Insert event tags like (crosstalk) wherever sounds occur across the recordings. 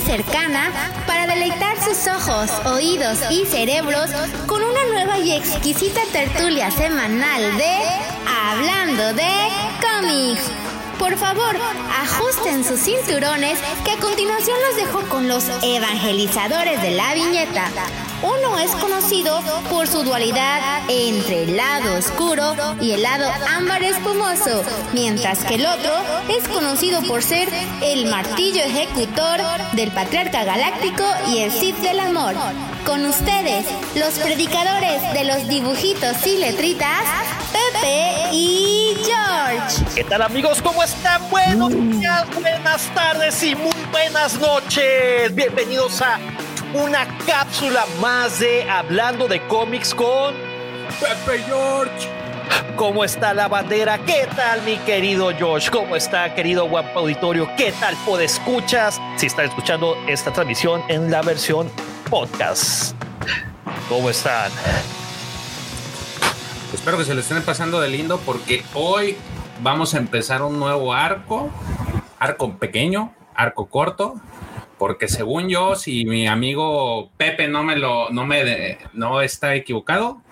cercana para deleitar sus ojos, oídos y cerebros con una nueva y exquisita tertulia semanal de Hablando de cómics. Por favor, ajusten sus cinturones que a continuación los dejo con los evangelizadores de la viñeta. Uno es conocido por su dualidad entre el lado oscuro y el lado ámbar espumoso, mientras que el otro es conocido por ser el martillo ejecutor del patriarca galáctico y el Sith del amor. Con ustedes, los predicadores de los dibujitos y letritas, Pepe y George. ¿Qué tal amigos? ¿Cómo están? Buenos días, buenas tardes y muy buenas noches. Bienvenidos a una cápsula más de Hablando de cómics con Pepe George. ¿Cómo está la bandera? ¿Qué tal, mi querido George? ¿Cómo está, querido guapo auditorio? ¿Qué tal, escuchas? Si están escuchando esta transmisión en la versión podcast. ¿Cómo están? Espero que se le estén pasando de lindo porque hoy vamos a empezar un nuevo arco, arco pequeño, arco corto, porque según yo, si mi amigo Pepe no me lo, no me, no está equivocado,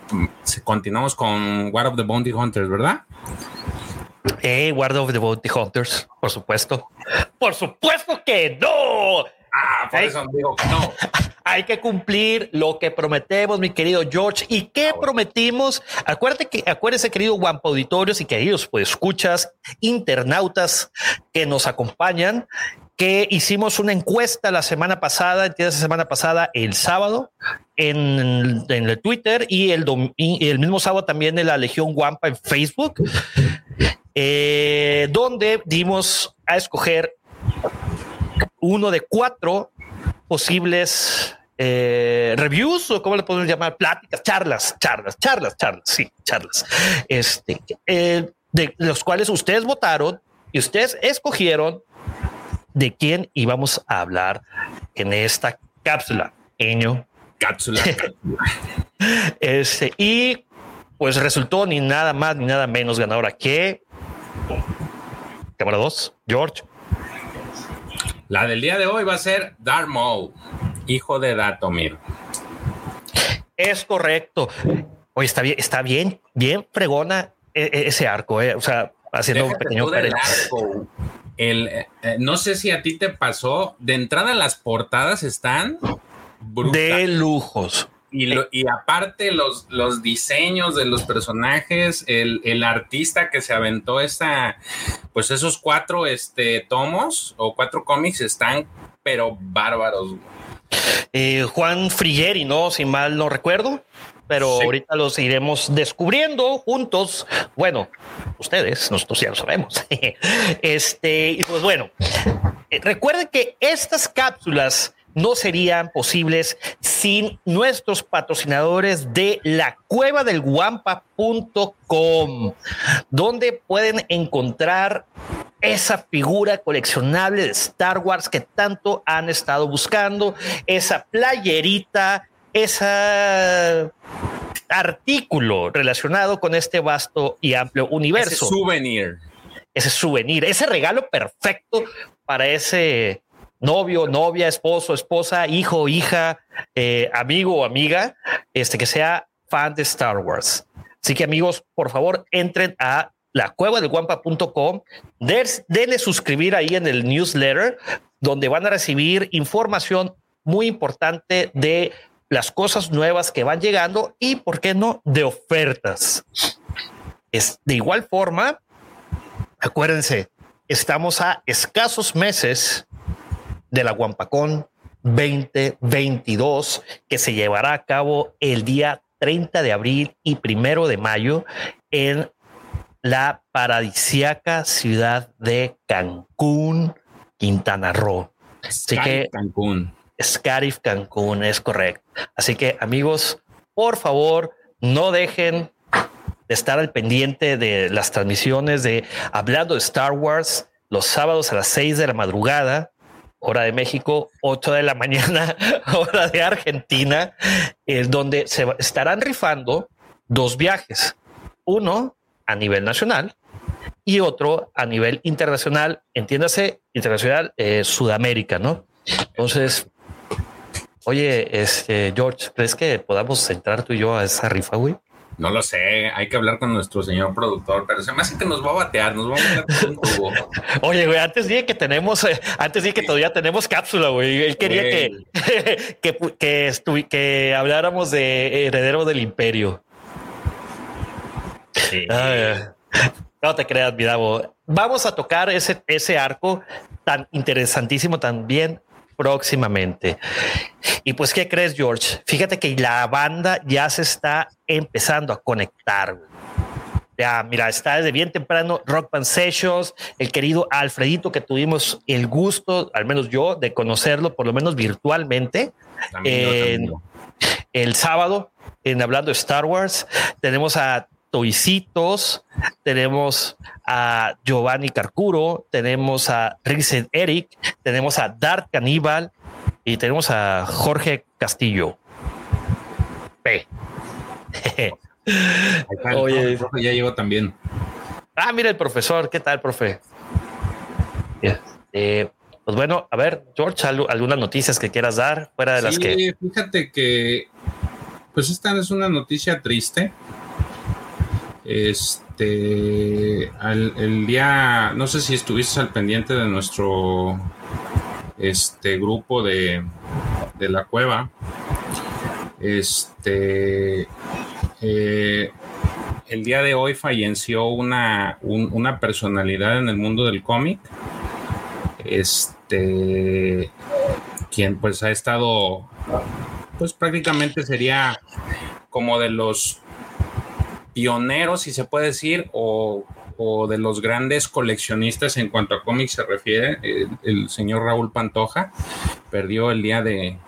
continuamos con War of the Bounty Hunters, ¿verdad? Eh, War of the Bounty Hunters, por supuesto. Por supuesto que no. Ah, por eso digo que no. (laughs) Hay que cumplir lo que prometemos, mi querido George. ¿Y qué ah, prometimos? Acuérdate que, acuérdese, querido Guampa Auditorios y queridos pues escuchas, internautas que nos acompañan, que hicimos una encuesta la semana pasada, esa semana pasada, el sábado, en, el Twitter y el, el mismo sábado también en la Legión Guampa en Facebook, eh, donde dimos a escoger uno de cuatro posibles eh, reviews o cómo le podemos llamar pláticas, charlas, charlas, charlas, charlas, sí, charlas, este, eh, de los cuales ustedes votaron y ustedes escogieron de quién íbamos a hablar en esta cápsula. Eño. (laughs) Cápsula. este, y pues resultó ni nada más ni nada menos ganadora que cámara 2, George. La del día de hoy va a ser Maul, hijo de Datomir. Es correcto. Hoy está bien, está bien, bien fregona e, e, ese arco, eh. o sea, haciendo un pequeño arco el, eh, eh, no sé si a ti te pasó, de entrada las portadas están de lujos. Y, y aparte los, los diseños de los personajes, el, artista que se aventó esta, pues esos cuatro este, tomos o cuatro cómics están, pero bárbaros. Eh, Juan Frigeri, ¿no? Si mal no recuerdo pero ahorita los iremos descubriendo juntos. Bueno, ustedes, nosotros ya lo sabemos. (laughs) este, y pues bueno, eh, recuerden que estas cápsulas no serían posibles sin nuestros patrocinadores de la cueva del guampa.com, donde pueden encontrar esa figura coleccionable de Star Wars que tanto han estado buscando, esa playerita ese artículo relacionado con este vasto y amplio universo. Ese souvenir. Ese souvenir, ese regalo perfecto para ese novio, novia, esposo, esposa, hijo, hija, eh, amigo o amiga, este que sea fan de Star Wars. Así que amigos, por favor, entren a la cueva del guampa.com, denle suscribir ahí en el newsletter, donde van a recibir información muy importante de las cosas nuevas que van llegando y, ¿por qué no?, de ofertas. Es de igual forma, acuérdense, estamos a escasos meses de la Guampacón 2022 que se llevará a cabo el día 30 de abril y primero de mayo en la paradisiaca ciudad de Cancún, Quintana Roo. Así que Cancún. Scarif Cancún, es correcto. Así que amigos, por favor, no dejen de estar al pendiente de las transmisiones de Hablando de Star Wars los sábados a las 6 de la madrugada, hora de México, 8 de la (laughs) mañana, hora de Argentina, en donde se estarán rifando dos viajes. Uno a nivel nacional y otro a nivel internacional, entiéndase, internacional, eh, Sudamérica, ¿no? Entonces, oye, este, George, ¿crees que podamos entrar tú y yo a esa rifa, güey? No lo sé, hay que hablar con nuestro señor productor, pero se me hace que nos va a batear, nos va a batear con un. (laughs) Oye, güey, antes dije que tenemos, eh, antes dije que todavía tenemos cápsula, güey. Él quería que, (laughs) que, que, que, habláramos de heredero del imperio. Sí. no te creas, mi Vamos a tocar ese, ese arco tan interesantísimo también próximamente. Y pues, ¿qué crees, George? Fíjate que la banda ya se está empezando a conectar. Ya, mira, está desde bien temprano Rock Band Sessions, el querido Alfredito, que tuvimos el gusto, al menos yo, de conocerlo, por lo menos virtualmente. el sábado, en hablando de Star Wars, tenemos a Toicitos, tenemos a Giovanni Carcuro, tenemos a Ricen Eric, tenemos a Dark Caníbal y tenemos a Jorge Castillo. P. Oye, el profe ya llegó también. Ah, mira el profesor, ¿qué tal, profe? Eh, pues bueno, a ver, George, algunas noticias que quieras dar fuera de las que. Fíjate que, pues esta es una noticia triste. Este, el día, no sé si estuviste al pendiente de nuestro este grupo de, de la cueva. Este, eh, el día de hoy falleció una, una personalidad en el mundo del cómic. Este, quien pues ha estado, pues prácticamente sería como de los pionero, si se puede decir, o, de los grandes coleccionistas en cuanto a cómics se refiere, el, señor Raúl Pantoja perdió el día de,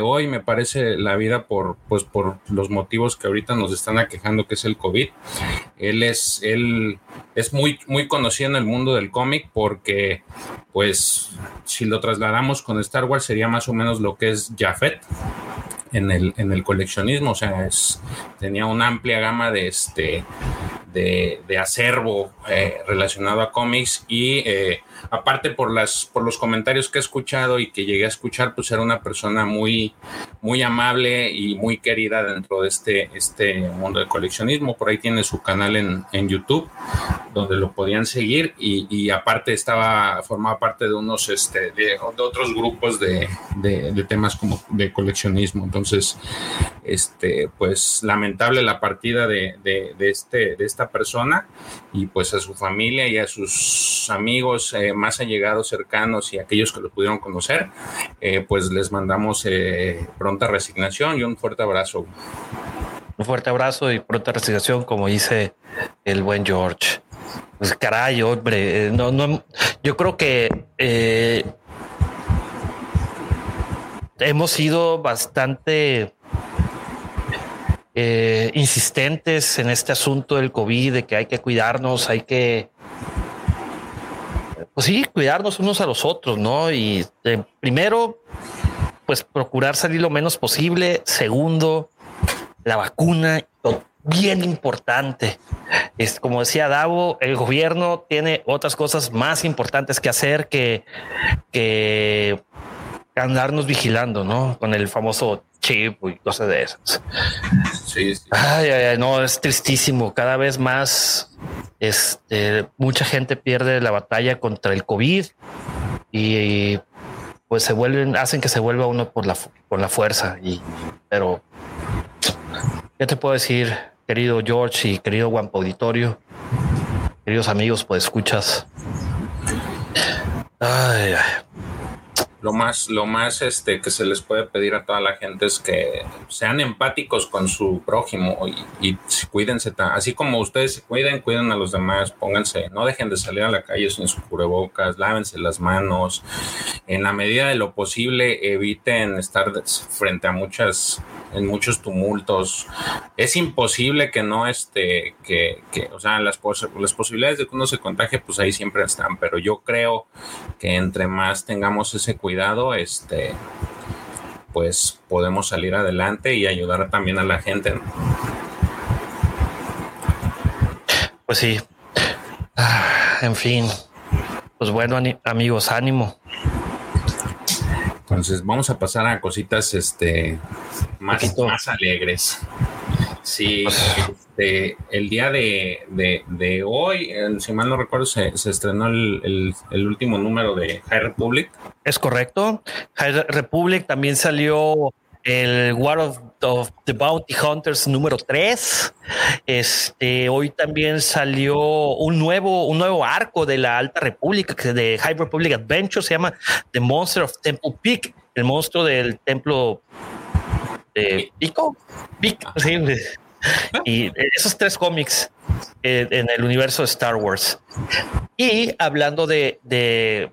hoy, me parece, la vida por, pues, por los motivos que ahorita nos están aquejando, que es el COVID. Él es, él es muy, muy conocido en el mundo del cómic porque, pues, si lo trasladamos con Star Wars, sería más o menos lo que es Jafet en el, en el coleccionismo, o sea, es, tenía una amplia gama de, este, de, de acervo eh, relacionado a cómics y eh, aparte por, las, por los comentarios que he escuchado y que llegué a escuchar, pues era una persona muy, muy amable y muy querida dentro de este, este mundo de coleccionismo. Por ahí tiene su canal en, en YouTube, donde lo podían seguir y, aparte estaba, formaba parte de unos, este, de, otros grupos de, temas como de coleccionismo. Entonces, este, pues lamentable la partida de, de, este, de esta persona y pues a su familia y a sus amigos eh, más allegados, cercanos y aquellos que lo pudieron conocer, eh, pues les mandamos eh, pronta resignación y un fuerte abrazo. Un fuerte abrazo y pronta resignación, como dice el buen George. Pues caray, hombre, no, no, yo creo que hemos sido bastante eh, insistentes en este asunto del COVID, de que hay que cuidarnos, hay que, pues sí, cuidarnos unos a los otros, ¿no? Y eh, primero, pues procurar salir lo menos posible. Segundo, la vacuna, bien importante. Es como decía Davo, el gobierno tiene otras cosas más importantes que hacer que, que andarnos vigilando, ¿no? Con el famoso chip y cosas de esas. Sí, sí. Ay, ay, no, es tristísimo. Cada vez más, este, mucha gente pierde la batalla contra el COVID y, pues se vuelven, hacen que se vuelva uno por la, por la fuerza. Y, pero, ¿qué te puedo decir, querido George y querido Guampo Auditorio? Queridos amigos, pues escuchas. Ay, ay lo más, lo más este, que se les puede pedir a toda la gente es que sean empáticos con su prójimo y, y cuídense, así como ustedes se cuiden, cuiden a los demás, pónganse, no dejen de salir a la calle sin su cubrebocas, lávense las manos, en la medida de lo posible eviten estar frente a muchas, en muchos tumultos. Es imposible que no este, que, que o sea, las, las posibilidades de que uno se contagie, pues ahí siempre están, pero yo creo que entre más tengamos ese cuidado, este, pues podemos salir adelante y ayudar también a la gente. Pues sí. Ah, en fin, pues bueno, amigos, ánimo. Entonces vamos a pasar a cositas este, más, más alegres. Sí, este, el día de, hoy, si mal no recuerdo, se, estrenó el, último número de High Republic. Es correcto. High Republic también salió el War of, the Bounty Hunters número 3. Este, hoy también salió un nuevo, un nuevo arco de la Alta República, de High Republic Adventure, se llama The Monster of Temple Peak, el monstruo del templo Pico. Y esos tres cómics eh, en el universo de Star Wars. Y hablando de, de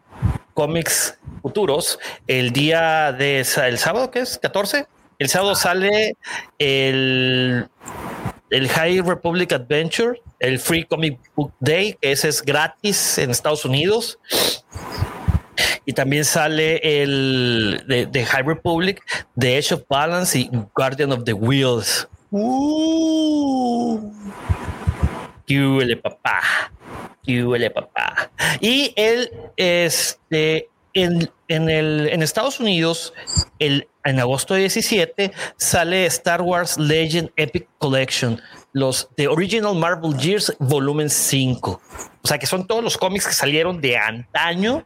cómics futuros, el día de el sábado, que es 14, el sábado sale el, el High Republic Adventure, el Free Comic Book Day, que ese es gratis en Estados Unidos. Y también sale el de, High Republic, The Edge of Balance y Guardian of the Wheels. Uh. ¿Qué papá? ¿Qué papá? Y el este en, el, en Estados Unidos, el, en agosto 17, sale Star Wars Legend Epic Collection, los The Original Marvel Years, volumen 5. O sea, que son todos los cómics que salieron de antaño.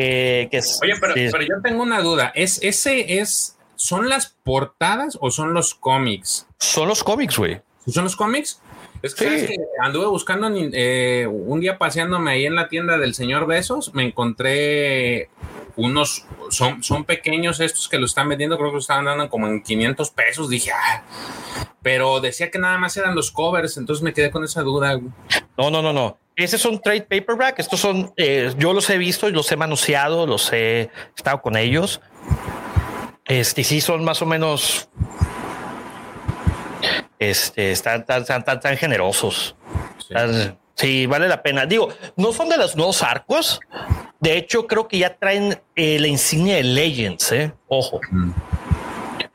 Eh, que Oye, pero, pero, yo tengo una duda. ¿Es, ¿Ese es, son las portadas o son los cómics? Son los cómics, güey. ¿Son los cómics? Es que, anduve buscando eh, un día paseándome ahí en la tienda del señor Besos, me encontré unos, son, son pequeños estos que lo están vendiendo, creo que lo estaban dando como en 500 pesos, dije, ah, pero decía que nada más eran los covers, entonces me quedé con esa duda. No, no, no, no. Ese son trade paperback, estos son, eh, yo los he visto y los he manoseado, los he estado con ellos. Este sí son más o menos este, están tan, tan, tan, generosos. Sí. vale la pena. Digo, no son de los nuevos arcos. De hecho, creo que ya traen eh, la insignia de Legends, ¿eh? Ojo.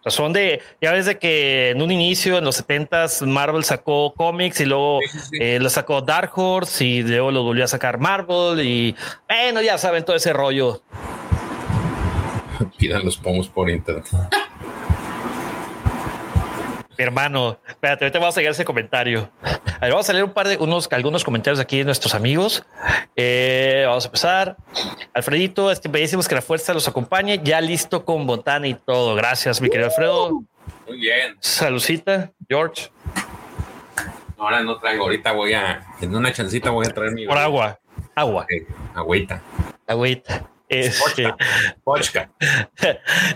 Son de, ya ves de que en un inicio, en los 70 Marvel sacó cómics y luego eh, lo sacó Dark Horse y luego lo volvió a sacar Marvel y bueno, ya saben todo ese rollo. (laughs) Pidan los pomos por internet. Mi hermano, espérate, ahorita vamos a seguir ese comentario. A ver, vamos a leer un par de unos, algunos comentarios aquí de nuestros amigos. Eh, vamos a empezar. Alfredito, decimos que la fuerza los acompañe. Ya listo con botana y todo. Gracias, mi querido Alfredo. Muy bien. Salucita, George. Ahora no traigo, ahorita voy a, en una chancita voy a traer mi. Por agua. Agua. agüita. Agüita. Este, (laughs)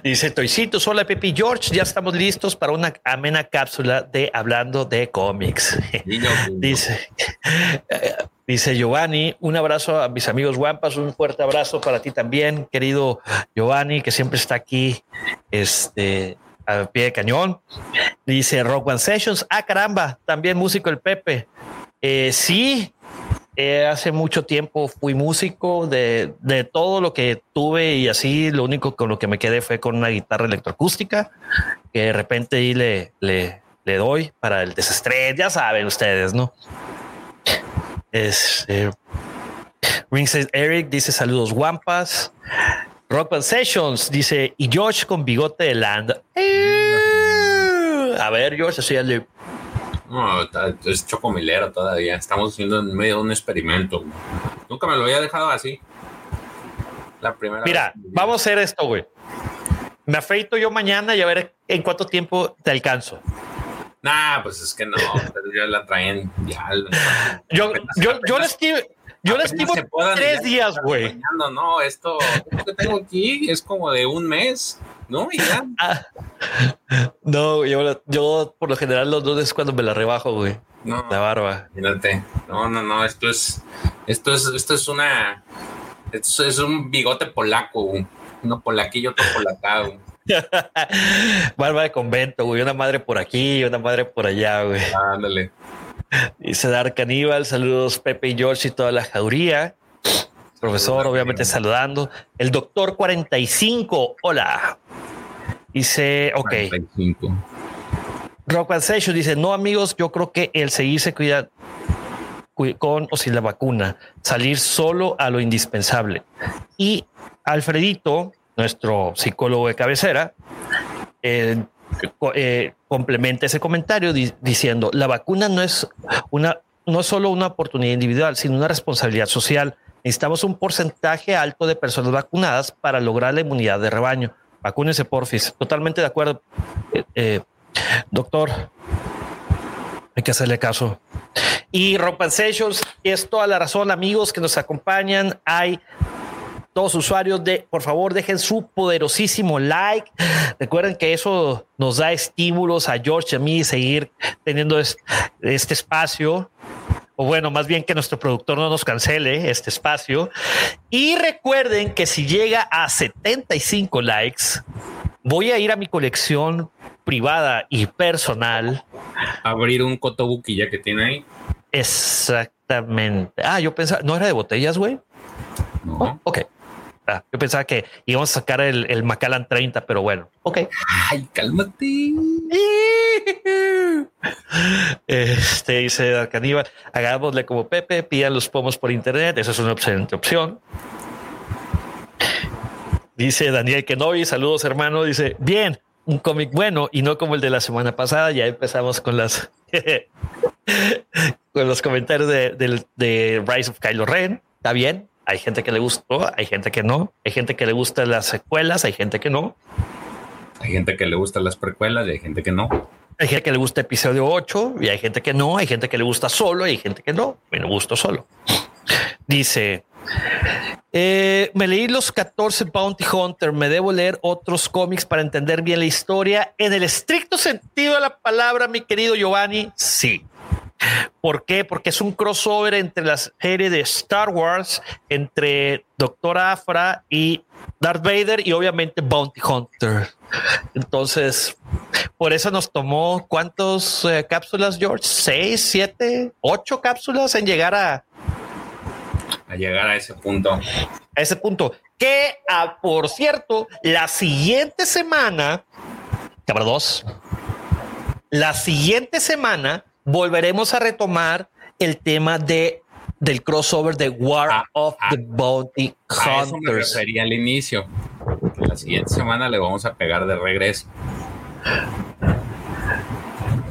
dice Toicito, hola Pepe George, ya estamos listos para una amena cápsula de hablando de cómics. dice, (laughs) dice Giovanni, un abrazo a mis amigos Guampas, un fuerte abrazo para ti también, querido Giovanni, que siempre está aquí, este, a pie de cañón. Dice Rock One Sessions, ah caramba, también músico el Pepe. Eh, sí, eh, hace mucho tiempo fui músico de, todo lo que tuve y así lo único con lo que me quedé fue con una guitarra electroacústica que de repente ahí le, le, doy para el desestrés, ya saben ustedes, ¿no? Es eh, Eric dice saludos guampas. Rock Band Sessions dice y George con bigote de land. A ver, George, así el no, es chocomilero todavía. Estamos haciendo en medio de un experimento. Nunca me lo había dejado así. La primera Mira, vamos a hacer esto, güey. Me afeito yo mañana y a ver en cuánto tiempo te alcanzo. Nah, pues es que no, ya la traen. Ya, yo, yo, yo les yo les estimo tres días, güey. No, esto, esto que tengo aquí es como de un mes. No, ya. (laughs) Ah, no, yo, yo por lo general los dos es cuando me la rebajo, güey. No, la barba. Mírate. No, no, no. Esto es, esto es, esto es una, esto es un bigote polaco, güey. Uno polaquillo, otro polacado. (laughs) barba de convento, güey. Una madre por aquí, una madre por allá, güey. Ándale. Dice Dar Caníbal, saludos Pepe y George y toda la jauría. Profesor, obviamente saludando. El doctor 45, hola. Dice, ok. 45. Rock Session dice, no amigos, yo creo que el seguirse cuidando. con o sin la vacuna, salir solo a lo indispensable. Y Alfredito, nuestro psicólogo de cabecera, eh, eh, complementa ese comentario diciendo la vacuna no es una no es solo una oportunidad individual, sino una responsabilidad social. Necesitamos un porcentaje alto de personas vacunadas para lograr la inmunidad de rebaño. Vacúnense, porfis. Totalmente de acuerdo. Eh, doctor, hay que hacerle caso. Y Rompan Sessions es toda la razón, amigos que nos acompañan. Hay todos usuarios de, por favor, dejen su poderosísimo like. Recuerden que eso nos da estímulos a George y a mí seguir teniendo este espacio. O bueno, más bien que nuestro productor no nos cancele este espacio. Y recuerden que si llega a 75 likes, voy a ir a mi colección privada y personal. Abrir un cotobuki ya que tiene ahí. Exactamente. Ah, yo pensaba, ¿no era de botellas, güey? No. Oh, ok. Ah, yo pensaba que íbamos a sacar el, el Macallan 30, pero bueno, ok. Ay, cálmate. (laughs) Este dice Caníbal, hagámosle como Pepe, pidan los pomos por internet. Esa es una excelente opción. Dice Daniel Kenobi, saludos hermano. Dice, bien, un cómic bueno y no como el de la semana pasada. Ya empezamos con las (laughs) con los comentarios de, de Rise of Kylo Ren. Está bien, hay gente que le gustó, hay gente que no, hay gente que le gustan las secuelas, hay gente que no. Hay gente que le gustan las precuelas y hay gente que no. Hay gente que le gusta episodio 8 y hay gente que no, hay gente que le gusta solo y hay gente que no. Me gusto solo. Dice, eh, me leí los 14 Bounty Hunter, me debo leer otros cómics para entender bien la historia. En el estricto sentido de la palabra, mi querido Giovanni, sí. ¿Por qué? Porque es un crossover entre la serie de Star Wars, entre Doctor Afra y Darth Vader y obviamente Bounty Hunter. Entonces, por eso nos tomó cuántas eh, cápsulas, George? ¿Seis, siete, ocho cápsulas en llegar a... A llegar a ese punto. A ese punto. Que, ah, por cierto, la siguiente semana, cámara dos, la siguiente semana volveremos a retomar el tema de del crossover de War ah, of ah. the Bounty Hunters. eso me refería al inicio. La siguiente semana le vamos a pegar de regreso.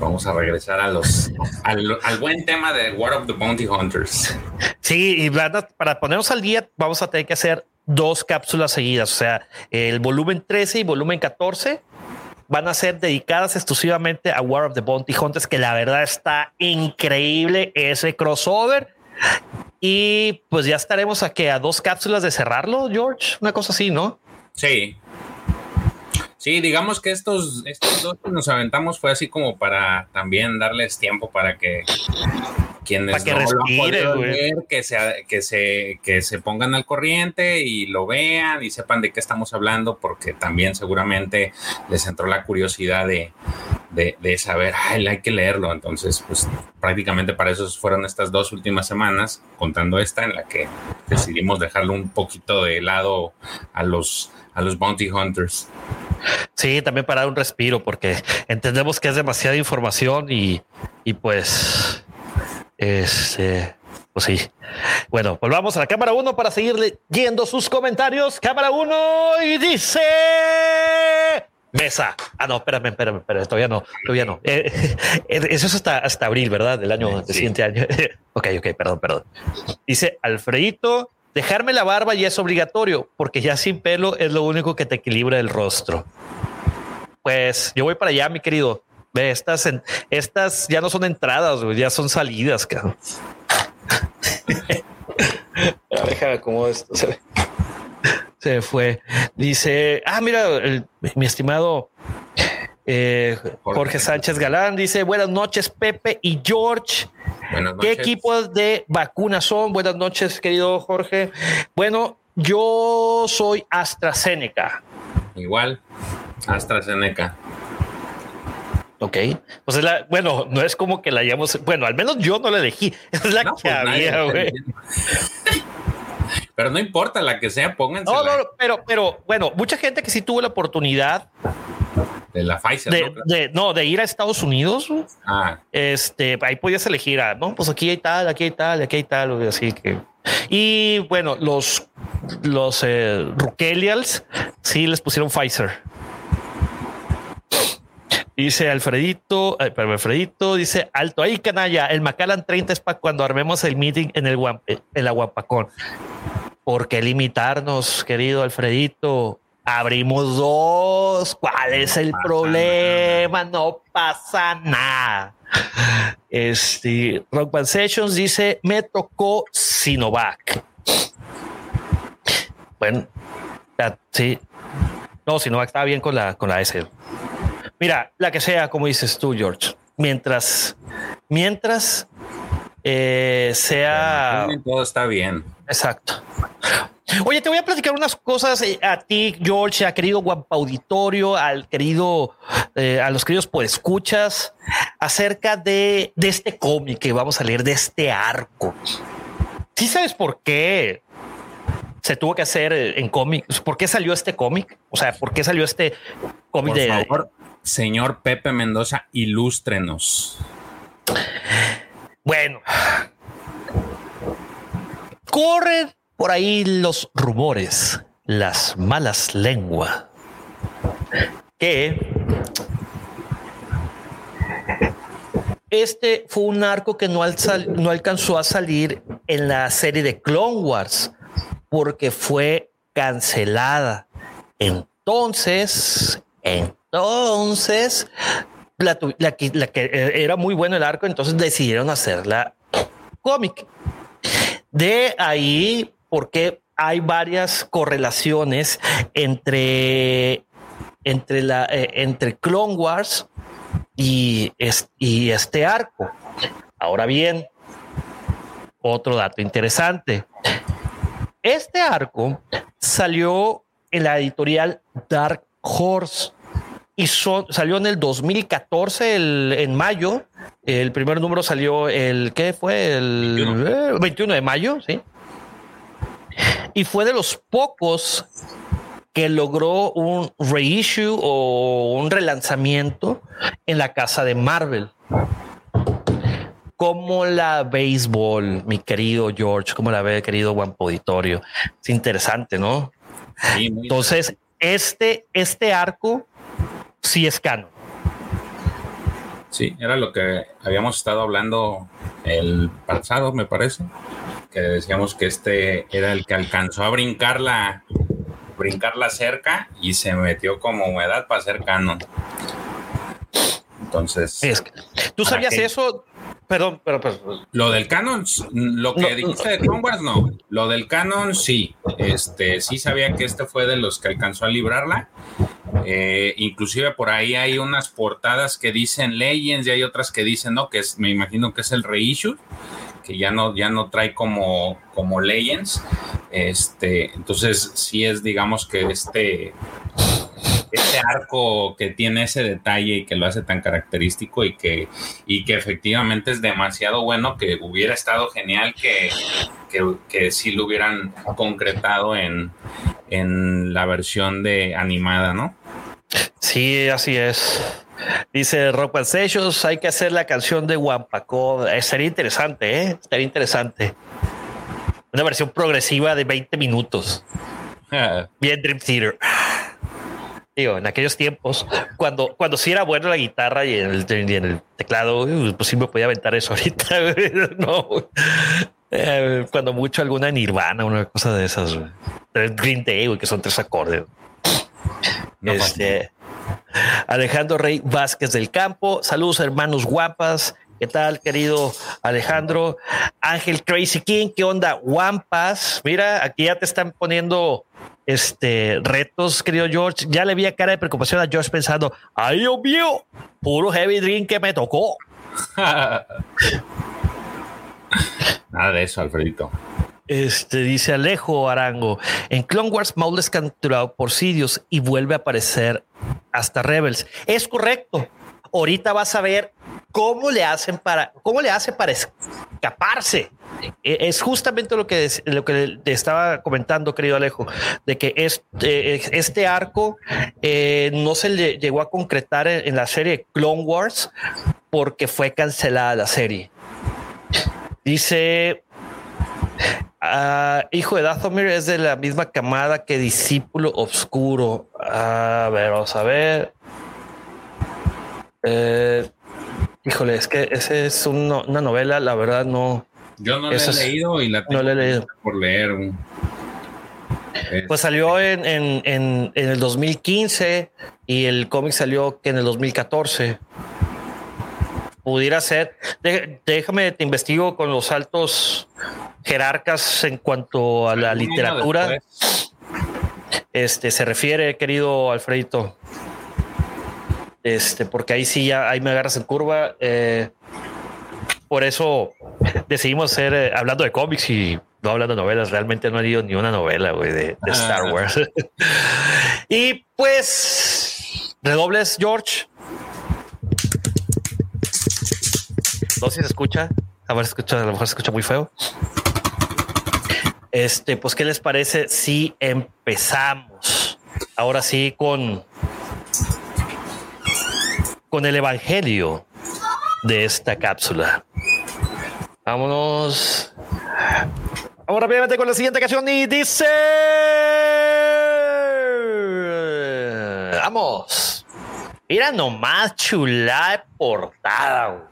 Vamos a regresar a los al, buen tema de War of the Bounty Hunters. Sí, y para ponernos al día, vamos a tener que hacer dos cápsulas seguidas, o sea, el volumen 13 y volumen 14 van a ser dedicadas exclusivamente a War of the Bounty Hunters, que la verdad está increíble ese crossover. Y pues ya estaremos a que a dos cápsulas de cerrarlo, George, una cosa así, ¿no? Sí. Sí, digamos que estos, estos dos que nos aventamos fue así como para también darles tiempo para que quienes que no lo ver, que se, que, se, que se pongan al corriente y lo vean y sepan de qué estamos hablando, porque también seguramente les entró la curiosidad de, de, saber, ay, hay que leerlo. Entonces, pues prácticamente para eso fueron estas dos últimas semanas, contando esta en la que decidimos dejarlo un poquito de lado a los, a los bounty hunters. Sí, también para dar un respiro, porque entendemos que es demasiada información y, y pues este, pues sí. Bueno, volvamos a la cámara 1 para seguir leyendo sus comentarios. Cámara 1 y dice mesa. Ah, no, espérame, espérame, espérame, todavía no, todavía no. Eh, (laughs) eh, eso es hasta, hasta abril, ¿verdad? Del año del siguiente año. (laughs) ok, ok, perdón, perdón. Dice Alfredito, dejarme la barba ya es obligatorio porque ya sin pelo es lo único que te equilibra el rostro. Pues yo voy para allá, mi querido. Estas, estas ya no son entradas, ya son salidas, cabrón. Déjame cómo esto se, se, fue. Dice, ah, mira, mi estimado eh, Jorge Sánchez Galán dice, buenas noches, Pepe y George. ¿Qué equipos de vacunas son? Buenas noches, querido Jorge. Bueno, yo soy AstraZeneca. Igual, AstraZeneca. Ok, pues la, bueno, no es como que la hayamos, bueno, al menos yo no la elegí, (laughs) es la que pues había, güey. (laughs) Pero no importa la que sea, pónganse. No, no, pero, pero bueno, mucha gente que sí tuvo la oportunidad de la Pfizer. De, ¿no? de- no, de ir a Estados Unidos. Ah, Este, ahí podías elegir, ah, no, pues aquí hay tal, aquí hay tal, aquí hay tal, así que. Y bueno, los, los eh, Rukelials sí les pusieron Pfizer. Dice Alfredito, ay, espérame, Alfredito dice alto ahí, canalla. El Macallan 30 es para cuando armemos el meeting en el Guam- en la Guapacón. ¿Por qué limitarnos, querido Alfredito? Abrimos dos. ¿Cuál es el problema? No pasa nada. Este Rock Band Sessions dice: Me tocó Sinovac. Bueno, sí. No, Sinovac estaba bien con la, con la S. Mira, la que sea, como dices tú, George. Mientras, mientras eh, sea. todo está bien. Exacto. Oye, te voy a platicar unas cosas eh, a ti, George, a querido Guampa Auditorio, al querido, eh, a los queridos por escuchas, acerca de, de este cómic que vamos a leer, de este arco. ¿Sí sabes por qué se tuvo que hacer eh, en cómic? ¿Por qué salió este cómic? O sea, ¿por qué salió este cómic Por de... favor, señor Pepe Mendoza, ilústrenos. Bueno, corren por ahí los rumores, las malas lenguas, que este fue un arco que no, alcanzó a salir en la serie de Clone Wars porque fue cancelada. Entonces, entonces, la que eh, era muy bueno el arco, entonces decidieron hacerla cómic. De ahí, porque hay varias correlaciones entre, entre, la, eh, entre Clone Wars y, es- y este arco. Ahora bien, otro dato interesante. Este arco salió en la editorial Dark Horse y so- salió en el 2014, el- en mayo. El primer número salió el, ¿qué fue? El 21. eh, 21 de mayo, sí. Y fue de los pocos que logró un reissue o un relanzamiento en la casa de Marvel. ¿Cómo la béisbol, mi querido George? ¿Cómo la ve, querido Guampo Auditorio? Es interesante, ¿no? Sí, Entonces, este, este arco sí es canon. Sí, era lo que habíamos estado hablando el pasado, me parece, que decíamos que este era el que alcanzó a brincar la, brincar la cerca y se metió como humedad para ser canon. Entonces, Es que- ¿Tú ¿Para sabías qué? eso? Perdón, pero, pero lo del canon, lo que No, dijiste de Clone Wars, no. Lo del canon, sí. Este, sí sabía que este fue de los que alcanzó a librarla. Eh, inclusive por ahí hay unas portadas que dicen Legends y hay otras que dicen no, que es, me imagino que es el reissue, que ya no, ya no trae como, como Legends. Este, entonces sí es, digamos que este, este arco que tiene ese detalle y que lo hace tan característico y que, y que efectivamente es demasiado bueno, que hubiera estado genial que, que, que sí lo hubieran concretado en, en la versión de animada, ¿no? sí, así es. Dice Rock Sessions, hay que hacer la canción de Wampaco. Eh, sería interesante, ¿eh? Estaría interesante. Una versión progresiva de 20 minutos. (laughs) Bien Dream Theater. Digo, en aquellos tiempos, cuando, cuando sí era bueno la guitarra y en el, y en el teclado, pues sí me podía aventar eso (laughs) ahorita. No, Eh, cuando mucho alguna Nirvana, una cosa de esas. Green Day, güey, que son tres acordes. No, Este, Alejandro Rey Vázquez del Campo. Saludos, hermanos guapas. ¿Qué tal, querido Alejandro? Ángel Crazy King, ¿qué onda? Guampas. Mira, aquí ya te están poniendo este retos, querido George. Ya le vi a cara de preocupación a George pensando, ay, Dios mío, puro heavy drink que me tocó. (laughs) Nada de eso, Alfredito. Este dice Alejo Arango. En Clone Wars, Maul es capturado por Sidious y vuelve a aparecer hasta Rebels. Es correcto. Ahorita vas a ver cómo le hacen para, cómo le hace para escaparse. E, es justamente lo que, lo que te estaba comentando, querido Alejo, de que este, este arco eh, no se le llegó a concretar en, la serie Clone Wars porque fue cancelada la serie. Dice, ah, hijo de Dathomir es de la misma camada que discípulo oscuro. A ver, vamos a ver. Eh, híjole, es que ese es una novela, la verdad no. Yo no la he leído y la tengo no he leído. por leer. Pues salió en, en, en, en, el 2015 y el cómic salió en el 2014. Pudiera ser. déjame, te investigo con los altos jerarcas en cuanto a la literatura. Este se refiere, querido Alfredito este, porque ahí sí ya ahí me agarras en curva. Eh, por eso (laughs) decidimos ser eh, hablando de cómics y no hablando de novelas. Realmente no he leído ni una novela de, de ah. Star Wars. (laughs) y pues redobles, George. No sé si se escucha. A ver, escucha, a lo mejor se escucha muy feo. Este, pues, ¿qué les parece si empezamos? Ahora sí con con el evangelio de esta cápsula. Vámonos. Vamos rápidamente con la siguiente canción y dice. Vamos. Mira nomás chula portada.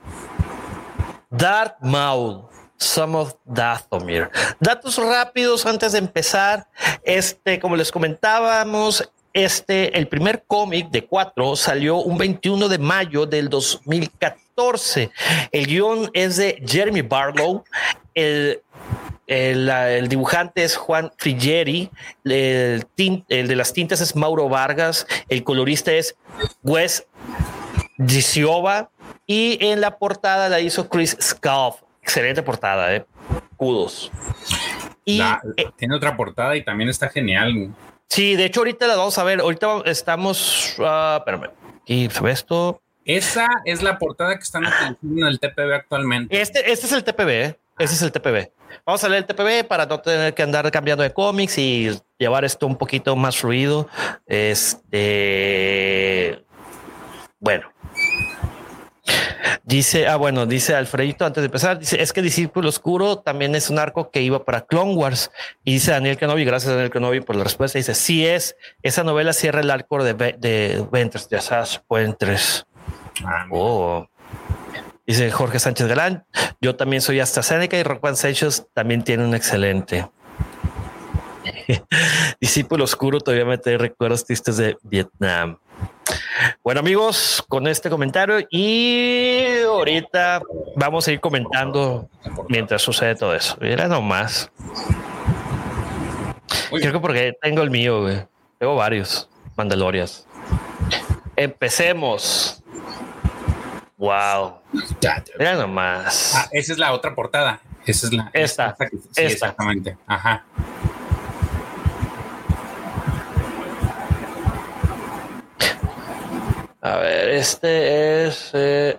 Darth Maul. Some of Dathomir. Datos rápidos antes de empezar. Este, como les comentábamos, este, el primer cómic de cuatro salió un 21 de mayo del 2014. El guion es de Jeremy Barlow. El, el, dibujante es Juan Frigieri. El, el, de las tintas es Mauro Vargas. El colorista es Wes Gisiova. Y en la portada la hizo Chris Scalf. Excelente portada, eh. Kudos. Y eh, tiene otra portada y también está genial. Sí, de hecho, ahorita la vamos a ver. Ahorita estamos. Uh, espérame. Y esto. Esa es la portada que están utilizando en el TPB actualmente. Este, este es el TPB. ¿eh? Este es el TPB. Vamos a leer el TPB para no tener que andar cambiando de cómics y llevar esto un poquito más fluido. Este. Bueno, Dice, ah, bueno, dice Alfredito antes de empezar, dice, es que Discípulo Oscuro también es un arco que iba para Clone Wars. Y dice Daniel Kenobi, gracias Daniel Kenobi por la respuesta. Dice, sí es, esa novela cierra el arco de, de Ventres, de Asas Puentes. Ah, oh. Dice Jorge Sánchez Galán, yo también soy AstraZeneca y Rock One también tiene un excelente. (laughs) Discípulo Oscuro todavía me recuerdos tristes de Vietnam. Bueno amigos, con este comentario y ahorita vamos a ir comentando mientras sucede todo eso. Mira nomás. Creo que porque tengo el mío, güey. Tengo varios Mandalorias. Empecemos. Wow. Mira nomás. Ah, esa es la otra portada. Esa es la. Esta. esta. exactamente. Ajá. A ver, este es. Eh,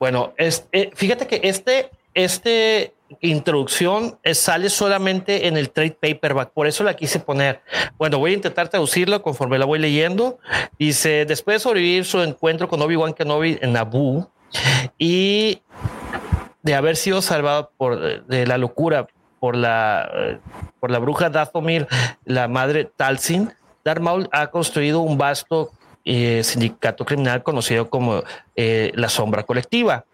bueno, es, eh, fíjate que este, este introducción sale solamente en el trade paperback, por eso la quise poner. Bueno, voy a intentar traducirlo conforme la voy leyendo. Dice: Después de sobrevivir su encuentro con Obi-Wan Kenobi en Naboo y de haber sido salvado por de la locura por la, por la bruja Dathomir, la madre Talsin Darth Maul ha construido un vasto eh, sindicato criminal conocido como eh, la sombra colectiva,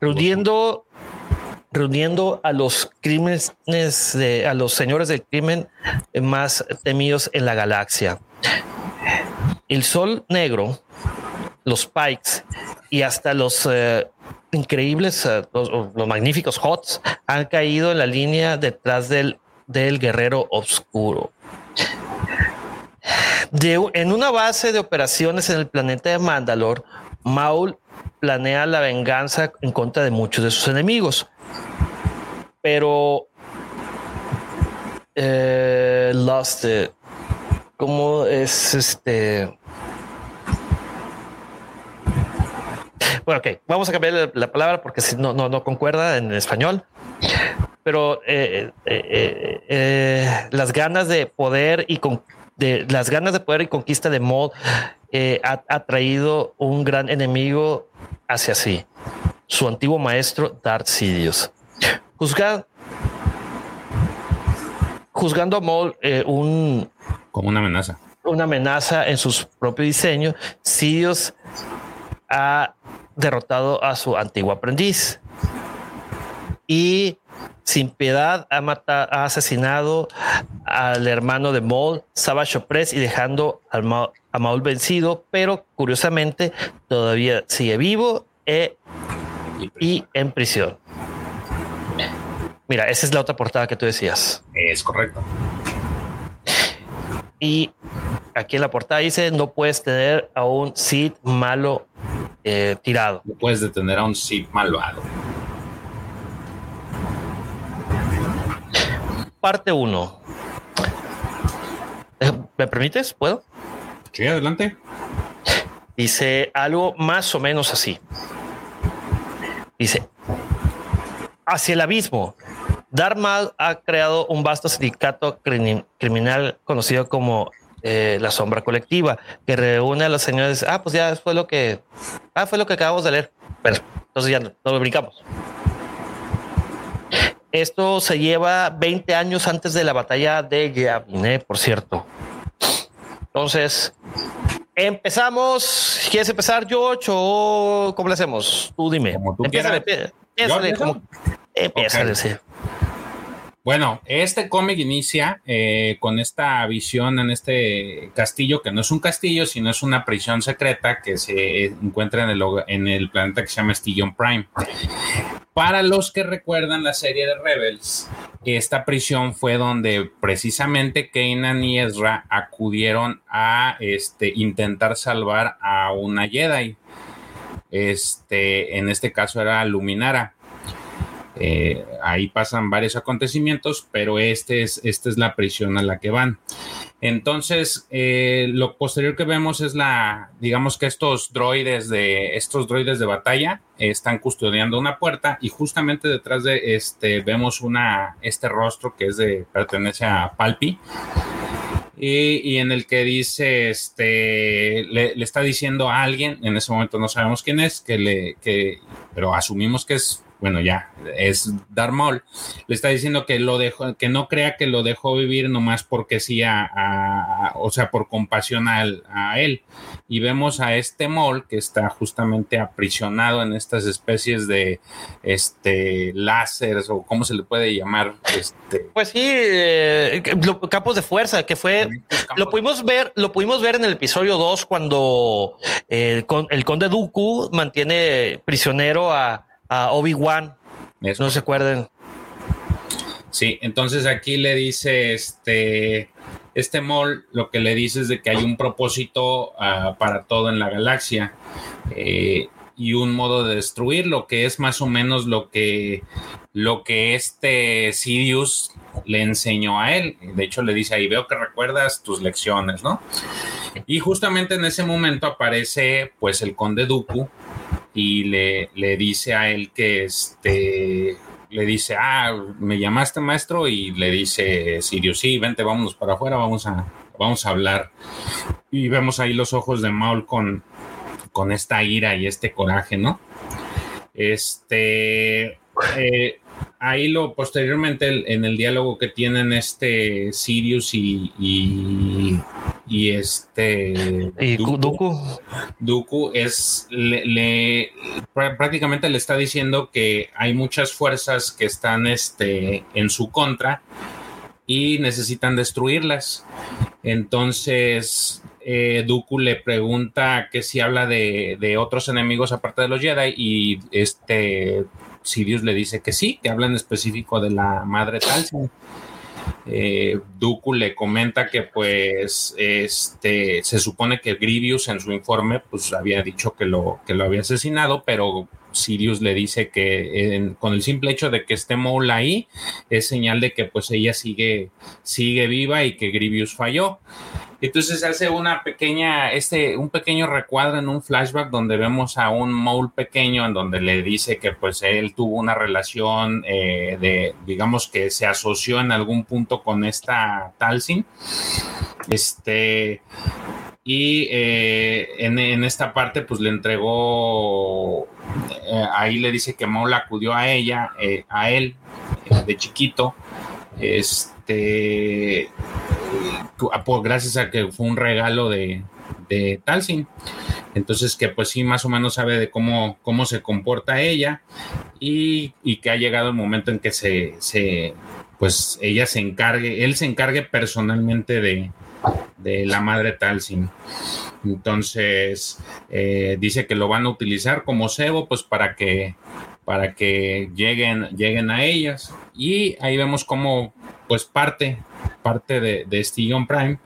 reuniendo, reuniendo a los crímenes, de, a los señores del crimen más temidos en la galaxia. El Sol Negro, los Pikes y hasta los eh, increíbles, los, los, magníficos Hots han caído en la línea detrás del, del guerrero oscuro en una base de operaciones en el planeta de Mandalore, Maul planea la venganza en contra de muchos de sus enemigos. Pero eh, Lost, eh, ¿cómo es este? bueno, ok, vamos a cambiar la, palabra porque si no, no, no concuerda en español. Pero eh, eh, las ganas de poder y con de las ganas de poder y conquista de Maul ha, ha, traído un gran enemigo hacia sí, su antiguo maestro Darth Sidious. Juzga, juzgando a Maul un como una amenaza, una amenaza en sus propios diseños, Sidious ha derrotado a su antiguo aprendiz y sin piedad ha matado, ha asesinado al hermano de Maul, Savage Opress, y dejando al a Maul vencido, pero curiosamente todavía sigue vivo e, y en prisión. Mira, esa es la otra portada que tú decías. Es correcto. Y aquí en la portada dice, no puedes tener a un Sith malo eh, tirado. No puedes detener a un Sith malvado. Parte 1. Eh, ¿Me permites? ¿Puedo? Sí, adelante. Dice algo más o menos así. Dice, hacia el abismo, Dharma ha creado un vasto sindicato criminal conocido como eh, la sombra colectiva, que reúne a los señores. Ah, pues ya fue lo que, ah, fue lo que acabamos de leer. Pero entonces ya no, lo brincamos. Esto se lleva 20 años antes de la batalla de Yavin, ¿eh? por cierto. Entonces, empezamos. ¿Quieres empezar, George, o cómo le hacemos? Tú dime. Como tú empieza, empieza, empieza, bueno, este cómic inicia eh, con esta visión en este castillo, que no es un castillo, sino es una prisión secreta que se encuentra en el, en el planeta que se llama Stillion Prime. Para los que recuerdan la serie de Rebels, esta prisión fue donde precisamente Kanan y Ezra acudieron a este, intentar salvar a una Jedi. Este, en este caso era Luminara. Eh, ahí pasan varios acontecimientos, pero este es, esta es la prisión a la que van. Entonces, eh, lo posterior que vemos es la, digamos que estos droides de, estos droides de batalla están custodiando una puerta y justamente detrás de este vemos una, este rostro que es de, pertenece a Palpi. Y, en el que dice, este, le, le, está diciendo a alguien, en ese momento no sabemos quién es, que le, que, pero asumimos que es bueno, ya es Darmol, le está diciendo que lo dejó, que no crea que lo dejó vivir nomás porque sí, a, o sea, por compasión a, a, él. Y vemos a este Mol que está justamente aprisionado en estas especies de este láseres o cómo se le puede llamar. Este, pues sí, eh, campos de fuerza, que fue, lo pudimos ver, lo pudimos ver en el episodio 2 cuando eh, el conde Dooku mantiene prisionero a a Obi-Wan. No se acuerden. Sí, entonces aquí le dice este, este mol, lo que le dice es de que hay un propósito uh, para todo en la galaxia eh, y un modo de destruirlo, que es más o menos lo que, lo que este Sidious le enseñó a él. De hecho, le dice ahí, veo que recuerdas tus lecciones, ¿no? Y justamente en ese momento aparece pues el conde Dooku y le, le dice a él que este le dice, ah, me llamaste maestro y le dice Sirio, sí, vente, vámonos para afuera, vamos a, vamos a hablar. Y vemos ahí los ojos de Maul con, con esta ira y este coraje, ¿no? Este, eh, ahí lo posteriormente en el diálogo que tienen este Sirius y, y, este y Dooku, Dooku es le, prácticamente le está diciendo que hay muchas fuerzas que están este en su contra y necesitan destruirlas. Entonces eh, Dooku le pregunta que si habla de, de otros enemigos aparte de los Jedi y este Sirius le dice que sí, que habla en específico de la madre Talcin. Eh, le comenta que pues este se supone que Grievous en su informe pues había dicho que lo, que lo había asesinado, pero Sirius le dice que con el simple hecho de que esté Maul ahí es señal de que pues ella sigue, sigue viva y que Grievous falló. Entonces hace una pequeña, este, un pequeño recuadro en un flashback donde vemos a un Maul pequeño en donde le dice que pues él tuvo una relación eh, de, digamos que se asoció en algún punto con esta Talsin. Este, y eh, en, esta parte pues le entregó, eh, ahí le dice que Maul acudió a ella, a él, de chiquito, este gracias a que fue un regalo de, de Talsin. Entonces que pues sí, más o menos sabe de cómo, cómo se comporta ella y, que ha llegado el momento en que se, pues ella se encargue, él se encargue personalmente de, la madre Talsin. Entonces eh, dice que lo van a utilizar como cebo pues para que para que lleguen, lleguen a ellas. Y ahí vemos cómo pues parte parte de, de Prime.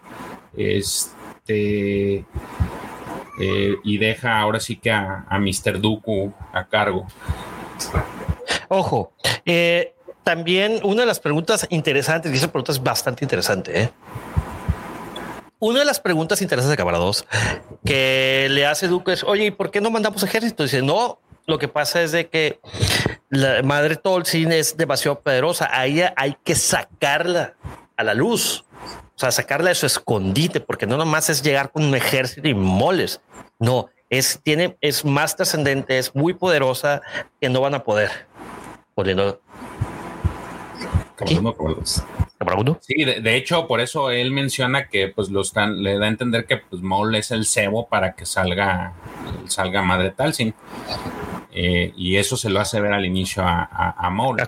Este. Eh, y deja ahora sí que a, Mr. Dooku a cargo. Ojo, eh, también una de las preguntas interesantes, y esa pregunta es bastante interesante, ¿eh? Una de las preguntas interesantes de Cámara 2 que le hace Dooku es, oye, ¿y por qué no mandamos ejército? Dice, no, lo que pasa es de que la madre Tolkien es demasiado poderosa. A ella hay que sacarla a la luz, o sea, sacarla de su escondite, porque no nomás es llegar con un ejército y moles. No, es, tiene, es más trascendente, es muy poderosa que no van a poder. Poniendo. Sí, de, hecho, por eso él menciona que pues lo están, le da a entender que pues Maul es el cebo para que salga, salga Madre Talsin. Eh, y eso se lo hace ver al inicio a, a, Maul.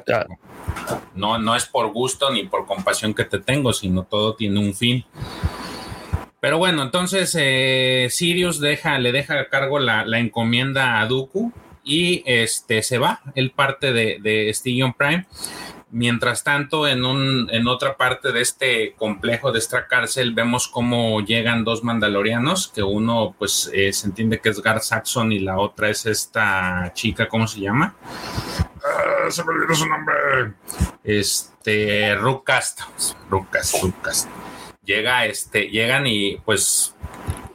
No, no es por gusto ni por compasión que te tengo, sino todo tiene un fin. Pero bueno, entonces eh, Sirius deja, le deja a cargo la, encomienda a Dooku y este se va, él parte de, de Prime. Mientras tanto, en, un, en otra parte de este complejo, de esta cárcel, vemos cómo llegan dos mandalorianos, que uno pues eh, se entiende que es Gar Saxon y la otra es esta chica, ¿cómo se llama? Ah, se me olvidó su nombre. Este, Rucast. Rucast, Rucast. Llega, este, llegan y pues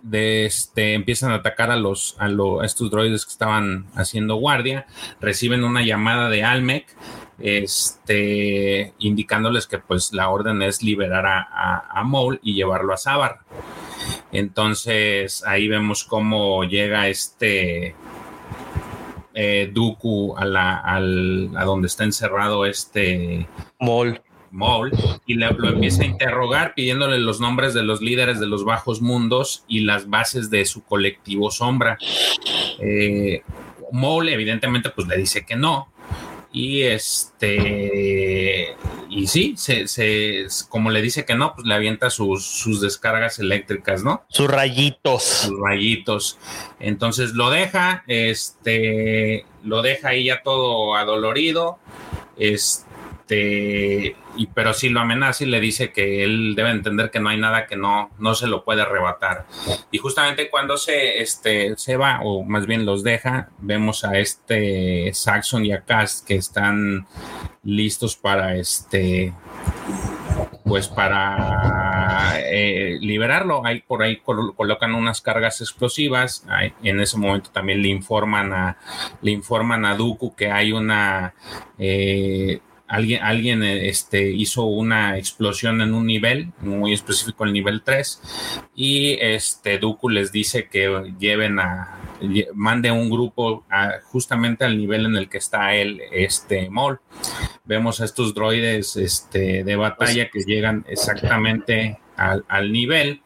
de este, empiezan a atacar a los a, estos droides que estaban haciendo guardia, reciben una llamada de Almec, este, indicándoles que pues la orden es liberar a, a, Maul y llevarlo a Sabar. Entonces ahí vemos cómo llega este eh, Dooku a, la, a donde está encerrado este Maul. Maul y lo empieza a interrogar pidiéndole los nombres de los líderes de los bajos mundos y las bases de su colectivo sombra. Eh, Maul evidentemente pues le dice que no, y este, y sí, se, como le dice que no, pues le avienta sus, sus descargas eléctricas, ¿no? Sus rayitos. Sus rayitos. Entonces lo deja, este, lo deja ahí ya todo adolorido. Este este, pero si lo amenaza y le dice que él debe entender que no hay nada que no, no se lo puede arrebatar. Y justamente cuando se, este, se va, o más bien los deja, vemos a este Saxon y a Cass que están listos para este pues para eh, liberarlo. Ahí por ahí colocan unas cargas explosivas. en ese momento también le informan a le informan a Dooku que hay una eh, alguien, alguien este, hizo una explosión en un nivel, muy específico el nivel 3, y este Dooku les dice que lleven a, mande un grupo justamente al nivel en el que está él, este Mol. Vemos a estos droides este, de batalla que llegan exactamente al, al nivel.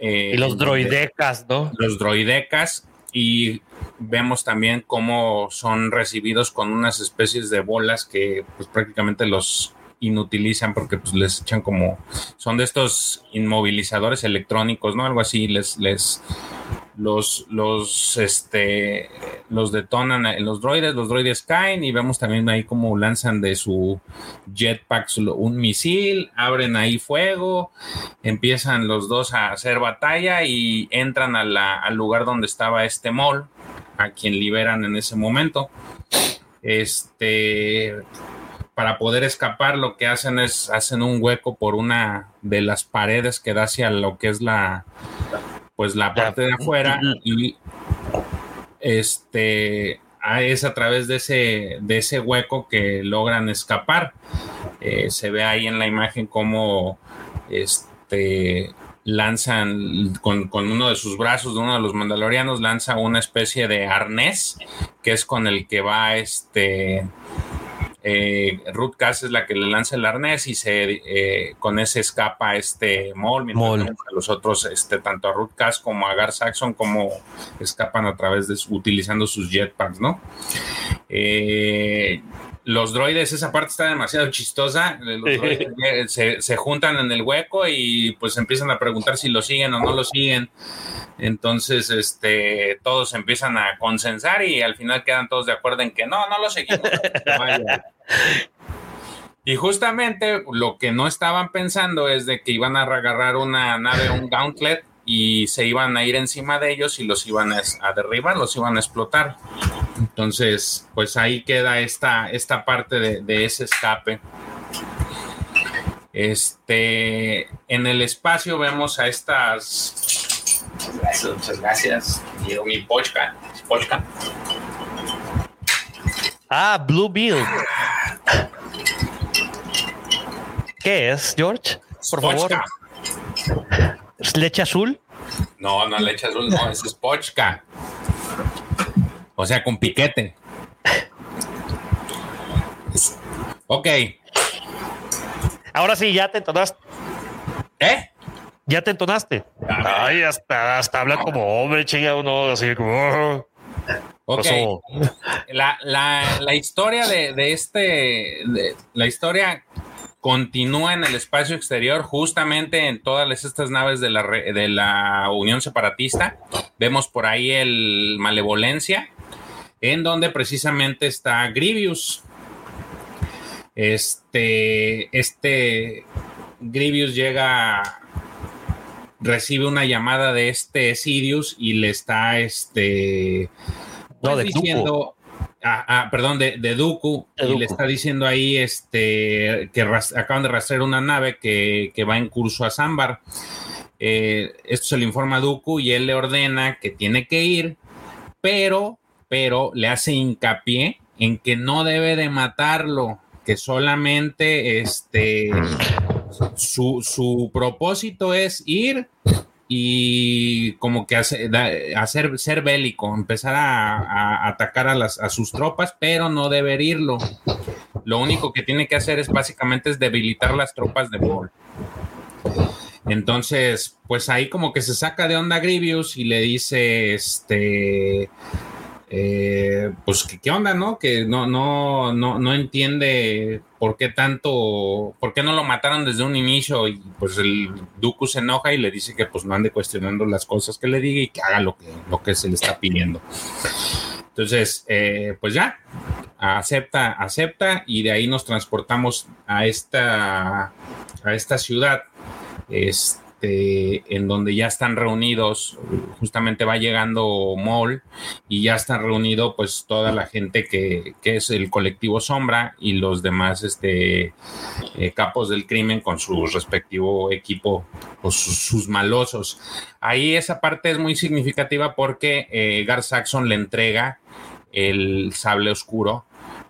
Eh, y los droidecas, ¿no? Los droidecas y vemos también cómo son recibidos con unas especies de bolas que pues prácticamente los inutilizan porque pues les echan como son de estos inmovilizadores electrónicos, ¿no? Algo así les les los los este los detonan en los droides, los droides caen y vemos también ahí cómo lanzan de su jetpack un misil, abren ahí fuego, empiezan los dos a hacer batalla y entran al lugar donde estaba este mall, a quien liberan en ese momento. Este para poder escapar, lo que hacen es hacen un hueco por una de las paredes que da hacia lo que es la, pues la parte de afuera y este es a través de ese, de ese hueco que logran escapar. Eh, se ve ahí en la imagen cómo este, lanzan con, uno de sus brazos de uno de los mandalorianos, lanza una especie de arnés que es con el que va este eh, Ruth Cass es la que le lanza el arnés y se eh, con ese escapa este Maul, mientras los otros, este, tanto a Ruth Cass como a Gar Saxon, como escapan a través de utilizando sus jetpacks, ¿no? Eh, los droides, esa parte está demasiado chistosa. Los droides se, se, juntan en el hueco y pues empiezan a preguntar si lo siguen o no lo siguen. Entonces, este, todos empiezan a consensar y al final quedan todos de acuerdo en que no, no lo seguimos. (laughs) y justamente lo que no estaban pensando es de que iban a agarrar una nave, un gauntlet, y se iban a ir encima de ellos y los iban a, derribar, los iban a explotar. Entonces, pues ahí queda esta, esta parte de, de ese escape. Este, en el espacio vemos a estas Gracias, muchas gracias. Llegó mi pochka. Pochka. Ah, Blue Bill. ¿Qué es, George? Por favor. ¿Es leche azul? No, no leche azul, no, es pochka. O sea, con piquete. Ok. Ahora sí, ya te entonaste. ¿Eh? ¿Ya te entonaste? Ay, hasta, hasta habla como hombre, chinga uno, así como... Ok. La, la, historia de, de este, la historia continúa en el espacio exterior, justamente en todas estas naves de la, de la Unión Separatista. Vemos por ahí el Malevolencia, en donde precisamente está Grievous. Este, este Grievous llega recibe una llamada de este Sirius y le está este pues, diciendo ah, ah, perdón, de, de Dooku, y le está diciendo ahí este que acaban de rastrear una nave que, va en curso a Zambar. Eh, esto se le informa a Dooku y él le ordena que tiene que ir, pero, pero le hace hincapié en que no debe de matarlo, que solamente este su, propósito es ir y como que hacer, ser bélico, empezar a, atacar a, sus tropas, pero no debe herirlo. Lo único que tiene que hacer es básicamente es debilitar las tropas de Maul. Entonces, pues ahí como que se saca de onda Grievous y le dice, este, eh, pues ¿qué, onda, ¿no? Que no, no, no, no entiende por qué tanto, por qué no lo mataron desde un inicio y pues el Dooku se enoja y le dice que pues no ande cuestionando las cosas que le diga y que haga lo que, lo que se le está pidiendo. Entonces, eh, pues ya, acepta, acepta y de ahí nos transportamos a esta, a esta ciudad. Este, este, en donde ya están reunidos, justamente va llegando Mol y ya está reunido pues toda la gente que, es el colectivo Sombra y los demás este, eh, capos del crimen con su respectivo equipo o sus, malosos. Ahí esa parte es muy significativa porque eh, Gar Saxon le entrega el sable oscuro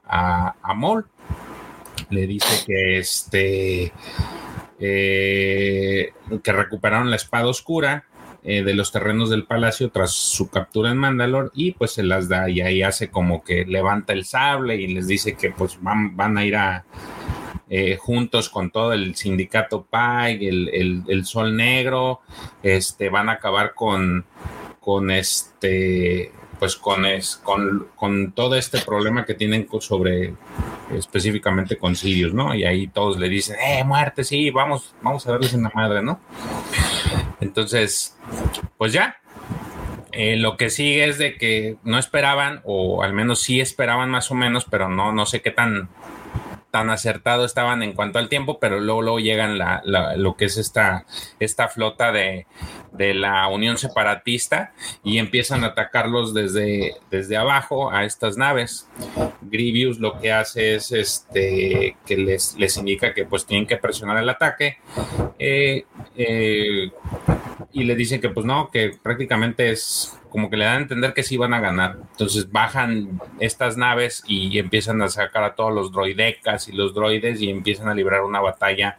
a, a Mol. Le dice que este eh, que recuperaron la espada oscura eh, de los terrenos del palacio tras su captura en Mandalor y pues se las da y ahí hace como que levanta el sable y les dice que pues van, van a ir a eh, juntos con todo el sindicato PAI, el, Sol Negro, este, van a acabar con, con este pues con, es, con, con todo este problema que tienen sobre específicamente con Sirius, ¿no? Y ahí todos le dicen, eh, muerte, sí, vamos, vamos a darles una madre, ¿no? Entonces, pues ya. Eh, lo que sigue es de que no esperaban, o al menos sí esperaban más o menos, pero no, no sé qué tan, tan acertado estaban en cuanto al tiempo, pero luego, luego llegan lo que es esta, esta flota de, de, la Unión Separatista y empiezan a atacarlos desde, desde abajo a estas naves. Grievous lo que hace es este, que les, les indica que pues tienen que presionar el ataque eh, eh, y le dicen que pues no, que prácticamente es como que le dan a entender que sí van a ganar. Entonces bajan estas naves y empiezan a sacar a todos los droidecas y los droides y empiezan a librar una batalla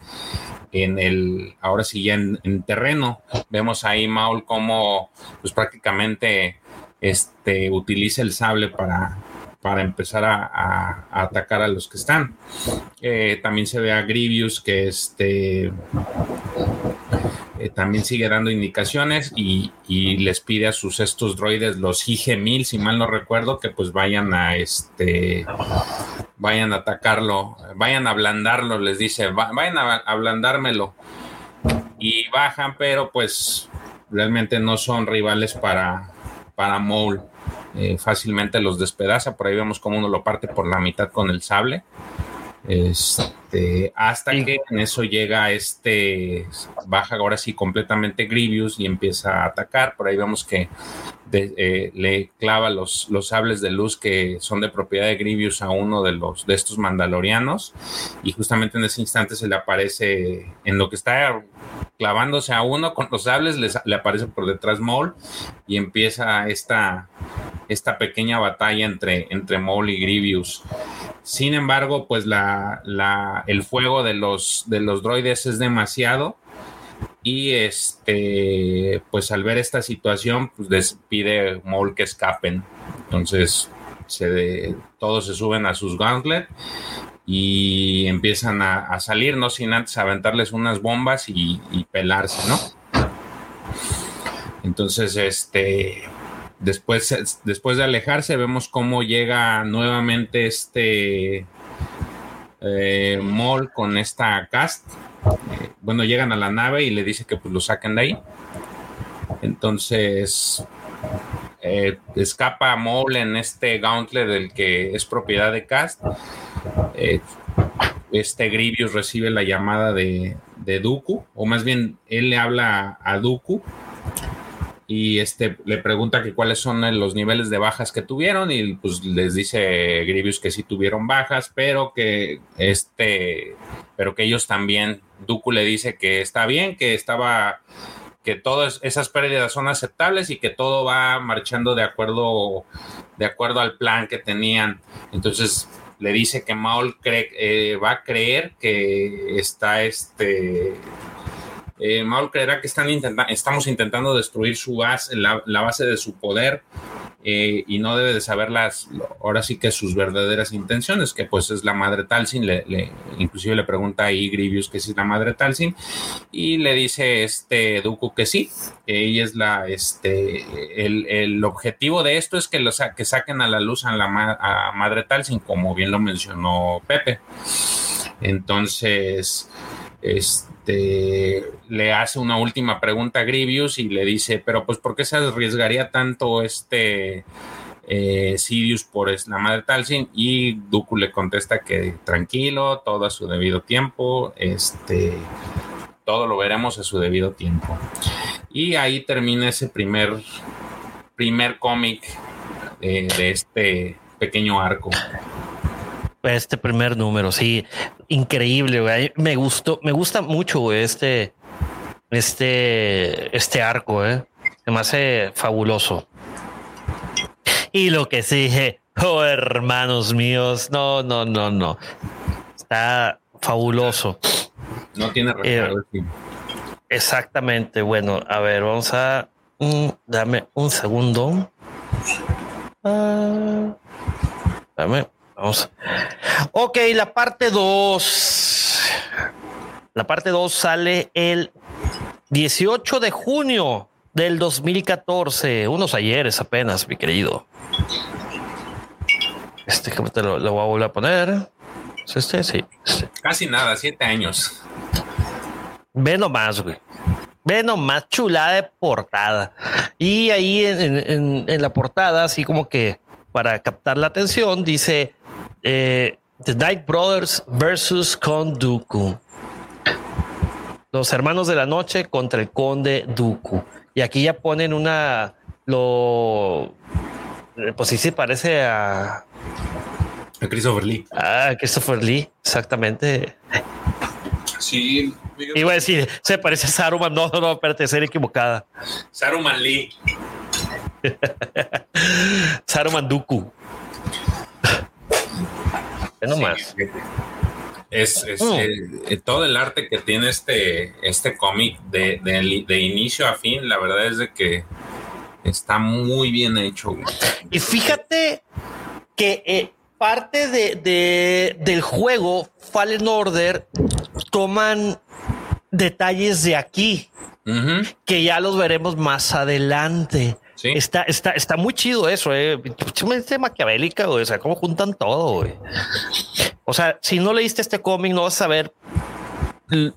en el, ahora sí ya en, terreno. Vemos ahí Maul como pues prácticamente este, utiliza el sable para, para empezar a, atacar a los que están. Eh, también se ve a Grievous que este eh, también sigue dando indicaciones y, les pide a sus estos droides, los IG-1000, si mal no recuerdo, que pues vayan a este, vayan a atacarlo, vayan a ablandarlo, les dice, vayan a ablandármelo. Y bajan, pero pues realmente no son rivales para, para Maul. Eh, fácilmente los despedaza, por ahí vemos cómo uno lo parte por la mitad con el sable. Este, hasta que en eso llega este, baja ahora sí completamente Grievous y empieza a atacar. Por ahí vemos que eh, le clava los, los sables de luz que son de propiedad de Grievous a uno de los de estos mandalorianos. Y justamente en ese instante se le aparece en lo que está clavándose a uno con los sables, le aparece por detrás Maul y empieza esta, esta pequeña batalla entre, entre Maul y Grievous. Sin embargo, pues la, el fuego de los, de los droides es demasiado. Y este, pues al ver esta situación, pues les pide Maul que escapen. Entonces, se todos se suben a sus gauntlet y empiezan a, salir, no sin antes aventarles unas bombas y, y pelarse, ¿no? Entonces, este, Después, después de alejarse, vemos cómo llega nuevamente este eh, con esta cast. Eh, bueno, llegan a la nave y le dice que pues lo saquen de ahí. Entonces eh, escapa Mol en este gauntlet del que es propiedad de Cast. este Grievous recibe la llamada de, de Dooku, o más bien él le habla a Dooku y este le pregunta que cuáles son los niveles de bajas que tuvieron y pues les dice Grievous que sí tuvieron bajas, pero que este pero que ellos también Dooku le dice que está bien, que estaba que todas esas pérdidas son aceptables y que todo va marchando de acuerdo de acuerdo al plan que tenían. Entonces le dice que Maul cree, eh, va a creer que está este eh, Maul creerá que están estamos intentando destruir su base, la, base de su poder eh, y no debe de saber las, ahora sí que sus verdaderas intenciones, que pues es la madre Talsin, le, inclusive le pregunta a Grievous que si es la madre Talsin y le dice este Dooku que sí, que ella es la, este, el, objetivo de esto es que, los, que saquen a la luz a la a madre Talsin, como bien lo mencionó Pepe. Entonces, este le hace una última pregunta a Grievous y le dice, pero pues ¿por qué se arriesgaría tanto este eh, Sirius por la madre Talsin? Y Dooku le contesta que tranquilo, todo a su debido tiempo, este, todo lo veremos a su debido tiempo. Y ahí termina ese primer, primer cómic de este pequeño arco. Este primer número, sí, increíble, güey. Me gustó, me gusta mucho, este, este, este arco, eh. Se me hace fabuloso. Y lo que sí dije, oh hermanos míos, no, no, no, no. Está fabuloso. No tiene eh, Exactamente. Bueno, a ver, vamos a mm, dame un segundo. Ah, dame Vamos. Ok, la parte 2. La parte 2 sale el 18 de junio del 2014. Unos ayeres apenas, mi querido. Este, ¿cómo te lo, voy a volver a poner? Este, sí. Este. Casi nada, siete años. Ve nomás, güey. Ve nomás chulada de portada. Y ahí en la portada, así como que para captar la atención, dice eh, The Night Brothers versus Konduku. Los hermanos de la noche contra el conde Dooku. Y aquí ya ponen una. Lo. Pues sí, se parece a. A Christopher Lee. A Christopher Lee, exactamente. Sí. Iba a decir, se parece a Saruman. No, no, no, espérate, ser equivocada. Saruman Lee. (laughs) Saruman Dooku. No más. Es, es mm. eh, todo el arte que tiene este, este cómic de, de, inicio a fin, la verdad es de que está muy bien hecho. Y fíjate que eh, parte de, del juego Fallen Order toman detalles de aquí que ya los veremos más adelante. Está, está, está muy chido eso, eh. Este maquiavélica, O sea, cómo juntan todo, O sea, si no leíste este cómic, no vas a ver.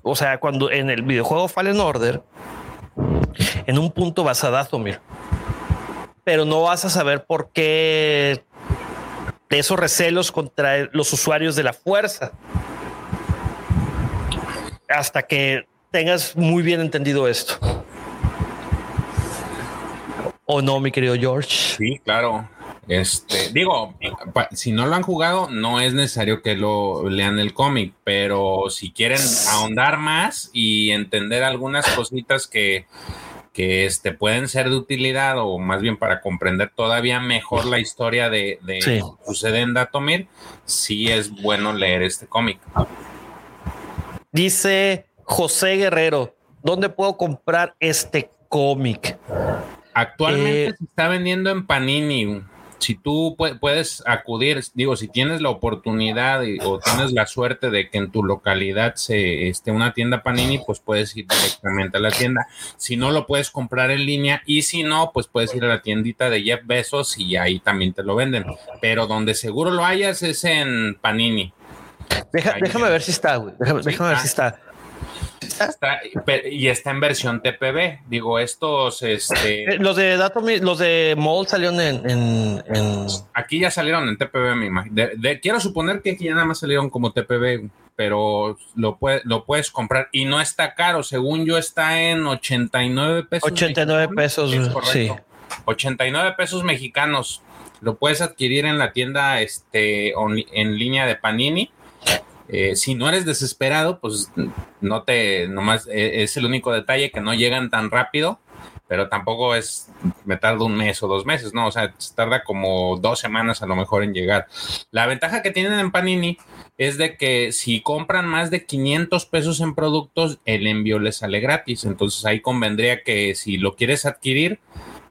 O sea, cuando en el videojuego Fallen Order, en un punto vas a Dathomir, pero no vas a saber por qué esos recelos contra los usuarios de la fuerza hasta que tengas muy bien entendido esto. ¿O no, mi querido George? Sí, claro. Este, digo, si no lo han jugado, no es necesario que lo lean el cómic, pero si quieren ahondar más y entender algunas cositas que, que este, pueden ser de utilidad o más bien para comprender todavía mejor la historia de, de sucede en Datomir, sí es bueno leer este cómic. Dice José Guerrero, ¿dónde puedo comprar este cómic? Actualmente eh, se está vendiendo en Panini. Si tú puedes acudir, digo, si tienes la oportunidad o tienes la suerte de que en tu localidad se esté una tienda Panini, pues puedes ir directamente a la tienda. Si no, lo puedes comprar en línea y si no, pues puedes ir a la tiendita de Jeff Bezos y ahí también te lo venden. Pero donde seguro lo hayas es en Panini. déjame ver si está, güey. Déjame, déjame ver si está y está en versión TPB. Digo, estos, este. Eh, los de Dato, los de Mold salieron en, Aquí ya salieron en TPB, mi imagino. quiero suponer que aquí ya nada más salieron como TPB, pero lo, lo puedes comprar y no está caro. Según yo, está en 89 pesos. 89 pesos, sí. 89 pesos mexicanos. Lo puedes adquirir en la tienda este, en línea de Panini eh, si no eres desesperado, pues no te, nomás eh, es el único detalle que no llegan tan rápido, pero tampoco es, me un mes o dos meses, ¿no? O sea, tarda como dos semanas a lo mejor en llegar. La ventaja que tienen en Panini es de que si compran más de 500 pesos en productos, el envío les sale gratis. Entonces ahí convendría que si lo quieres adquirir,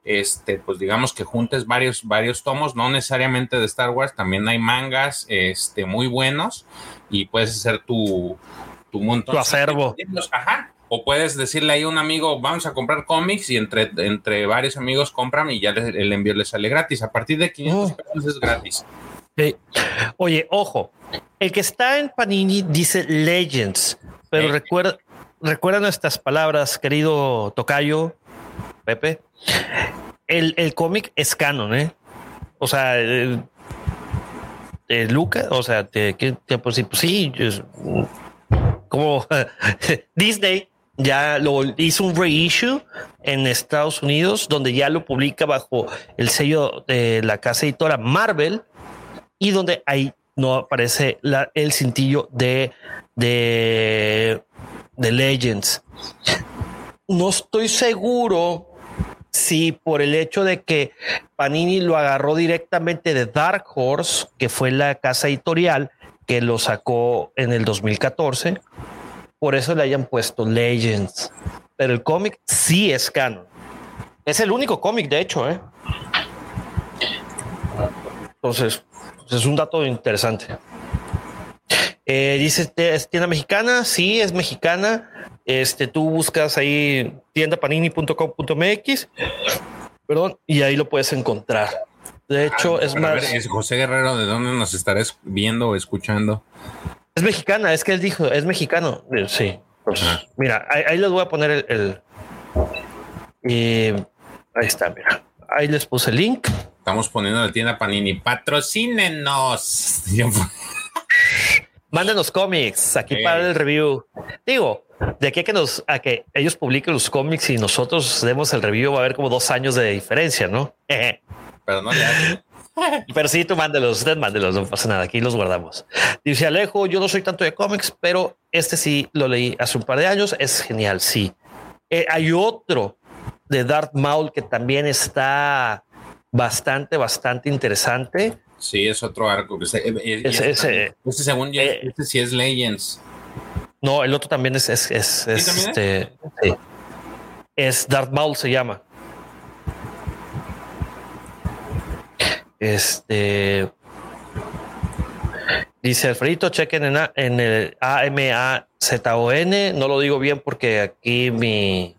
este, pues digamos que juntes varios, varios tomos, no necesariamente de Star Wars, también hay mangas, este, muy buenos y puedes hacer tu, tu montón. Tu acervo. Ajá. O puedes decirle ahí a un amigo, vamos a comprar cómics y entre, entre varios amigos compran y ya el envío les sale gratis. A partir de 500 pesos es gratis. Oye, ojo, el que está en Panini dice Legends, pero recuerda, recuerda nuestras palabras, querido Tocayo, Pepe. El, el cómic es canon, ¿eh? O sea, Luca, o sea, que, pues, pues sí, como (laughs) Disney ya lo hizo un reissue en Estados Unidos, donde ya lo publica bajo el sello de la casa editora Marvel y donde ahí no aparece el cintillo de, de, de Legends. No estoy seguro Sí, por el hecho de que Panini lo agarró directamente de Dark Horse, que fue la casa editorial que lo sacó en el 2014. Por eso le hayan puesto Legends. Pero el cómic sí es canon. Es el único cómic, de hecho. ¿eh? Entonces, pues, es un dato interesante. Eh, dice, ¿es tienda mexicana? Sí, es mexicana. Este, tú buscas ahí tiendapanini.com.mx, perdón, y ahí lo puedes encontrar. De hecho, ah, es más. es José Guerrero, ¿de dónde nos estarás viendo o escuchando? Es mexicana, es que él dijo, es mexicano. Eh, sí. Pues, mira, ahí, les voy a poner el. y ahí está, mira. Ahí les puse el link. Estamos poniendo la tienda Panini. Patrocínenos. (laughs) Mándenos cómics aquí para el review. Digo, de aquí a que nos a que ellos publiquen los cómics y nosotros demos el review, va a haber como dos años de diferencia, ¿no? Pero no hace. (laughs) Pero sí, tú mándelos, usted mándelos, no pasa nada, aquí los guardamos. Dice Alejo, yo no soy tanto de cómics, pero este sí lo leí hace un par de años, es genial, sí. Eh, hay otro de Darth Maul que también está bastante, bastante interesante. Sí, es otro arco. eh, eh, Ese- este, ese- este según yo, eh, este sí es Legends. No, el otro también es, es, es, es, también este, sí. es Darth Maul se llama. Este dice Alfredito, chequen en, A- en el AMAZON. No lo digo bien porque aquí mi,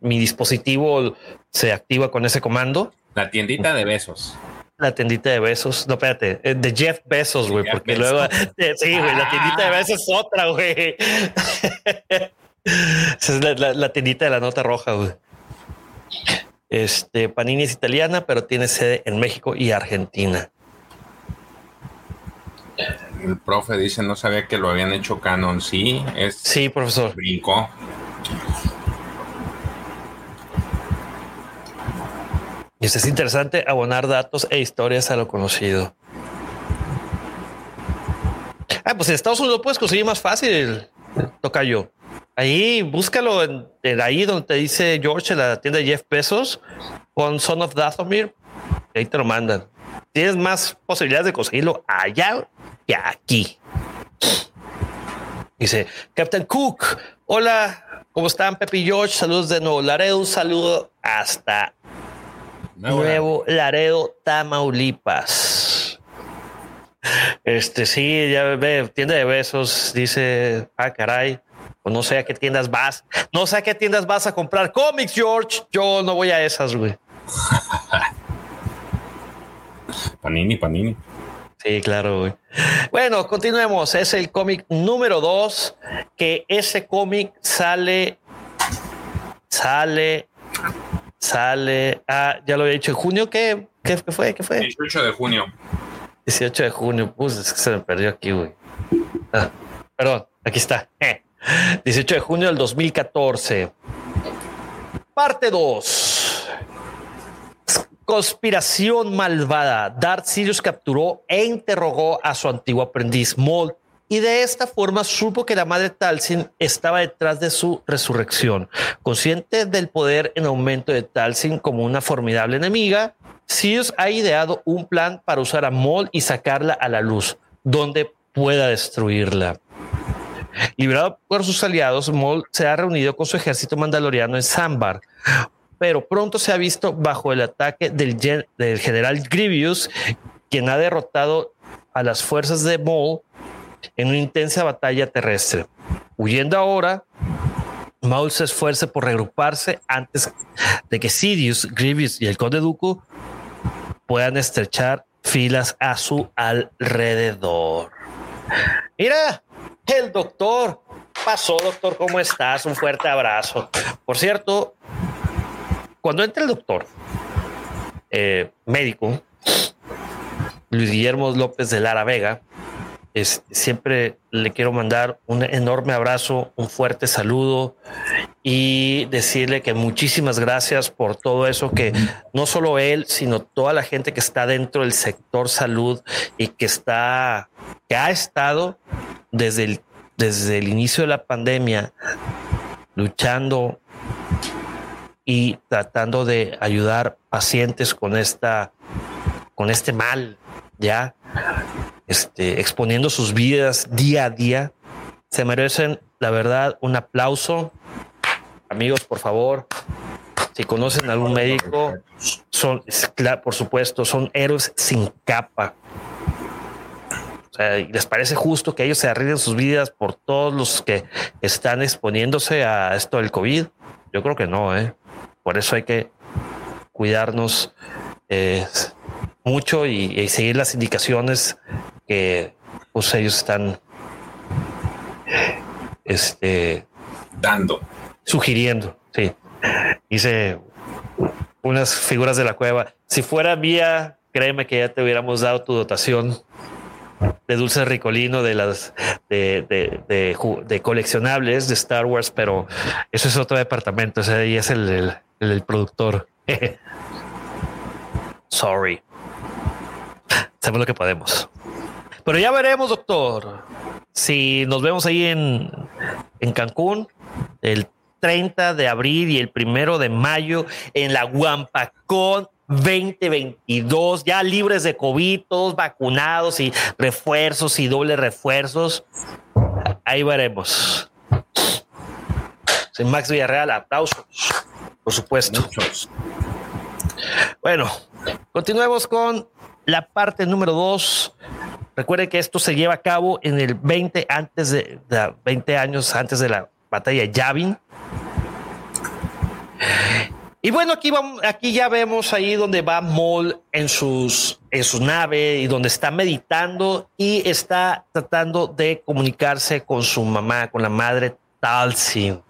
mi dispositivo se activa con ese comando. La tiendita de besos. La tiendita de besos. No, espérate, eh, de Jeff Bezos, güey, porque Bezos. luego. (laughs) eh, Sí, güey, la tiendita de besos es otra, güey. (laughs) Esa es la, la- la tiendita de la nota roja, güey. Este Panini es italiana, pero tiene sede en México y Argentina. El profe dice, no sabía que lo habían hecho canon. Sí, es Sí, profesor. brincó. Y es interesante abonar datos e historias a lo conocido. Ah, pues en Estados Unidos lo puedes conseguir más fácil, toca yo. Ahí búscalo en, en ahí donde te dice George en la tienda de Jeff Bezos con Son of Dathomir. Ahí te lo mandan. Tienes más posibilidades de conseguirlo allá que aquí. Dice Captain Cook. Hola, ¿cómo están? Pepe y George. Saludos de Nuevo Laredo. Un saludo hasta Nuevo- Nuevo Laredo, Tamaulipas. Este sí, ya ve, tienda de besos, dice, ah, caray, o no sé a qué tiendas vas, no sé a qué tiendas vas a comprar cómics, George. Yo no voy a esas, güey. (laughs) Panini, Panini. Sí, claro, güey. Bueno, continuemos. Es el cómic número dos, que ese cómic sale, sale, sale. Ah, ya lo había dicho en junio. ¿Qué, qué, qué fue? ¿Qué fue? 18 de junio. 18 de junio. Pues es que se me perdió aquí, güey. Ah, perdón, aquí está. (laughs) Eh. 18 de junio del 2014. Parte 2. Conspiración malvada. Darth Sirius capturó e interrogó a su antiguo aprendiz Maul y de esta forma supo que la madre Talsin estaba detrás de su resurrección. Consciente del poder en aumento de Talsin como una formidable enemiga, Sirius ha ideado un plan para usar a Maul y sacarla a la luz, donde pueda destruirla. Librado por sus aliados, Maul se ha reunido con su ejército mandaloriano en Sambar, pero pronto se ha visto bajo el ataque del general Grievous, quien ha derrotado a las fuerzas de Maul en una intensa batalla terrestre. Huyendo ahora, Maul se esfuerza por regruparse antes de que Sidious, Grievous y el Conde Dooku puedan estrechar filas a su alrededor. Mira, el doctor. Pasó, doctor, ¿cómo estás? Un fuerte abrazo. Por cierto, cuando entra el doctor, eh, médico, Luis Guillermo López de Lara Vega, es, siempre le quiero mandar un enorme abrazo, un fuerte saludo y decirle que muchísimas gracias por todo eso que no solo él, sino toda la gente que está dentro del sector salud y que está, que ha estado desde el, desde el inicio de la pandemia luchando y tratando de ayudar pacientes con esta, con este mal, ya, este, exponiendo sus vidas día a día. Se merecen, la verdad, un aplauso. Amigos, por favor, si conocen a algún médico, son, por supuesto, son héroes sin capa. O sea, ¿y ¿les parece justo que ellos se arriesguen sus vidas por todos los que están exponiéndose a esto del COVID? Yo creo que no, ¿eh? Por eso hay que cuidarnos eh, mucho y seguir las indicaciones que pues, ellos están este, Dando. sugiriendo. Sí. Dice unas figuras de la cueva. Si fuera mía, créeme que ya te hubiéramos dado tu dotación. de dulce ricolino de las de, de, coleccionables de Star Wars, pero eso es otro departamento. Ese ahí es el, el, productor. (laughs) Sorry. Sabemos lo que podemos. Pero ya veremos, doctor. Si nos vemos ahí en, en Cancún el 30 de abril y el primero de mayo en la Guampacón 2022, ya libres de COVID, todos vacunados y refuerzos y doble refuerzos. Ahí veremos. Sin Max Villarreal, aplausos, por supuesto. Bueno, continuemos con la parte número dos. Recuerden que esto se lleva a cabo en el 20 antes de 20 años antes de la batalla de Yavin. Y bueno, aquí vamos, aquí ya vemos ahí donde va Mol en sus en su nave y donde está meditando y está tratando de comunicarse con su mamá, con la madre Talsin.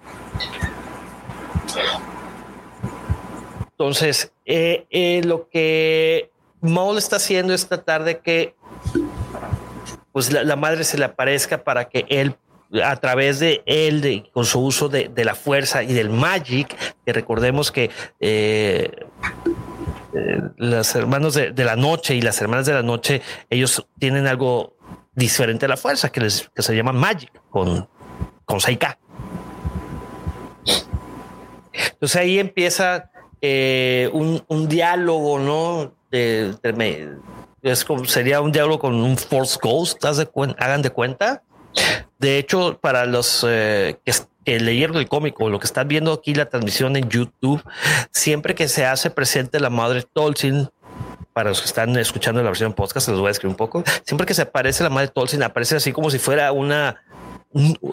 Entonces, eh, eh, lo que Mol está haciendo es tratar de que pues la, madre se le aparezca para que él a través de él, de, con su uso de, la fuerza y del magic, que recordemos que eh, eh, los hermanos de, la noche y las hermanas de la noche, ellos tienen algo diferente a la fuerza que, les, se llama magic con, con Seika. Entonces ahí empieza eh, un, diálogo, ¿no? Es como sería un diálogo con un Force Ghost, hagan de cuenta de hecho, para los eh, que, leyeron el cómic o lo que están viendo aquí la transmisión en YouTube, siempre que se hace presente la madre Tolkien, para los que están escuchando la versión podcast, se los voy a escribir un poco. Siempre que se aparece la madre Tolkien, aparece así como si fuera una,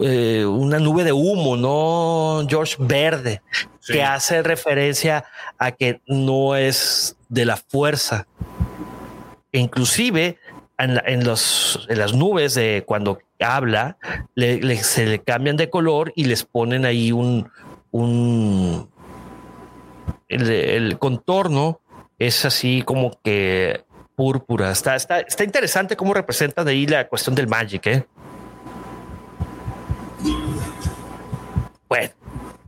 eh, una nube de humo, no George Verde, que hace referencia a que no es de la fuerza. E inclusive en, los, en las nubes de cuando habla, se le cambian de color y les ponen ahí un, un el, contorno es así como que púrpura. Está, está, está interesante cómo representa de ahí la cuestión del magic. ¿eh? Bueno,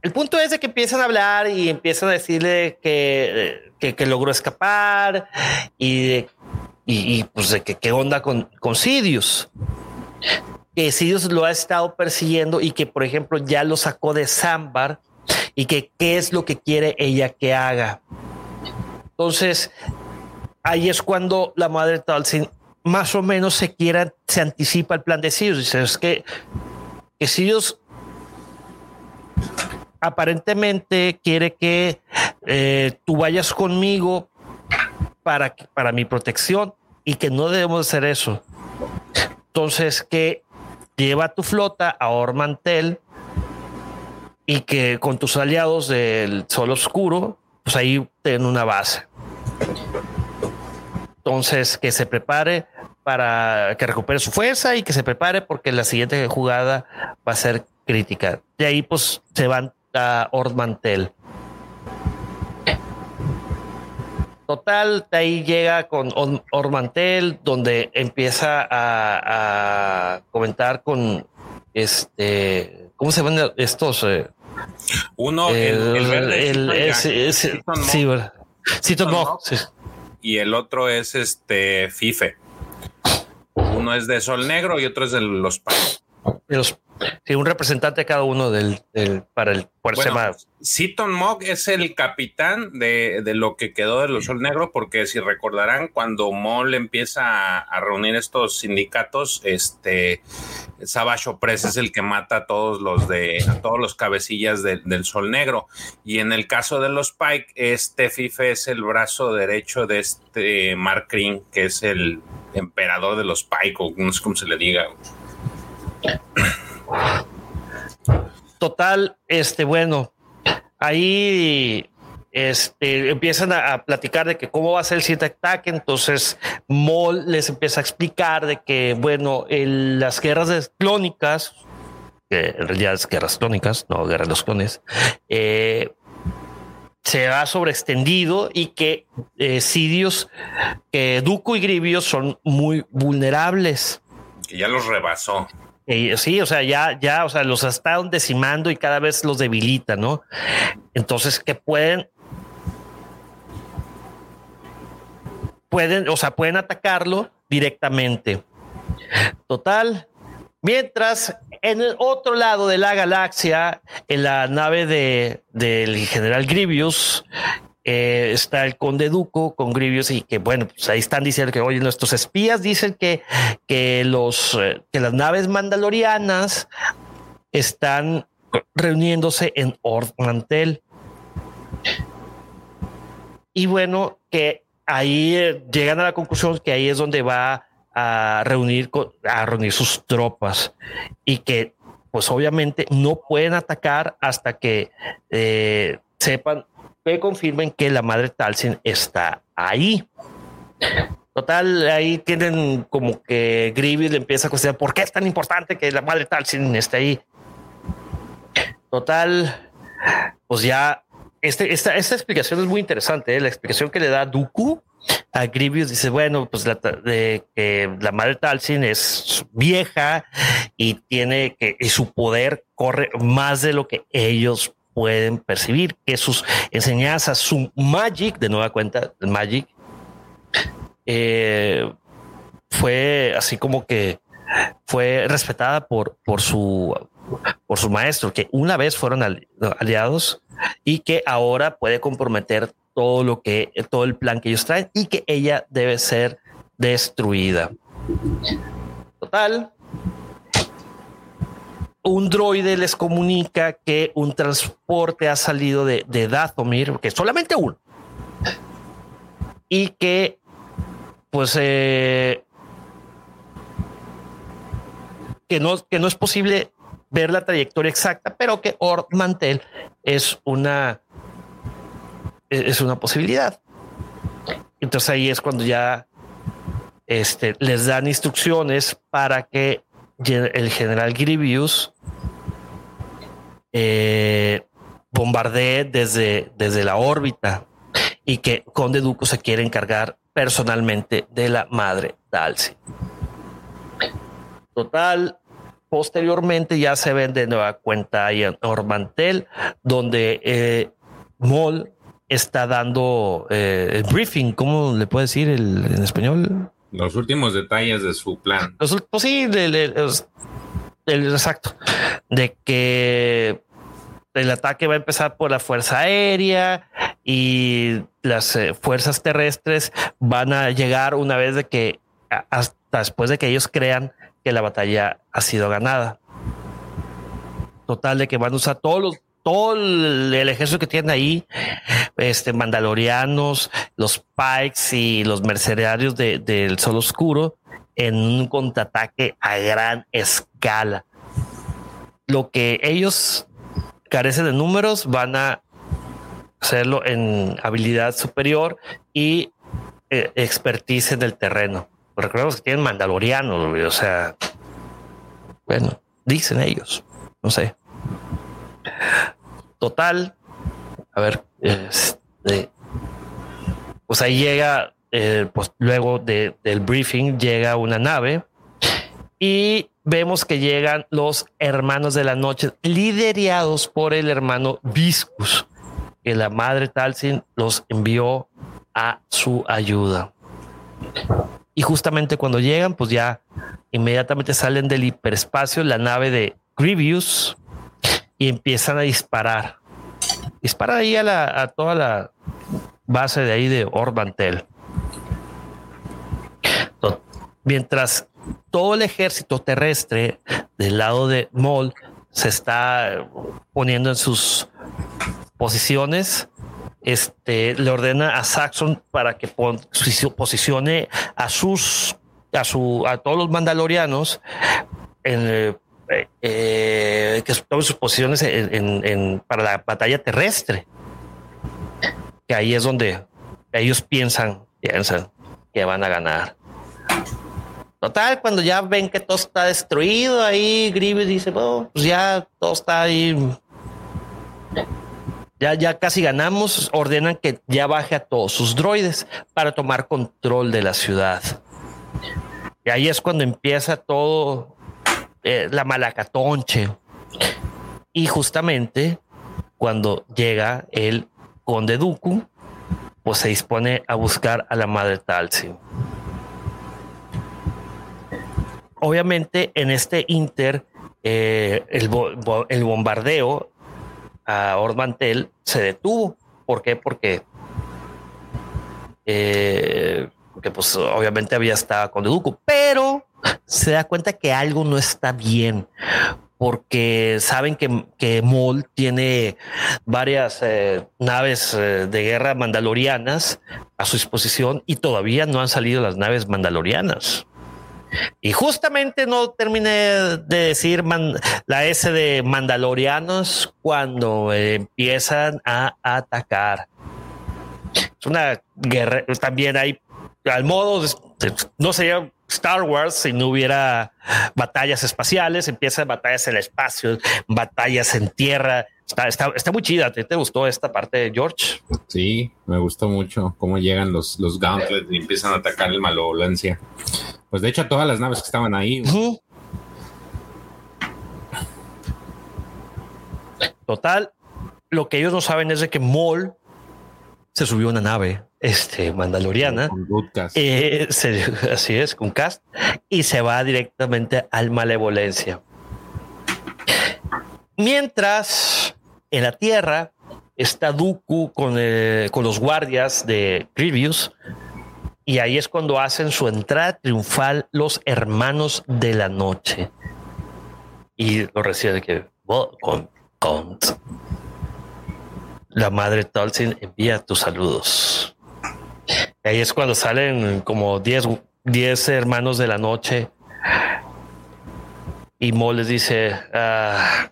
el punto es de que empiezan a hablar y empiezan a decirle que, que, logró escapar y, y, pues de que qué onda con, con Sidious que Sirius lo ha estado persiguiendo y que, por ejemplo, ya lo sacó de Sambar y que qué es lo que quiere ella que haga. Entonces, ahí es cuando la madre Talsin más o menos se quiera, se anticipa el plan de Sirius. Dice, es que, que Sirius aparentemente quiere que eh, tú vayas conmigo para, para mi protección y que no debemos hacer eso. Entonces, que lleva tu flota a Ormantel y que con tus aliados del Sol Oscuro, pues ahí ten una base. Entonces, que se prepare para que recupere su fuerza y que se prepare porque la siguiente jugada va a ser crítica. De ahí, pues se van a Ormantel. Total, de ahí llega con Ormantel, donde empieza a, comentar con este, ¿cómo se ven estos? Eh? Uno, el, el, verde, sí, Y el otro es este Fife. Uno es de Sol Negro y otro es de los Palos. Los Sí, un representante cada uno del, para el bueno, Seaton Mock es el capitán de, lo que quedó de los Sol Negro, porque si recordarán, cuando Moll empieza a, reunir estos sindicatos, este Savage Press es el que mata a todos los de todos los cabecillas del Sol Negro. Y en el caso de los Pike, este Fife es el brazo derecho de este Mark Green, que es el emperador de los Pike, o no sé cómo se le diga. Total, este, bueno, ahí este, empiezan a, platicar de que cómo va a ser el siguiente ataque. Entonces, Moll les empieza a explicar de que, bueno, las guerras clónicas, que en realidad es guerras clónicas, no guerras de los clones, eh, se ha sobreextendido y que eh, Sidious, que Duco y Grievous son muy vulnerables. Ya los rebasó. Sí, o sea, ya, ya, o sea, los están decimando y cada vez los debilita, ¿no? Entonces, que pueden, pueden, o sea, pueden atacarlo directamente. Total. Mientras en el otro lado de la galaxia, en la nave de, del general Grievous, eh, está el conde Duco con Grievous y que bueno, pues ahí están diciendo que oye, nuestros espías dicen que, que los eh, que las naves mandalorianas están reuniéndose en Ord. Y bueno, que ahí eh, llegan a la conclusión que ahí es donde va a reunir, a reunir sus tropas y que pues obviamente no pueden atacar hasta que sepan que confirmen que la madre Talsin está ahí. Total, ahí tienen como que Grievous le empieza a cuestionar por qué es tan importante que la madre Talsin esté ahí. Total, pues ya este, esta, esta explicación es muy interesante. ¿eh? La explicación que le da Dooku a Grievous dice, bueno, pues la, de, que la madre Talsin es vieja y tiene que, y su poder corre más de lo que ellos pueden percibir, que sus enseñanzas, su magic, de nueva cuenta, el magic, eh, fue así como que fue respetada por, por su por su maestro, que una vez fueron aliados y que ahora puede comprometer todo lo que, todo el plan que ellos traen y que ella debe ser destruida. Total. Un droide les comunica que un transporte ha salido de, de Dathomir, que solamente uno, y que, pues, eh, que no, que no es posible ver la trayectoria exacta, pero que Ord Mantel es una es una posibilidad. Entonces ahí es cuando ya este, les dan instrucciones para que el general Grievous eh, bombardee desde, desde la órbita y que Conde Duco se quiere encargar personalmente de la madre Dalcy. Total, posteriormente ya se ven de nueva cuenta ahí en Ormantel, donde eh, Moll está dando eh, el briefing, ¿cómo le puede decir el, en español? Los últimos detalles de su plan. Los, pues sí, el, exacto, de que el ataque va a empezar por la fuerza aérea y las eh, fuerzas terrestres van a llegar una vez de que hasta después de que ellos crean que la batalla ha sido ganada. Total de que van a usar todos los todo el, ejército que tienen ahí, este, mandalorianos, los Pikes y los mercenarios del Sol Oscuro en un contraataque a gran escala. Lo que ellos carecen de números van a hacerlo en habilidad superior y eh, expertise en el terreno. Recordemos que tienen mandalorianos, o sea, bueno, dicen ellos, no sé. Total, a ver, este, pues ahí llega, eh, pues luego del briefing llega una nave y vemos que llegan los hermanos de la noche, liderados por el hermano Viscus, que la madre Talsin los envió a su ayuda. Y justamente cuando llegan, pues ya inmediatamente salen del hiperespacio la nave de Grievous y empiezan a disparar. Dispara ahí a, la, a toda la base de ahí de Orbantel. Mientras todo el ejército terrestre del lado de Moll se está poniendo en sus posiciones, este le ordena a Saxon para que posicione a sus a su a todos los mandalorianos en, eh, que tomen sus posiciones para la batalla terrestre. Que ahí es donde ellos piensan, piensan que van a ganar. Total, cuando ya ven que todo está destruido, ahí Grievous dice, pues ya todo está ahí. ya, ya casi ganamos, ordenan que ya baje a todos sus droides para tomar control de la ciudad. Y ahí es cuando empieza todo eh, la malacatonche. Y justamente cuando llega el conde Dooku, pues se dispone a buscar a la madre Talsi. Obviamente en este inter, eh, el, bombardeo a Ormantel se detuvo. ¿Por qué? Porque, eh, porque pues obviamente había estado con Dooku, pero se da cuenta que algo no está bien porque saben que, que Maul tiene varias eh, naves eh, de guerra mandalorianas a su disposición y todavía no han salido las naves mandalorianas. Y justamente no terminé de decir la S de mandalorianos cuando empiezan a atacar. Es una guerra, también hay al modo, no sería Star Wars si no hubiera batallas espaciales, empiezan batallas en el espacio, batallas en tierra. Está, está, está muy chida. ¿Te, ¿Te, gustó esta parte, George? Sí, me gustó mucho cómo llegan los, los gauntlets y empiezan a atacar el malevolencia. Pues de hecho, todas las naves que estaban ahí. Total, lo que ellos no saben es de que Maul se subió a una nave este, mandaloriana. Eh, (laughs) así es, con cast. Y se va directamente al malevolencia. Mientras en la Tierra está Dooku con, con los guardias de Grievous. Y ahí es cuando hacen su entrada triunfal los hermanos de la noche. Y lo recibe que con, con la madre Tolkien envía tus saludos. Ahí es cuando salen como 10 hermanos de la noche. Y Mo les dice, ah,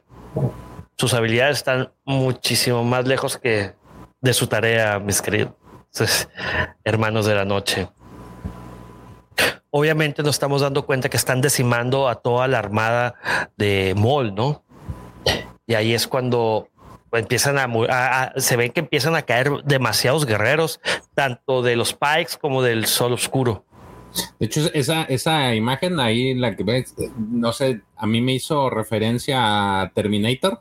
sus habilidades están muchísimo más lejos que de su tarea, mis queridos hermanos de la noche. Obviamente nos estamos dando cuenta que están decimando a toda la armada de Mol, ¿no? Y ahí es cuando empiezan a, se ven que empiezan a caer demasiados guerreros, tanto de los Pikes como del Sol Oscuro. De hecho, esa, esa imagen ahí, la que ves, no sé, a mí me hizo referencia a Terminator.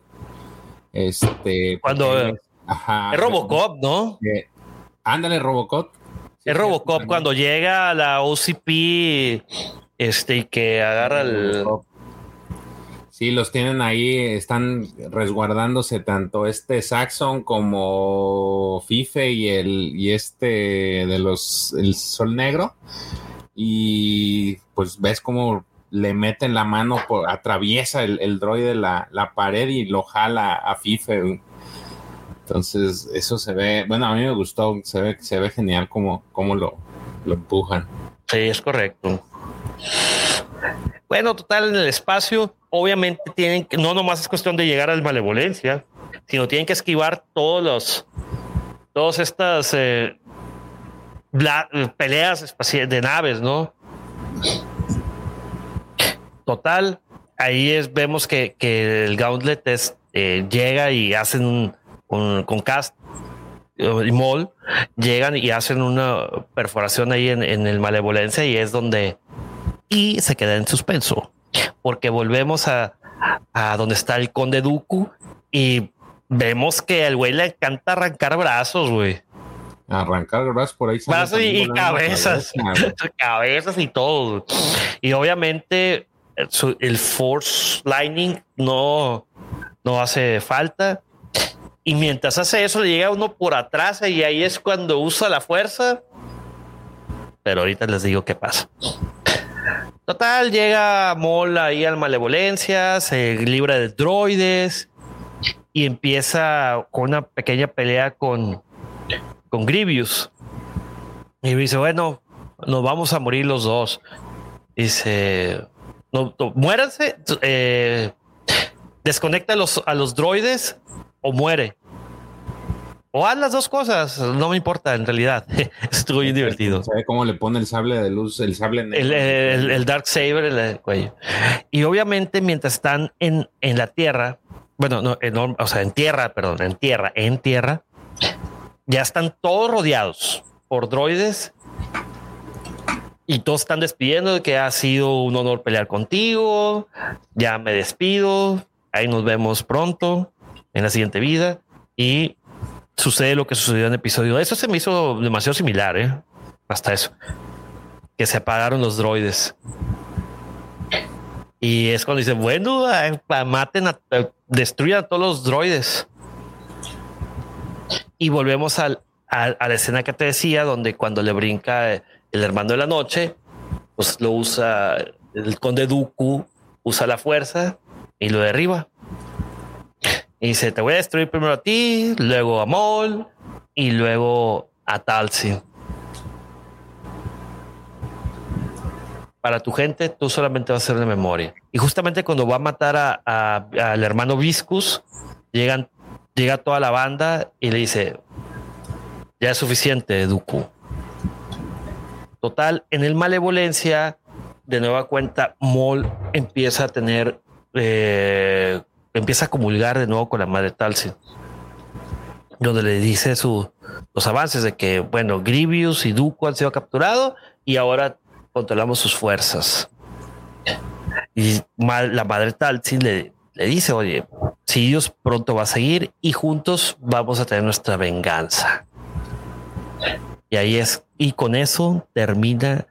Este. Cuando. es Robocop, ¿no? ándale, Robocop. es Robocop cuando llega a la OCP este, y que agarra el. Sí, los tienen ahí, están resguardándose tanto este Saxon como Fife y el y este de los el Sol Negro. Y pues ves cómo le meten la mano, por, atraviesa el, el droide la, la pared y lo jala a Fife. Entonces, eso se ve, bueno, a mí me gustó, se ve, se ve genial como, cómo lo, lo empujan. Sí, es correcto. Bueno, total, en el espacio, obviamente tienen que, no nomás es cuestión de llegar al malevolencia, sino tienen que esquivar todos los, todas estas eh, peleas espaciales de naves, ¿no? Total, ahí es, vemos que, que el Gauntlet es, eh, llega y hacen un, con, Cast y Mol, llegan y hacen una perforación ahí en, en el Malevolencia y es donde y se queda en suspenso porque volvemos a, a donde está el conde Dooku y vemos que el güey le encanta arrancar brazos, güey. Arrancar brazos por ahí. Brazos y, cabezas, (laughs) cabezas y todo. Y obviamente el Force Lightning no, no hace falta. Y mientras hace eso, le llega uno por atrás y ahí es cuando usa la fuerza. Pero ahorita les digo qué pasa. Total, llega Mola ahí al Malevolencia, se libra de droides y empieza con una pequeña pelea con, con. Y dice, bueno, nos vamos a morir los dos. Dice, no, muéranse, eh, desconecta los, a los droides o muere. O haz las dos cosas, no me importa en realidad. (laughs) Estuvo bien divertido. ¿Sabe cómo le pone el sable de luz, el sable negro? El, el, Dark Saber en el cuello. Y obviamente, mientras están en, en la Tierra, bueno, no, en, o sea, en tierra, perdón, en tierra, en tierra, ya están todos rodeados por droides y todos están despidiendo de que ha sido un honor pelear contigo. Ya me despido. Ahí nos vemos pronto en la siguiente vida. Y sucede lo que sucedió en el episodio. Eso se me hizo demasiado similar, ¿eh? Hasta eso. Que se apagaron los droides. Y es cuando dice, bueno, maten, a, destruyan a todos los droides. Y volvemos al, a, la escena que te decía, donde cuando le brinca el hermano de la noche, pues lo usa el conde Dooku, usa la fuerza y lo derriba. Y dice, te voy a destruir primero a ti, luego a Maul y luego a Talsi. Para tu gente, tú solamente vas a ser de memoria. Y justamente cuando va a matar al hermano Viscus, llegan, llega toda la banda y le dice, ya es suficiente, Dooku. Total, en el malevolencia, de nueva cuenta, Maul empieza a tener eh, empieza a comulgar de nuevo con la madre Talsin, donde le dice su, los avances de que, bueno, Grievous y Dooku han sido capturados y ahora controlamos sus fuerzas. Y la madre Talsin le, le dice, oye, si Dios pronto va a seguir y juntos vamos a tener nuestra venganza. Y ahí es, y con eso termina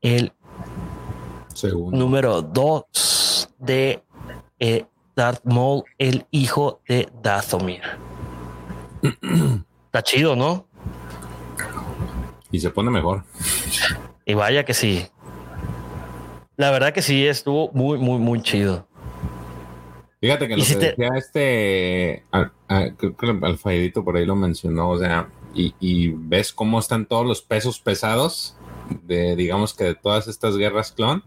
el número dos de eh, Darth Maul, el hijo de Dathomir. Está chido, ¿no? Y se pone mejor. Y vaya que sí. La verdad que sí, estuvo muy, muy, muy chido. Fíjate que lo que decía este, creo que Alfaidito por ahí lo mencionó, o sea, y, y, ves cómo están todos los pesos pesados de, digamos que de todas estas guerras clon,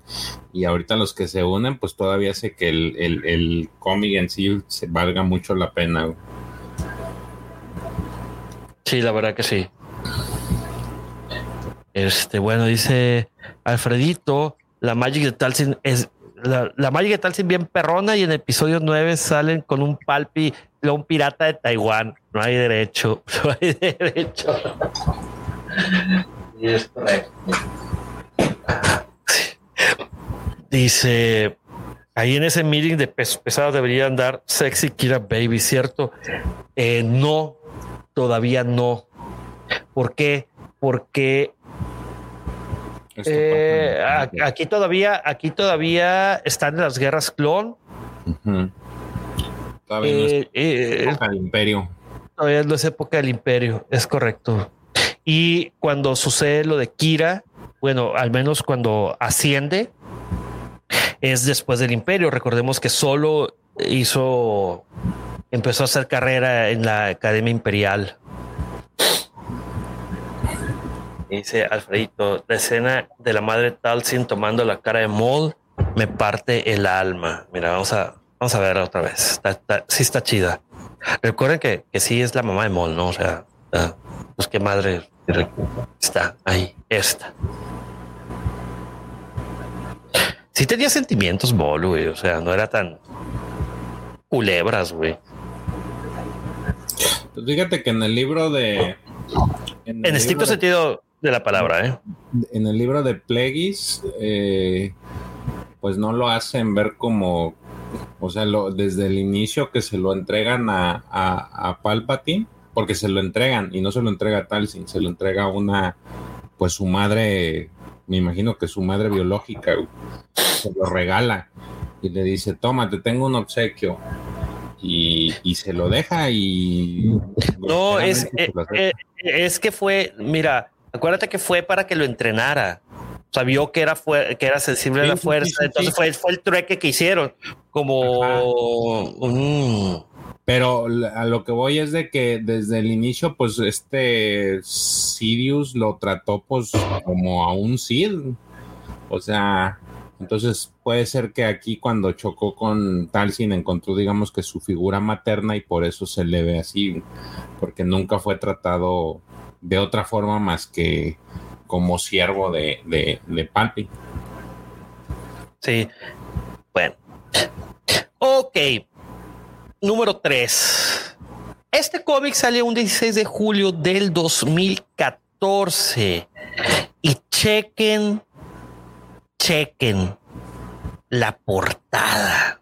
y ahorita los que se unen, pues todavía sé que el, el, el cómic en sí se valga mucho la pena. Sí, la verdad que sí. Este, bueno, dice Alfredito, la Magic de Talsin es la, la Magic de Talsin bien perrona y en episodio 9 salen con un palpi, un pirata de Taiwán. No hay derecho, (laughs) no hay derecho. Dice, ahí en ese meeting de pesos pesados deberían dar sexy Kira Baby, ¿cierto? Eh, no, todavía no. ¿Por qué? Porque eh, aquí todavía, aquí todavía están las guerras clon. Todavía no es eh, época del imperio. Todavía no es época del imperio, es correcto. Y cuando sucede lo de Kira, bueno, al menos cuando asciende, es después del imperio. Recordemos que solo hizo, empezó a hacer carrera en la Academia Imperial. Dice Alfredito, la escena de la madre Talsin tomando la cara de Maul me parte el alma. Mira, vamos a, vamos a verla otra vez. sí está chida. Recuerden que, que sí es la mamá de Maul, ¿no? O sea, pues qué madre Está ahí, esta. Sí tenía sentimientos Bolo, güey. O sea, no era tan culebras, güey. Pues fíjate que en el libro de. En, estricto sentido de la palabra, ¿eh? En el libro de Plegis, eh, pues no lo hacen ver como. O sea, lo, desde el inicio que se lo entregan a, a, a Palpatine porque se lo entregan y no se lo entrega Talsin, se lo entrega a una, pues su madre, me imagino que su madre biológica, se lo regala y le dice, toma, te tengo un obsequio. Y, y se lo deja y... No, es, eh, eh, es que fue, mira, acuérdate que fue para que lo entrenara. O sea, vio que era, que era sensible a la fuerza. Entonces fue, fue el trueque que hicieron. Como un pero a lo que voy es de que desde el inicio, pues este Sirius lo trató pues como a un Sid. O sea, entonces puede ser que aquí cuando chocó con Talsin encontró, digamos que su figura materna y por eso se le ve así, porque nunca fue tratado de otra forma más que como siervo de, de, de. Sí. Bueno. Ok número 3. Este cómic salió un 16 de julio del 2014. Y chequen, chequen la portada.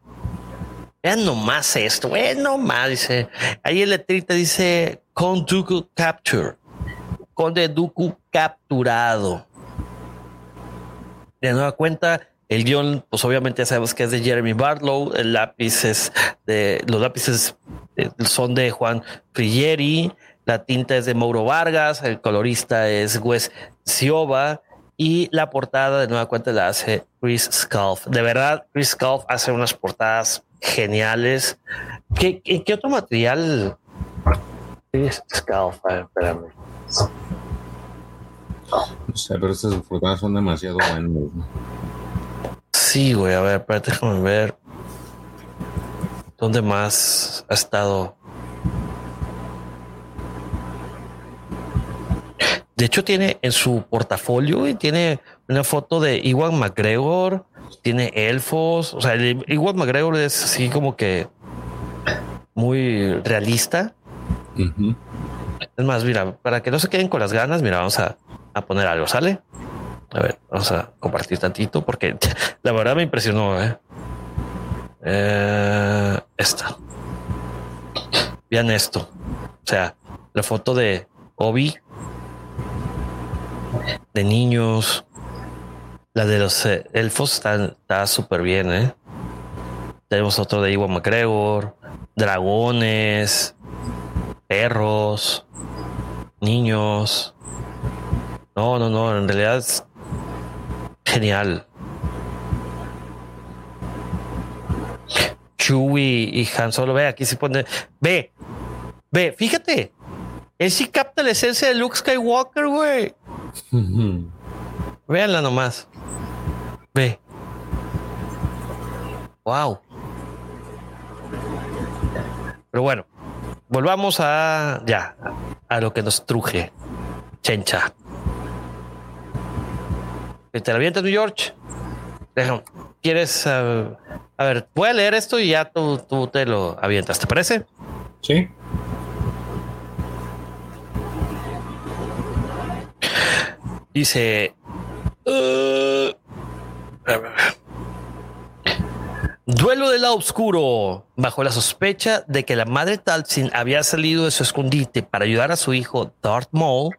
Vean nomás esto, vean nomás, dice. Ahí el letrita dice con Dooku Capture. Conde Dooku capturado. De nueva cuenta, el guion, pues obviamente ya sabemos que es de Jeremy Barlow. El lápiz es de los lápices eh, son de Juan Frigieri. La tinta es de Mauro Vargas. El colorista es Wes Cioba. Y la portada de nueva cuenta la hace Chris Scalf. De verdad, Chris Scalf hace unas portadas geniales. ¿Qué, qué, otro material? Chris Scalf, espérame. No sé, pero estas portadas son demasiado buenas. Sí, güey, a ver, espérate, déjame ver. ¿Dónde más ha estado? De hecho, tiene en su portafolio y tiene una foto de Iwan McGregor, tiene elfos. O sea, Iwan McGregor es así como que muy realista. Es más, mira, para que no se queden con las ganas, mira, vamos a, a poner algo, ¿sale? A ver, vamos a compartir tantito porque (laughs) la verdad me impresionó. ¿eh? Eh, esta. Vean esto. O sea, la foto de Obi, de niños, la de los eh, elfos está súper bien. ¿eh? Tenemos otro de Iwan McGregor, dragones, perros, niños. No, no, no, en realidad Genial. Chewie y Han Solo, ve, aquí se pone, ve, ve, fíjate, él sí capta la esencia de Luke Skywalker, güey. Véanla nomás. Ve. Wow. Pero bueno, volvamos a ya, a lo que nos truje. Chencha. ¿Te la avientas, New York? ¿Quieres? Uh, a ver, voy a leer esto y ya tú, tú te lo avientas, ¿te parece? Sí. Dice. Uh, duelo del lado oscuro. Bajo la sospecha de que la madre Talcin había salido de su escondite para ayudar a su hijo Darth Maul,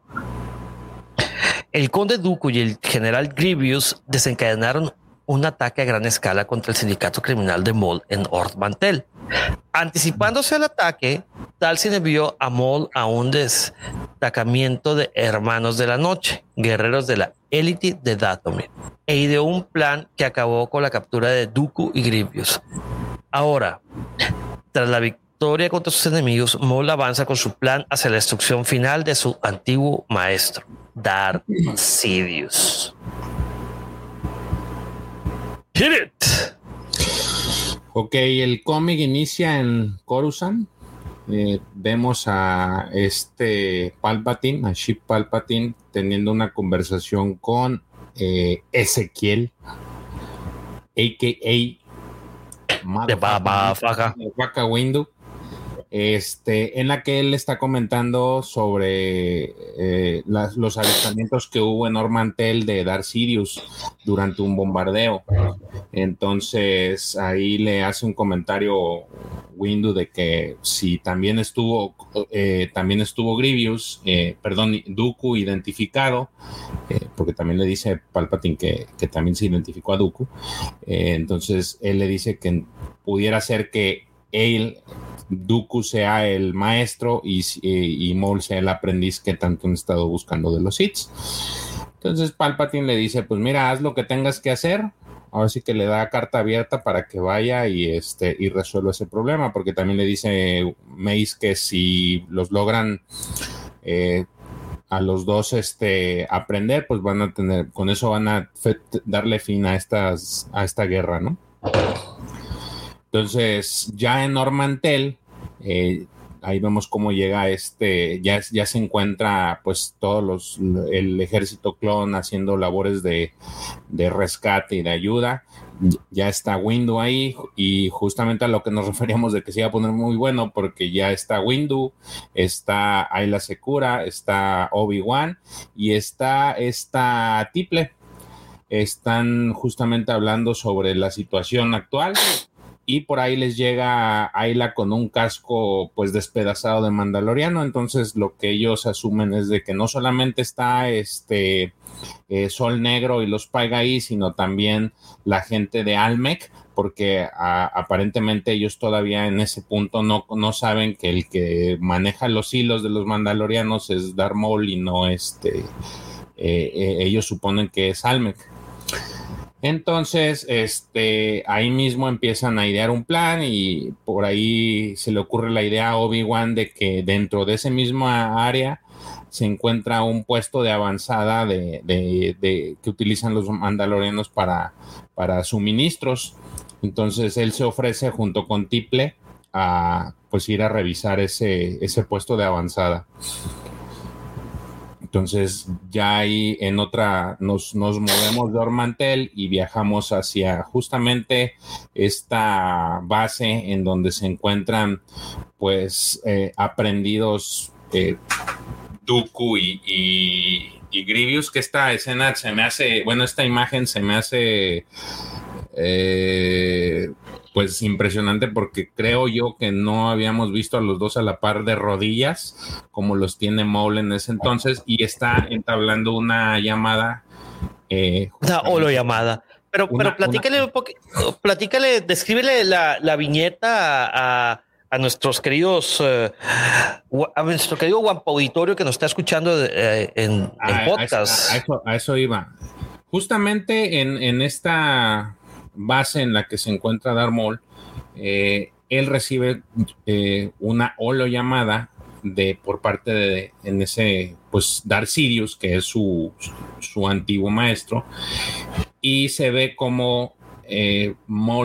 el conde Dooku y el general Grievous desencadenaron un ataque a gran escala contra el sindicato criminal de Maul en Ord Mantel. Anticipándose al ataque, Talcin envió a Maul a un destacamiento de Hermanos de la Noche, guerreros de la élite de Dathomir, e ideó un plan que acabó con la captura de Dooku y Grievous. Ahora, tras la victoria contra sus enemigos, Maul avanza con su plan hacia la destrucción final de su antiguo maestro. Darth Sidious. Hit it. Ok, el cómic inicia en Coruscant. Eh, vemos a este Palpatine, a Ship Palpatine, teniendo una conversación con eh, Ezequiel, a.k.a. De Baba Vaca Window este, en la que él está comentando sobre eh, los avistamientos que hubo en Ormantel de Darth Sirius durante un bombardeo. Entonces ahí le hace un comentario Windu de que si también estuvo, eh, también estuvo Grievous, eh, perdón, Dooku identificado, porque también le dice Palpatine que, que también se identificó a Dooku. entonces él le dice que pudiera ser que él Dooku sea el maestro y, y, Maul sea el aprendiz que tanto han estado buscando de los hits. Entonces Palpatine le dice, pues mira, haz lo que tengas que hacer. Ahora sí que le da carta abierta para que vaya y, este, y resuelva ese problema, porque también le dice Mace que si los logran eh, a los dos este, aprender, pues van a tener, con eso van a darle fin a, estas, a esta guerra, ¿no? Entonces, ya en Normantel, eh, ahí vemos cómo llega este, ya, se encuentra pues todos los, el ejército clon haciendo labores de, de rescate y de ayuda. Ya está Windu ahí y justamente a lo que nos (laughs) referíamos de que se iba a poner muy bueno porque ya está Windu, está Ayla Secura, está Obi-Wan y está esta Tiple. Están justamente hablando sobre la situación actual y por ahí les llega Ayla con un casco pues despedazado de Mandaloriano, entonces lo que ellos asumen es de que no solamente está este eh, Sol Negro y los ahí, sino también la gente de Almec, porque aparentemente ellos todavía en ese punto no, no saben que el que maneja los hilos de los Mandalorianos es Darth Maul y no este, eh, eh, ellos suponen que es Almec. Entonces, este, ahí mismo empiezan a idear un plan y por ahí se le ocurre la idea a Obi-Wan de que dentro de ese mismo área se encuentra un puesto de avanzada de, que utilizan los mandalorianos para, para suministros. Entonces él se ofrece junto con Tiple a pues ir a revisar ese, ese puesto de avanzada. Entonces ya ahí en otra nos, nos movemos de Ormantel y viajamos hacia justamente esta base en donde se encuentran pues eh, aprendidos eh, Dooku y, y, Grievous, que esta escena se me hace, bueno, esta imagen se me hace eh, pues impresionante porque creo yo que no habíamos visto a los dos a la par de rodillas como los tiene Maul en ese entonces y está entablando una llamada. Eh, una holo llamada. Pero, pero platícale un poquito, platícale, descríbele la, la viñeta a, a, nuestros queridos, uh, a nuestro querido Guampo Auditorio que nos está escuchando eh, en, en, podcast. A, eso, a, eso, iba. Justamente en, en esta base en la que se encuentra Darmol, eh, él recibe eh, una holo llamada de por parte de en ese pues Dar Sirius que es su, su antiguo maestro y se ve como eh,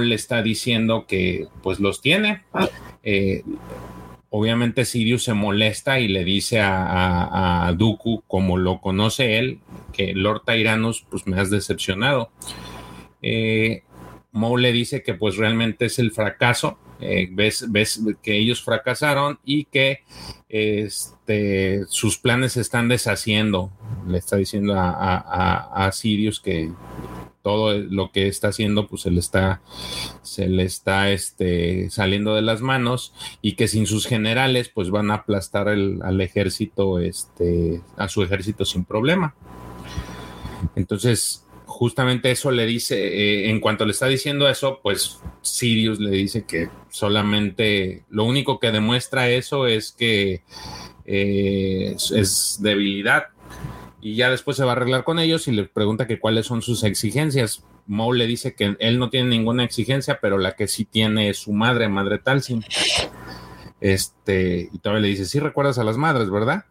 le está diciendo que pues los tiene. Eh, obviamente Sirius se molesta y le dice a, a, Dooku como lo conoce él que Lord Tyrannus pues me has decepcionado. Eh, Moe le dice que pues realmente es el fracaso, eh, ves, ves que ellos fracasaron y que este, sus planes se están deshaciendo. Le está diciendo a, Sirius que todo lo que está haciendo pues se le está se le está este, saliendo de las manos y que sin sus generales pues van a aplastar al ejército este a su ejército sin problema entonces justamente eso le dice, eh, en cuanto le está diciendo eso, pues Sirius le dice que solamente lo único que demuestra eso es que eh, es, debilidad. Y ya después se va a arreglar con ellos y le pregunta que cuáles son sus exigencias. Maul le dice que él no tiene ninguna exigencia, pero la que sí tiene es su madre, Madre Talsin. Este, y todavía le dice, sí recuerdas a las madres, ¿verdad?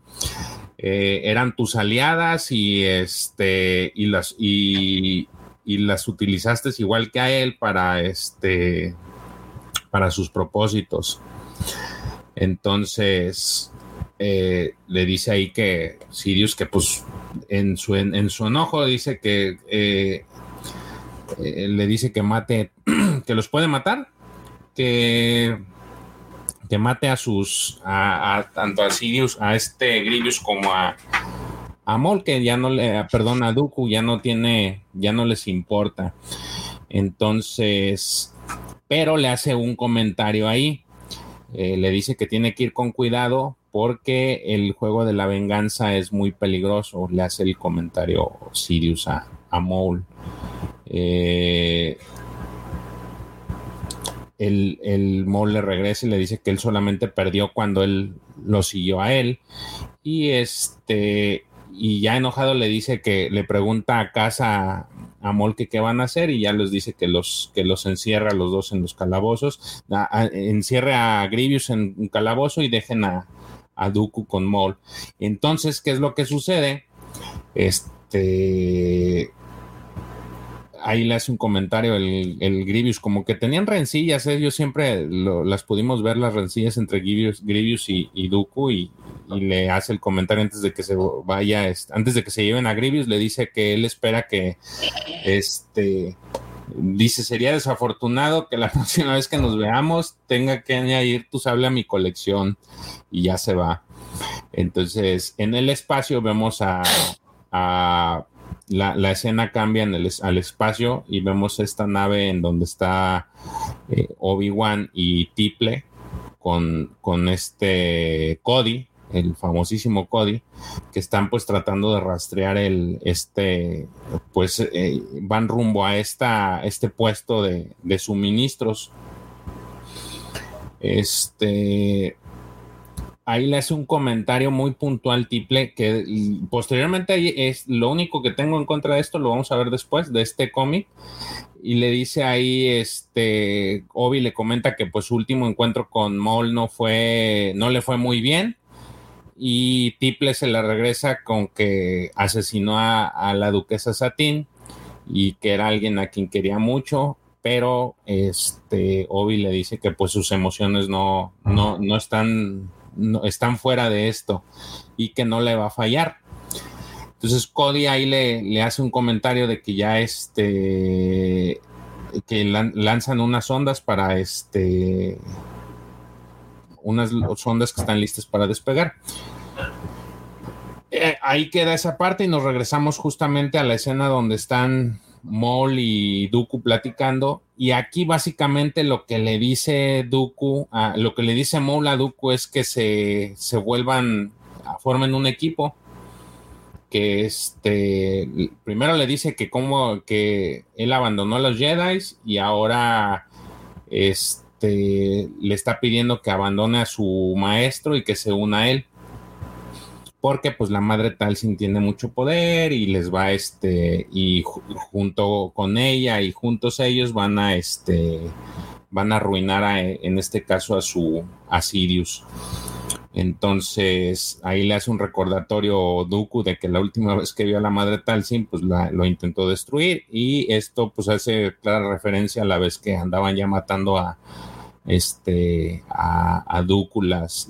Eh, eran tus aliadas y este y las y, las utilizaste igual que a él para este para sus propósitos. Entonces eh, le dice ahí que Sirius que pues en su en, su enojo dice que eh, le dice que mate (clears throat) que los puede matar que que mate a sus, a, tanto a Sirius, a este Grievous como a, a Mol, que ya no le, perdón, a Dooku, ya no tiene, ya no les importa. Entonces, pero le hace un comentario ahí. Eh, le dice que tiene que ir con cuidado porque el juego de la venganza es muy peligroso. Le hace el comentario Sirius a, a. Eh, el, el le regresa y le dice que él solamente perdió cuando él lo siguió a él. Y este, y ya enojado le dice que le pregunta a casa a Mol que qué van a hacer y ya les dice que los, que los encierra los dos en los calabozos, encierre a Grievous en un calabozo y dejen a, a Dooku con Mol. Entonces, ¿qué es lo que sucede? Este ahí le hace un comentario el, el Grievous, como que tenían rencillas, ellos siempre las pudimos ver las rencillas entre Grievous, y, y Dooku y, le hace el comentario antes de que se vaya, antes de que se lleven a Grievous, le dice que él espera que este dice sería desafortunado que la (laughs) próxima vez que nos veamos tenga que añadir tu sable a mi colección y ya se va. Entonces, en el espacio vemos a, la, escena cambia en el, al espacio y vemos esta nave en donde está eh, Obi-Wan y Tiple con, con este Cody, el famosísimo Cody, que están pues tratando de rastrear el, este, pues eh, van rumbo a esta, este puesto de, de suministros. Este, ahí le hace un comentario muy puntual, Tiple, que posteriormente es lo único que tengo en contra de esto, lo vamos a ver después, de este cómic. Y le dice ahí, este, Obi le comenta que pues su último encuentro con Maul no fue, no le fue muy bien. Y Tiple se le regresa con que asesinó a, la duquesa Satín y que era alguien a quien quería mucho, pero este Obi le dice que pues sus emociones no, no, no están no, están fuera de esto y que no le va a fallar. Entonces Cody ahí le, hace un comentario de que ya este que lanzan unas ondas para este unas ondas que están listas para despegar. Eh, ahí queda esa parte y nos regresamos justamente a la escena donde están Mol y Dooku platicando. Y aquí básicamente lo que le dice Dooku, lo que le dice Mol a Dooku es que se, se vuelvan, formen un equipo. Que este, primero le dice que como que él abandonó a los Jedi y ahora este, le está pidiendo que abandone a su maestro y que se una a él porque pues la madre tal sin tiene mucho poder y les va este y junto con ella y juntos ellos van a este van a arruinar en este caso a su a Sirius. Entonces ahí le hace un recordatorio Dooku de que la última vez que vio a la madre Talsin pues lo intentó destruir y esto pues hace clara referencia a la vez que andaban ya matando a este a, a Dooku las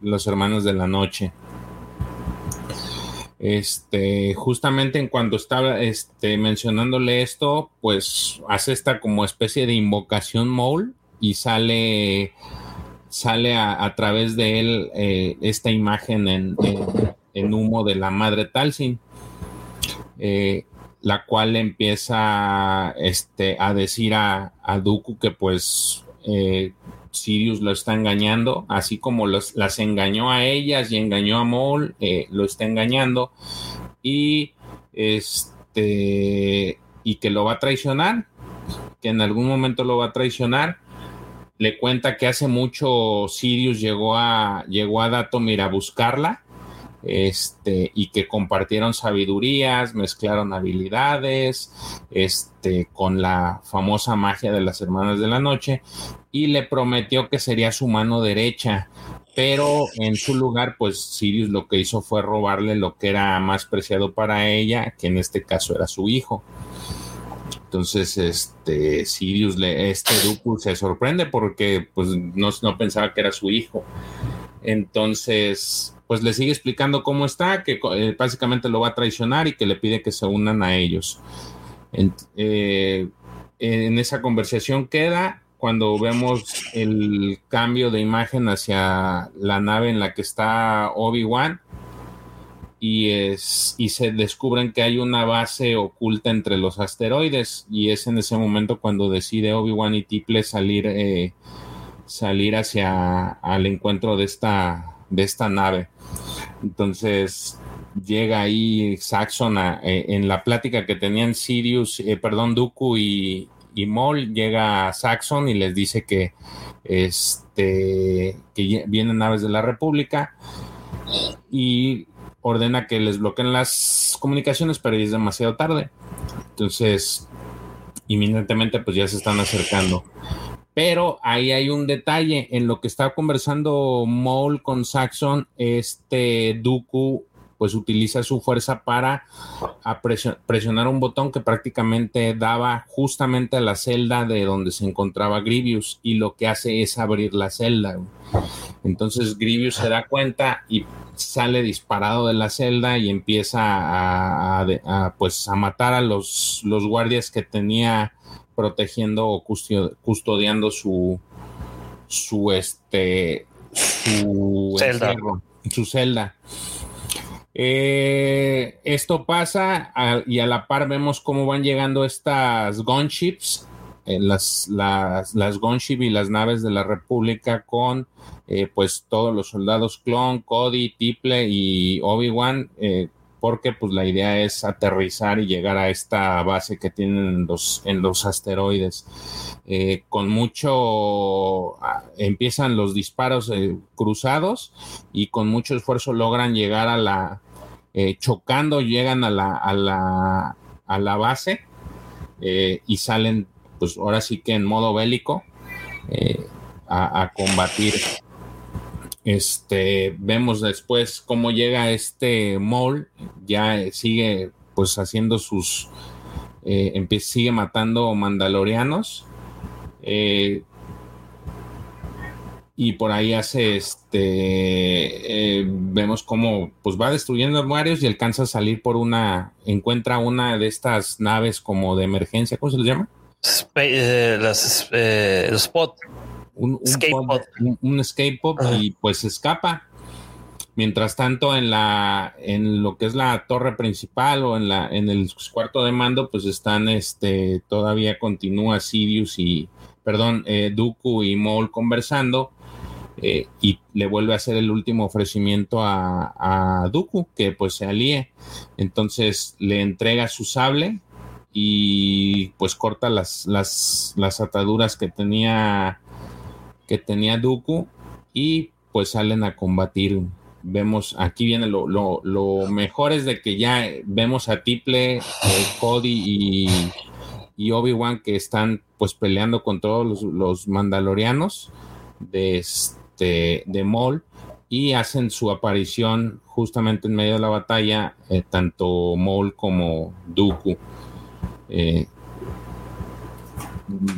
los hermanos de la noche. Este, justamente en cuando estaba este, mencionándole esto, pues hace esta como especie de invocación mole y sale, sale a, través de él eh, esta imagen en, en, humo de la madre Talsin, eh, la cual empieza este, a decir a, a Dooku que pues eh, Sirius lo está engañando, así como las engañó a ellas y engañó a Maul, eh, lo está engañando y este y que lo va a traicionar, que en algún momento lo va a traicionar. Le cuenta que hace mucho Sirius llegó a llegó a Datomir a buscarla este, y que compartieron sabidurías, mezclaron habilidades, este, con la famosa magia de las hermanas de la noche, y le prometió que sería su mano derecha, pero en su lugar, pues Sirius lo que hizo fue robarle lo que era más preciado para ella, que en este caso era su hijo. Entonces, este Sirius, le, este Dooku se sorprende porque pues no, no pensaba que era su hijo. Entonces, pues le sigue explicando cómo está, que eh, básicamente lo va a traicionar y que le pide que se unan a ellos. Eh, en, esa conversación queda cuando vemos el cambio de imagen hacia la nave en la que está Obi-Wan y, es, y se descubren que hay una base oculta entre los asteroides y es en ese momento cuando decide Obi-Wan y Tiple salir, eh, salir hacia al encuentro de esta, de esta nave. Entonces llega ahí Saxon eh, en la plática que tenían Sirius, eh, perdón, Dooku y, y Maul, llega Saxon y les dice que, este, que vienen naves de la República y ordena que les bloqueen las comunicaciones, pero ya es demasiado tarde. Entonces, inminentemente, pues ya se están acercando. Pero ahí hay un detalle. En lo que estaba conversando Maul con Saxon, este Dooku pues utiliza su fuerza para presionar un botón que prácticamente daba justamente a la celda de donde se encontraba Grievous y lo que hace es abrir la celda. Entonces Grievous se da cuenta y sale disparado de la celda y empieza a, pues a matar a los, los guardias que tenía protegiendo o custodiando su su este su celda. su celda. Eh, esto pasa y a la par vemos cómo van llegando estas gunships, eh, las, las, las gunship y las naves de la República con eh, pues todos los soldados clon, Cody, Tiple y Obi-Wan porque pues la idea es aterrizar y llegar a esta base que tienen en los, en los asteroides. Eh, con mucho, ah, empiezan los disparos eh, cruzados y con mucho esfuerzo logran llegar a la, eh, chocando, llegan a la, a la, a la base y salen, pues ahora sí que en modo bélico a, a combatir este, vemos después cómo llega este Mole, ya sigue pues haciendo sus, eh, sigue matando mandalorianos. Eh, y por ahí hace este, eh, vemos cómo pues va destruyendo varios y alcanza a salir por una, encuentra una de estas naves como de emergencia, ¿cómo se les llama? las, spot un, un skateboard y pues escapa. Mientras tanto, en la, en lo que es la torre principal o en la, en el cuarto de mando, pues están, este, todavía continúa Sirius y, perdón, eh, Dooku y Maul conversando. Eh, y le vuelve a hacer el último ofrecimiento a, a Dooku, que pues se alíe. Entonces le entrega su sable y pues corta las, las, las ataduras que tenía que tenía Dooku y pues salen a combatir. Vemos, aquí viene lo, lo, mejor es de que ya vemos a Tiple, eh, Cody y, Obi-Wan que están pues peleando con todos los, mandalorianos de, este, de Maul y hacen su aparición justamente en medio de la batalla, eh, tanto Maul como Dooku. Eh,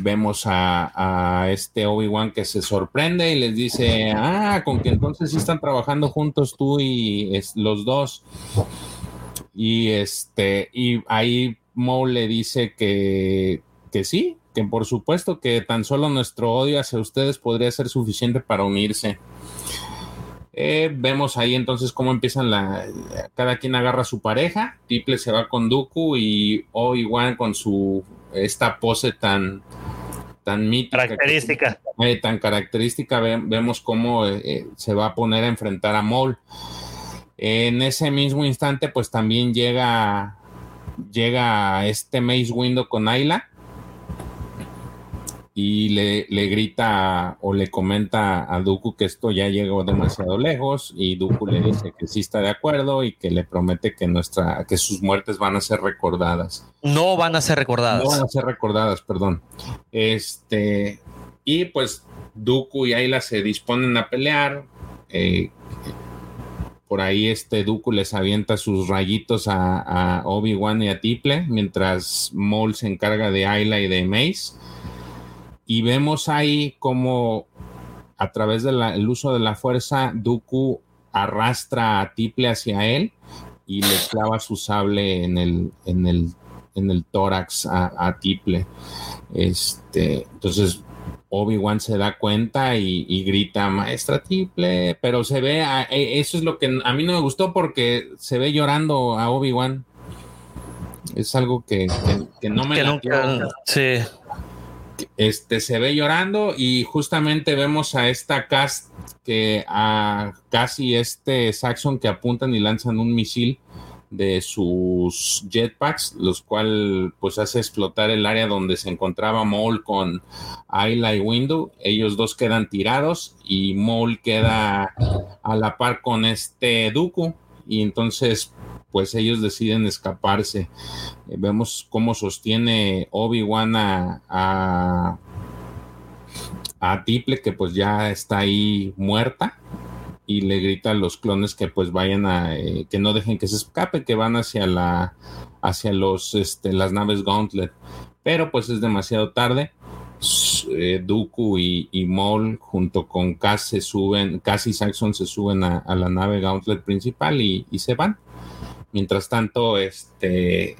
vemos a, este Obi-Wan que se sorprende y les dice, ah, con que entonces sí están trabajando juntos tú y los dos. Y este, y ahí Maul le dice que, que sí, que por supuesto que tan solo nuestro odio hacia ustedes podría ser suficiente para unirse. Eh, vemos ahí entonces cómo empiezan la. Cada quien agarra a su pareja. Tiple se va con Dooku y Obi-Wan con su. Esta pose tan. Tan mítica. Característica. Eh, tan característica. vemos cómo eh, se va a poner a enfrentar a Maul. En ese mismo instante, pues también llega. Llega este Mace Window con Ayla y le, le, grita o le comenta a Dooku que esto ya llegó demasiado lejos y Dooku le dice que sí está de acuerdo y que le promete que nuestra que sus muertes van a ser recordadas. No van a ser recordadas. No van a ser recordadas, perdón. Este y pues Dooku y Ayla se disponen a pelear. Eh, por ahí este Dooku les avienta sus rayitos a, a Obi-Wan y a Tiple, mientras Maul se encarga de Ayla y de Mace y vemos ahí como a través del uso de la fuerza, Dooku arrastra a Tiple hacia él y le clava su sable en el, en el, en el tórax a, Tiple. Este, entonces Obi-Wan se da cuenta y, grita, maestra Tiple, pero se ve, e, eso es lo que a mí no me gustó porque se ve llorando a Obi-Wan. Es algo que, no me... Que sí este, se ve llorando y justamente vemos a esta cast que a casi este Saxon que apuntan y lanzan un misil de sus jetpacks, los cual pues hace explotar el área donde se encontraba Maul con Ayla y Window. Ellos dos quedan tirados y Maul queda a la par con este Dooku y entonces pues ellos deciden escaparse. Eh, vemos cómo sostiene Obi-Wan a, a, Tiple, que pues ya está ahí muerta. y le grita a los clones que pues vayan a, eh, que no dejen que se escape, que van hacia la, hacia los, este, las naves Gauntlet. Pero pues es demasiado tarde. Eh, Dooku y, y Maul junto con Cass se suben, Cass y Saxon se suben a, a la nave Gauntlet principal y, y, se van. Mientras tanto, este,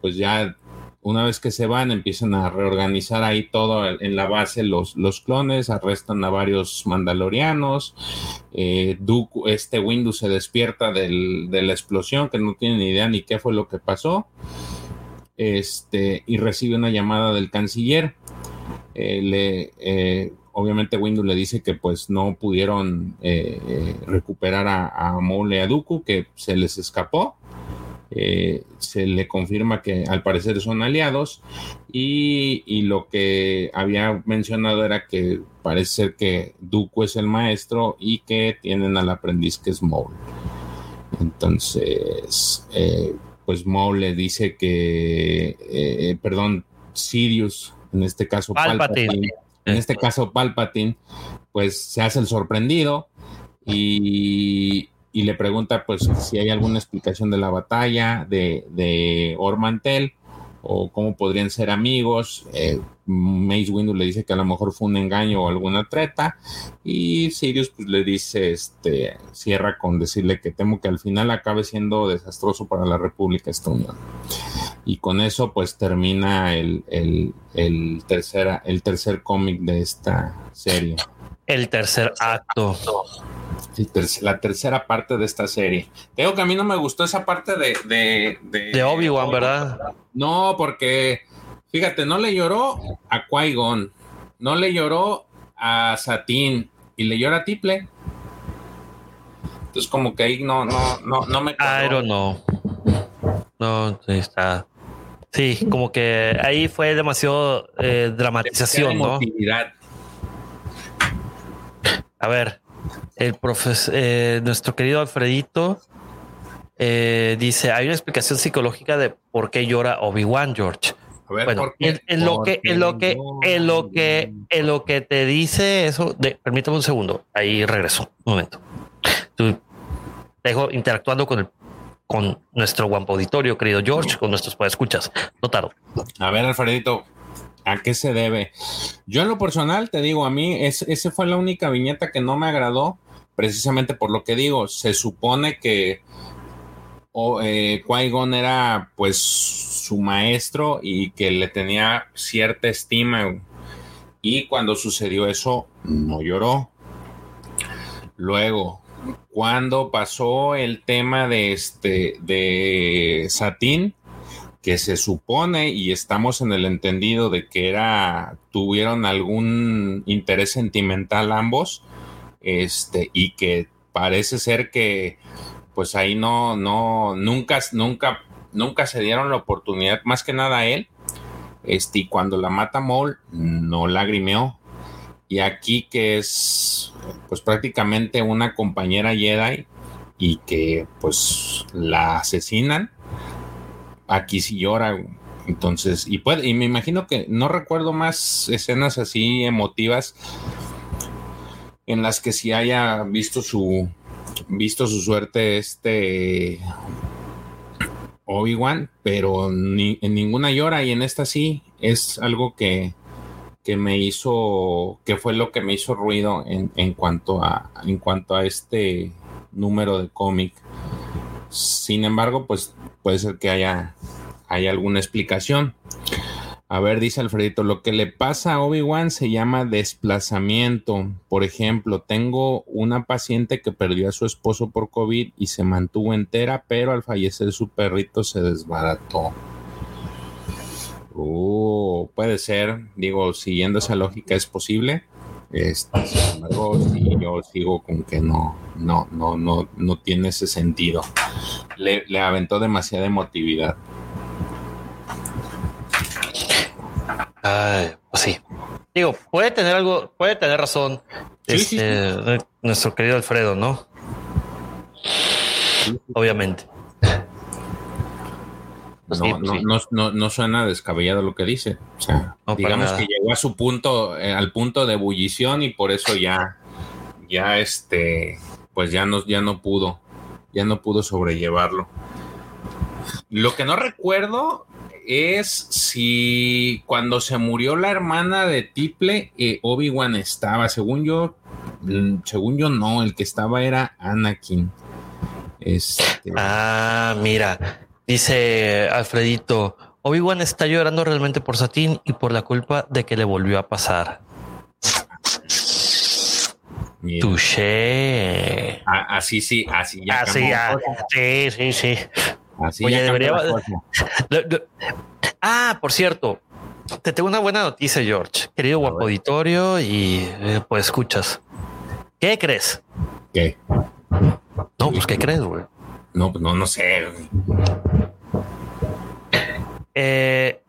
pues ya una vez que se van, empiezan a reorganizar ahí todo en la base los, los clones, arrestan a varios mandalorianos, eh, Dooku, este Windows se despierta de la explosión, que no tiene ni idea ni qué fue lo que pasó, este, y recibe una llamada del canciller. Eh, le, eh, obviamente Windows le dice que pues no pudieron eh, recuperar a, a Mole y a Dooku, que se les escapó. Eh, se le confirma que al parecer son aliados. Y, y, lo que había mencionado era que parece ser que Dooku es el maestro y que tienen al aprendiz que es Maul. Entonces, eh, pues Maul le dice que, eh, perdón, Sirius, en este caso Palpatine, Palpatine en este caso Palpatine, pues se hace el sorprendido y, le pregunta pues si hay alguna explicación de la batalla de, de Ormantel o cómo podrían ser amigos. Eh, Mace Windu le dice que a lo mejor fue un engaño o alguna treta y Sirius pues le dice, este, cierra con decirle que temo que al final acabe siendo desastroso para la República esta unión. Y con eso pues termina el, el, el, tercera, el tercer cómic de esta serie. El tercer acto la tercera parte de esta serie. Tengo que a mí no me gustó esa parte de... De, de, de Obi-Wan, ¿verdad? No, porque, fíjate, no le lloró a Qui-Gon, no le lloró a Satín y le llora a Tiple. Entonces como que ahí no, no, no, no me... I don't know. No, está... Sí, como que ahí fue demasiado eh, dramatización, ¿no? A ver, el profesor, eh, nuestro querido Alfredito eh, dice: hay una explicación psicológica de por qué llora Obi-Wan George. Ver, bueno, en, en, lo que, en lo que, en lo que, en lo que te dice eso, de, permítame un segundo, ahí regreso, un momento. Tú, dejo interactuando con el, con nuestro guapo auditorio, querido George, con nuestros escuchas. No tardo. A ver, Alfredito, ¿A qué se debe? Yo en lo personal te digo, a mí es, esa fue la única viñeta que no me agradó, precisamente por lo que digo, se supone que oh, eh, Qui-Gon era pues su maestro y que le tenía cierta estima y cuando sucedió eso no lloró. Luego, cuando pasó el tema de este de Satín, que se supone y estamos en el entendido de que era tuvieron algún interés sentimental ambos este y que parece ser que pues ahí no no nunca nunca nunca se dieron la oportunidad más que nada a él este y cuando la mata Maul no lagrimeó y aquí que es pues prácticamente una compañera Jedi y que pues la asesinan aquí sí llora. Entonces, y puede, y me imagino que no recuerdo más escenas así emotivas en las que sí haya visto su visto su suerte este Obi-Wan, pero ni, en ninguna llora y en esta sí es algo que, que me hizo, que fue lo que me hizo ruido en, en cuanto a en cuanto a este número de cómic. Sin embargo, pues puede ser que haya, haya alguna explicación. A ver, dice Alfredito, lo que le pasa a Obi-Wan se llama desplazamiento. Por ejemplo, tengo una paciente que perdió a su esposo por COVID y se mantuvo entera, pero al fallecer su perrito se desbarató. Uh, puede ser, digo, siguiendo esa lógica es posible. Este, sin embargo, yo sigo con que no, no, no, no, no tiene ese sentido. Le, le aventó demasiada emotividad. Ay, pues sí. Digo, puede tener algo, puede tener razón sí, este, sí, sí. nuestro querido Alfredo, ¿no? Obviamente. No, sí, no, sí. no, no, no, suena descabellado lo que dice. O sea, digamos que llegó a su punto, eh, al punto de ebullición y por eso ya, ya este, pues ya no, ya no pudo, ya no pudo sobrellevarlo. Lo que no recuerdo es si cuando se murió la hermana de Tiple, eh, Obi-Wan estaba. Según yo, mm, según yo no, el que estaba era Anakin. Este... Ah, mira, dice Alfredito, Obi-Wan está llorando realmente por Satín y por la culpa de que le volvió a pasar. Touché. Ah, así sí, así ya. Así ya. Sí, sí, sí. Así Oye, debería. (laughs) Ah, por cierto, te tengo una buena noticia, George. Querido guapo auditorio y eh, pues escuchas. ¿Qué crees? ¿Qué? No, pues ¿qué crees, güey? No, pues no, no sé. Eh,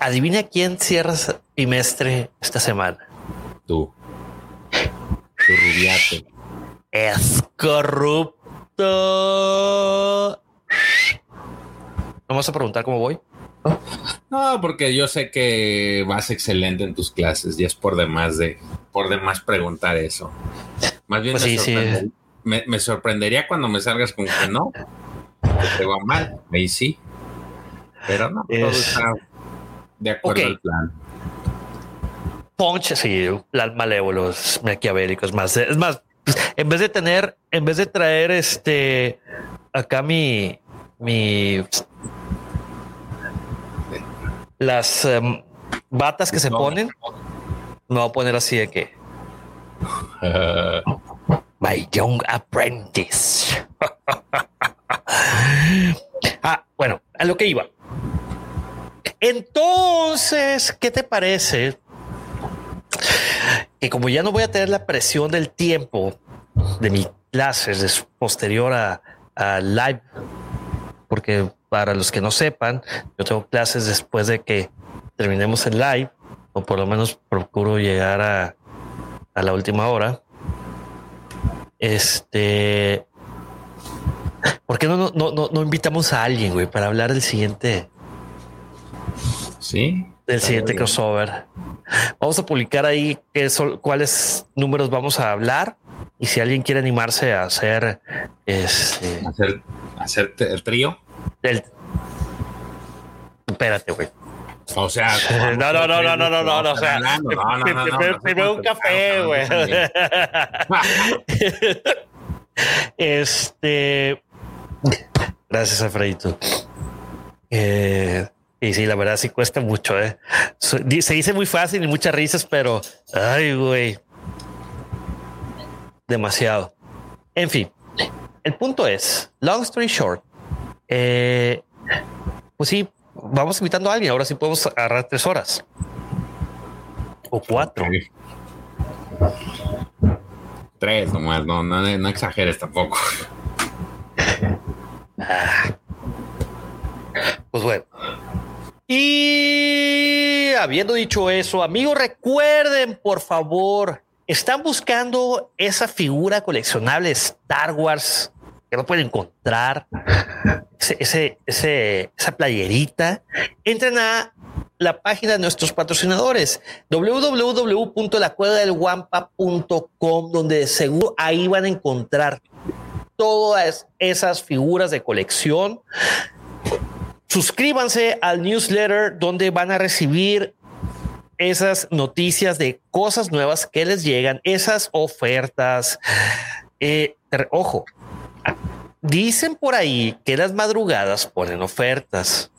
adivina quién cierra trimestre esta semana. Tú. Tu rubiate. Es corrupto. ¿No a preguntar cómo voy? No, porque yo sé que vas excelente en tus clases y es por demás de por demás preguntar eso. Más bien pues me, sorprendería cuando me salgas con que no, que te va mal, ahí sí. Pero no, todo está de acuerdo al plan. Punch, sí, plan malévolos, maquiavélicos, más. Es más, en vez de tener, en vez de traer este acá mi, mi las em, batas que se ponen, me voy a poner así de que (laughs) My Young Apprentice. (laughs) ah, bueno, a lo que iba. Entonces, ¿qué te parece? Que como ya no voy a tener la presión del tiempo de mis clases posterior a, a live, porque para los que no sepan, yo tengo clases después de que terminemos el live, o por lo menos procuro llegar a, a la última hora. Este, ¿por qué no, no, no, no invitamos a alguien, güey, para hablar del siguiente? Sí. Del siguiente crossover. Vamos a publicar ahí qué son, cuáles números vamos a hablar y si alguien quiere animarse a hacer este hacer, hacer el trío. El, espérate, güey. O sea, (laughs) no, no, no, no, no, no, no, no, o sea, primero un café, güey. (laughs) Este, gracias, Alfredito. Eh, y sí, la verdad sí cuesta mucho, eh. Se dice muy fácil y muchas risas, pero ay, güey, demasiado. En fin, el punto es, long story short, eh, pues sí, vamos invitando a alguien. Ahora sí podemos agarrar tres horas o cuatro. Tres nomás, no, no, no exageres tampoco. Ah. Pues bueno. Y habiendo dicho eso, amigos, recuerden, por favor, están buscando esa figura coleccionable Star Wars que no pueden encontrar, ese, ese, esa playerita, entren a la página de nuestros patrocinadores www.lacuedadelguampa.com donde seguro ahí van a encontrar todas esas figuras de colección. Suscríbanse al newsletter donde van a recibir esas noticias de cosas nuevas que les llegan, esas ofertas. Eh, ojo, Dicen por ahí que las madrugadas ponen ofertas.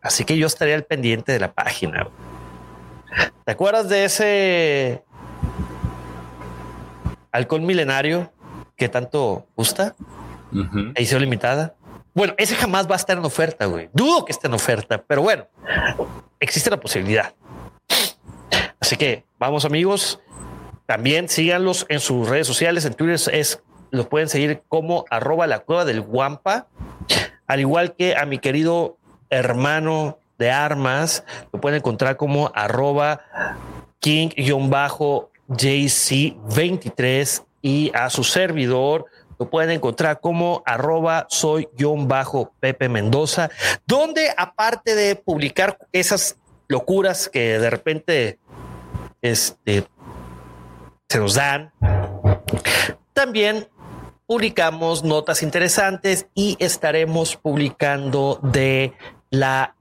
Así que yo estaría al pendiente de la página. ¿Te acuerdas de ese alcohol milenario que tanto gusta? Edición limitada. Bueno, ese jamás va a estar en oferta, güey. Dudo que esté en oferta, pero bueno, existe la posibilidad. Así que vamos amigos, también síganlos en sus redes sociales. En Twitter es lo pueden seguir como arroba la cueva del Guampa, al igual que a mi querido hermano de armas, lo pueden encontrar como arroba king-jc23 y a su servidor lo pueden encontrar como arroba soy-pepe Mendoza, donde aparte de publicar esas locuras que de repente este, se nos dan, También publicamos notas interesantes y estaremos publicando de la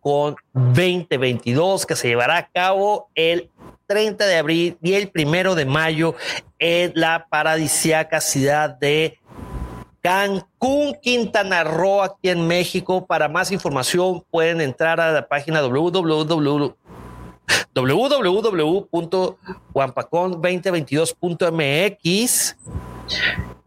con 2022 que se llevará a cabo el 30 de abril y el primero de mayo en la paradisiaca ciudad de Cancún, Quintana Roo, aquí en México. Para más información pueden entrar a la página www www.guampacon2022.mx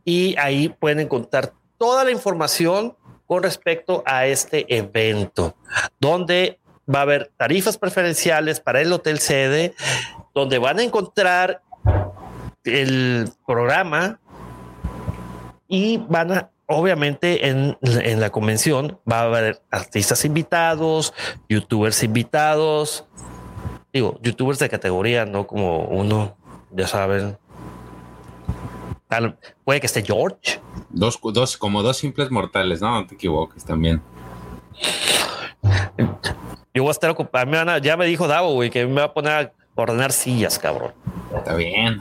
y ahí pueden encontrar toda la información con respecto a este evento, donde va a haber tarifas preferenciales para el hotel sede, donde van a encontrar el programa y van a, obviamente, en, en la convención va a haber artistas invitados, youtubers invitados, digo, youtubers de categoría, no como uno, ya saben. Puede que esté George. Dos, dos, como dos simples mortales, no, no te equivoques también. Yo voy a estar ocupado. ya me dijo Davo, güey, que me va a poner a ordenar sillas, cabrón. Está bien.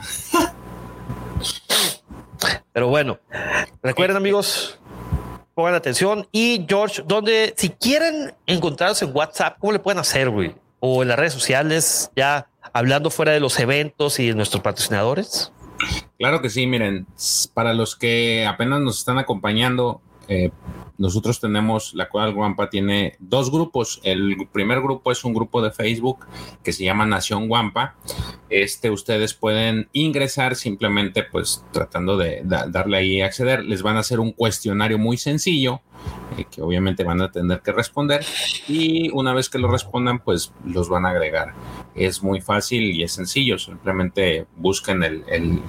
Pero bueno, recuerden, amigos, pongan atención. Y George, donde si quieren encontrarse en WhatsApp, ¿cómo le pueden hacer, güey? o en las redes sociales, ya hablando fuera de los eventos y de nuestros patrocinadores? Claro que sí, miren, para los que apenas nos están acompañando, eh, nosotros tenemos, la cual Guampa tiene dos grupos. El primer grupo es un grupo de Facebook que se llama Nación Guampa. Este ustedes pueden ingresar simplemente pues tratando de darle ahí acceder. Les van a hacer un cuestionario muy sencillo eh, que obviamente van a tener que responder y una vez que lo respondan pues los van a agregar. Es muy fácil y es sencillo, simplemente busquen el, el,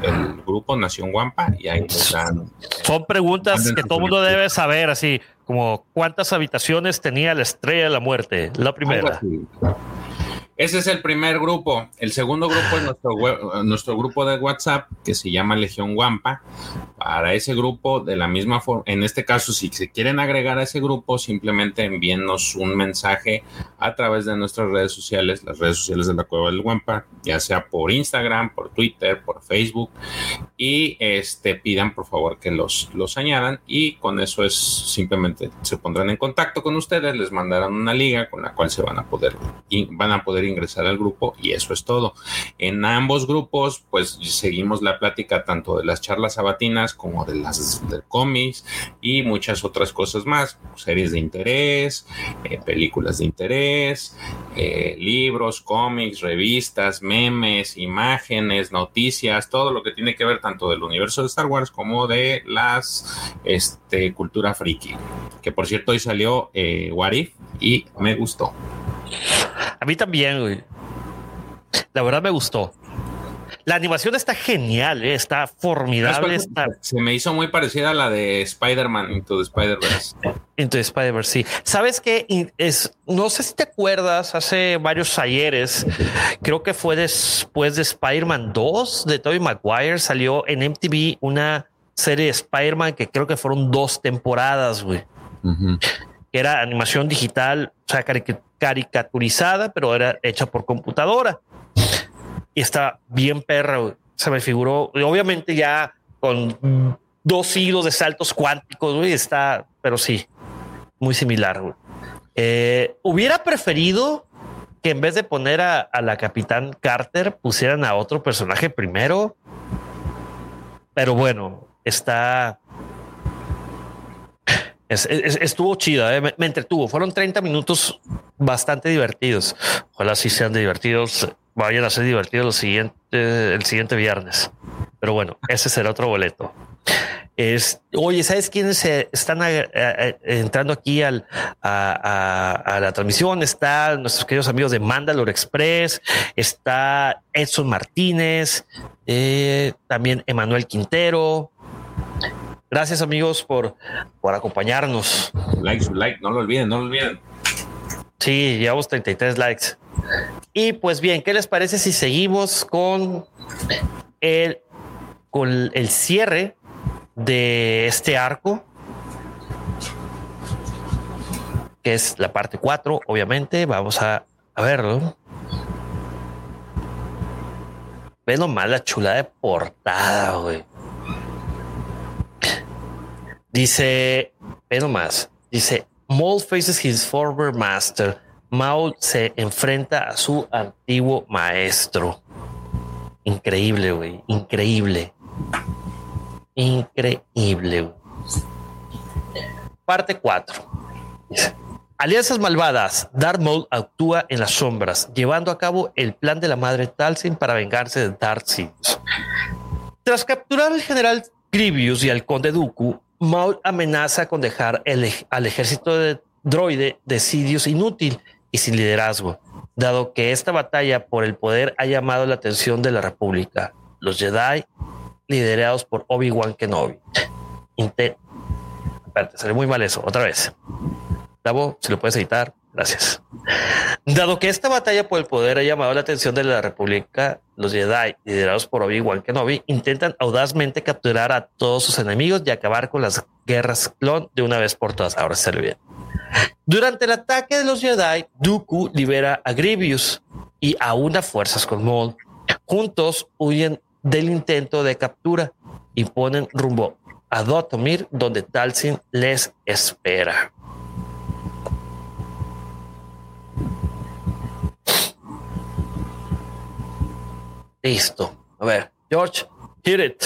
grupo Nación Guampa y ahí les dan. Son preguntas que todo mundo debe saber, así como cuántas habitaciones tenía la estrella de la muerte, la primera. Ese es el primer grupo. El segundo grupo es nuestro, nuestro grupo de WhatsApp que se llama Legión Guampa. Para ese grupo, de la misma forma, en este caso, si se quieren agregar a ese grupo, simplemente envíennos un mensaje a través de nuestras redes sociales, las redes sociales de la Cueva del Guampa, ya sea por Instagram, por Twitter, por Facebook, y este pidan por favor que los, los añadan y con eso es simplemente se pondrán en contacto con ustedes, les mandarán una liga con la cual se van a poder van a poder ingresar al grupo y eso es todo. En ambos grupos, pues seguimos la plática tanto de las charlas sabatinas como de las de cómics y muchas otras cosas más, series de interés, eh, películas de interés, eh, libros, cómics, revistas, memes, imágenes, noticias, todo lo que tiene que ver tanto del universo de Star Wars como de las este, cultura friki. Que por cierto hoy salió eh, Warif y me gustó. A mí también, güey. La verdad me gustó. La animación está genial, ¿eh? está formidable. Se me hizo muy parecida a la de Spider-Man Into the Spider-Verse. Into the Spider-Verse, sí. Sabes que es, no sé si te acuerdas, hace varios ayeres, creo que fue después de Spider-Man 2 de Tobey Maguire, salió en MTV una serie de Spider-Man que creo que fueron dos temporadas, güey. Que era animación digital, o sea, caricaturizada, pero era hecha por computadora. Y está bien perra, se me figuró, obviamente ya con dos hilos de saltos cuánticos, güey, está, pero sí, muy similar. Eh, hubiera preferido que en vez de poner a, la capitán Carter pusieran a otro personaje primero, pero bueno, está estuvo chida, eh, me, entretuvo. Fueron 30 minutos bastante divertidos. Ojalá sí sean divertidos, vayan a ser divertidos los siguiente, el siguiente viernes. Pero bueno, ese será otro boleto. Es, oye, ¿sabes quiénes están entrando aquí a, la transmisión? Está nuestros queridos amigos de Mandalore Express, está Edson Martínez, eh, también Emanuel Quintero, Gracias amigos por, por acompañarnos. Like, like, no lo olviden, no lo olviden. Sí, llevamos 33 likes. Y pues bien, ¿qué les parece si seguimos con el, con el cierre de este arco? Que es la parte 4, obviamente. Vamos a, a verlo. Ve nomás la chula de portada, güey. Dice, pero más, dice, Maul faces his former master. Maul se enfrenta a su antiguo maestro. Increíble, güey. Increíble. Increíble. Parte 4. Alianzas malvadas. Darth Maul actúa en las sombras, llevando a cabo el plan de la madre Talsin para vengarse de Darth Sidious. Tras capturar al general Grievous y al conde Dooku, Maul amenaza con dejar al ejército de droide de inútil y sin liderazgo, dado que esta batalla por el poder ha llamado la atención de la República. Los Jedi, liderados por Obi-Wan Kenobi. Inter Espérate, sale muy mal eso. Otra vez. Davo, si lo puedes editar, gracias. Dado que esta batalla por el poder ha llamado la atención de la República, los Jedi, liderados por Obi-Wan Kenobi, intentan audazmente capturar a todos sus enemigos y acabar con las guerras clon de una vez por todas. Ahora se bien. Durante el ataque de los Jedi, Dooku libera a Grievous y a una fuerzas con Maul. Juntos huyen del intento de captura y ponen rumbo a Dotomir, donde Talsin les espera. Listo. A ver, George, hit it.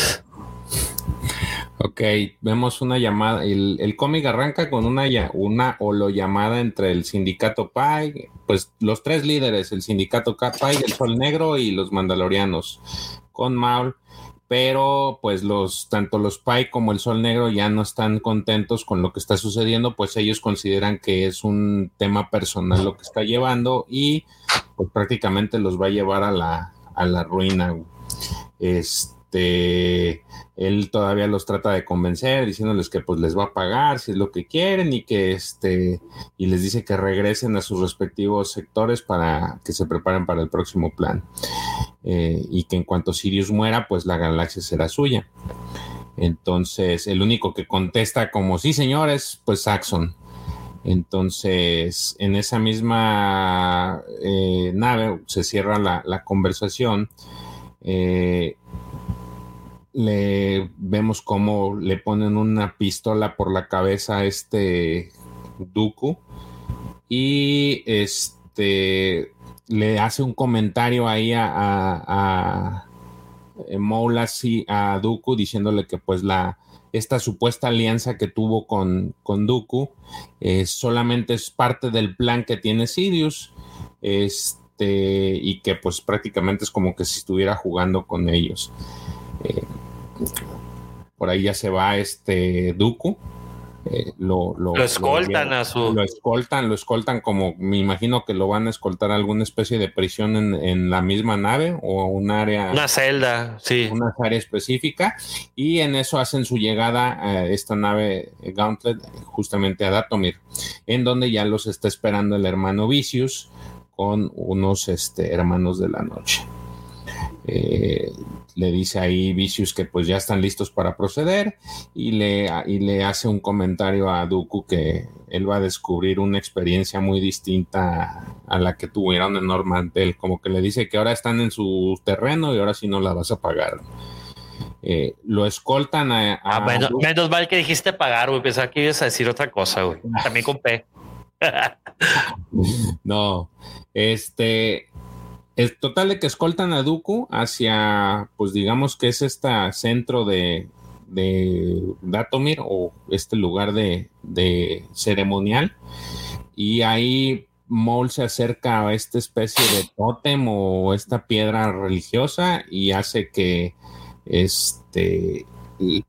Ok, vemos una llamada. El, cómic arranca con una, una llamada entre el sindicato Pai, pues los tres líderes, el sindicato Pai, el Sol Negro y los Mandalorianos, con Maul. Pero pues los, tanto los Pai como el Sol Negro ya no están contentos con lo que está sucediendo, pues ellos consideran que es un tema personal lo que está llevando y pues prácticamente los va a llevar a la, a la ruina. Este, él todavía los trata de convencer, diciéndoles que pues les va a pagar si es lo que quieren y que este, y les dice que regresen a sus respectivos sectores para que se preparen para el próximo plan. Eh, y que en cuanto Sirius muera, pues la galaxia será suya. Entonces, el único que contesta como sí, señores, pues Saxon. Entonces, en esa misma eh, nave se cierra la, conversación. Eh, le vemos cómo le ponen una pistola por la cabeza a este Dooku y este le hace un comentario ahí a, a, a Mola, a Dooku diciéndole que pues la, esta supuesta alianza que tuvo con, con Dooku eh, solamente es parte del plan que tiene Sidious este, y que pues prácticamente es como que si estuviera jugando con ellos. Eh, por ahí ya se va este Dooku eh, lo, escoltan a su. Lo escoltan, lo escoltan como me imagino que lo van a escoltar a alguna especie de prisión en, la misma nave o un área. Una celda, sí. Una área específica. Y en eso hacen su llegada a esta nave Gauntlet, justamente a Datomir, en donde ya los está esperando el hermano Vicious con unos este, hermanos de la noche. Eh, le dice ahí Vicious que pues ya están listos para proceder y le, y le hace un comentario a Dooku que él va a descubrir una experiencia muy distinta a la que tuvieron en Normantel, como que le dice que ahora están en su terreno y ahora sí no la vas a pagar. Eh, lo escoltan a... ah, menos, mal que dijiste pagar, güey. Pensaba que ibas a decir otra cosa, güey. También con P. (laughs) no, este, el total de que escoltan a Dooku hacia, pues digamos que es este centro de, de Datomir o este lugar de, ceremonial. Y ahí Maul se acerca a esta especie de tótem o esta piedra religiosa y hace que este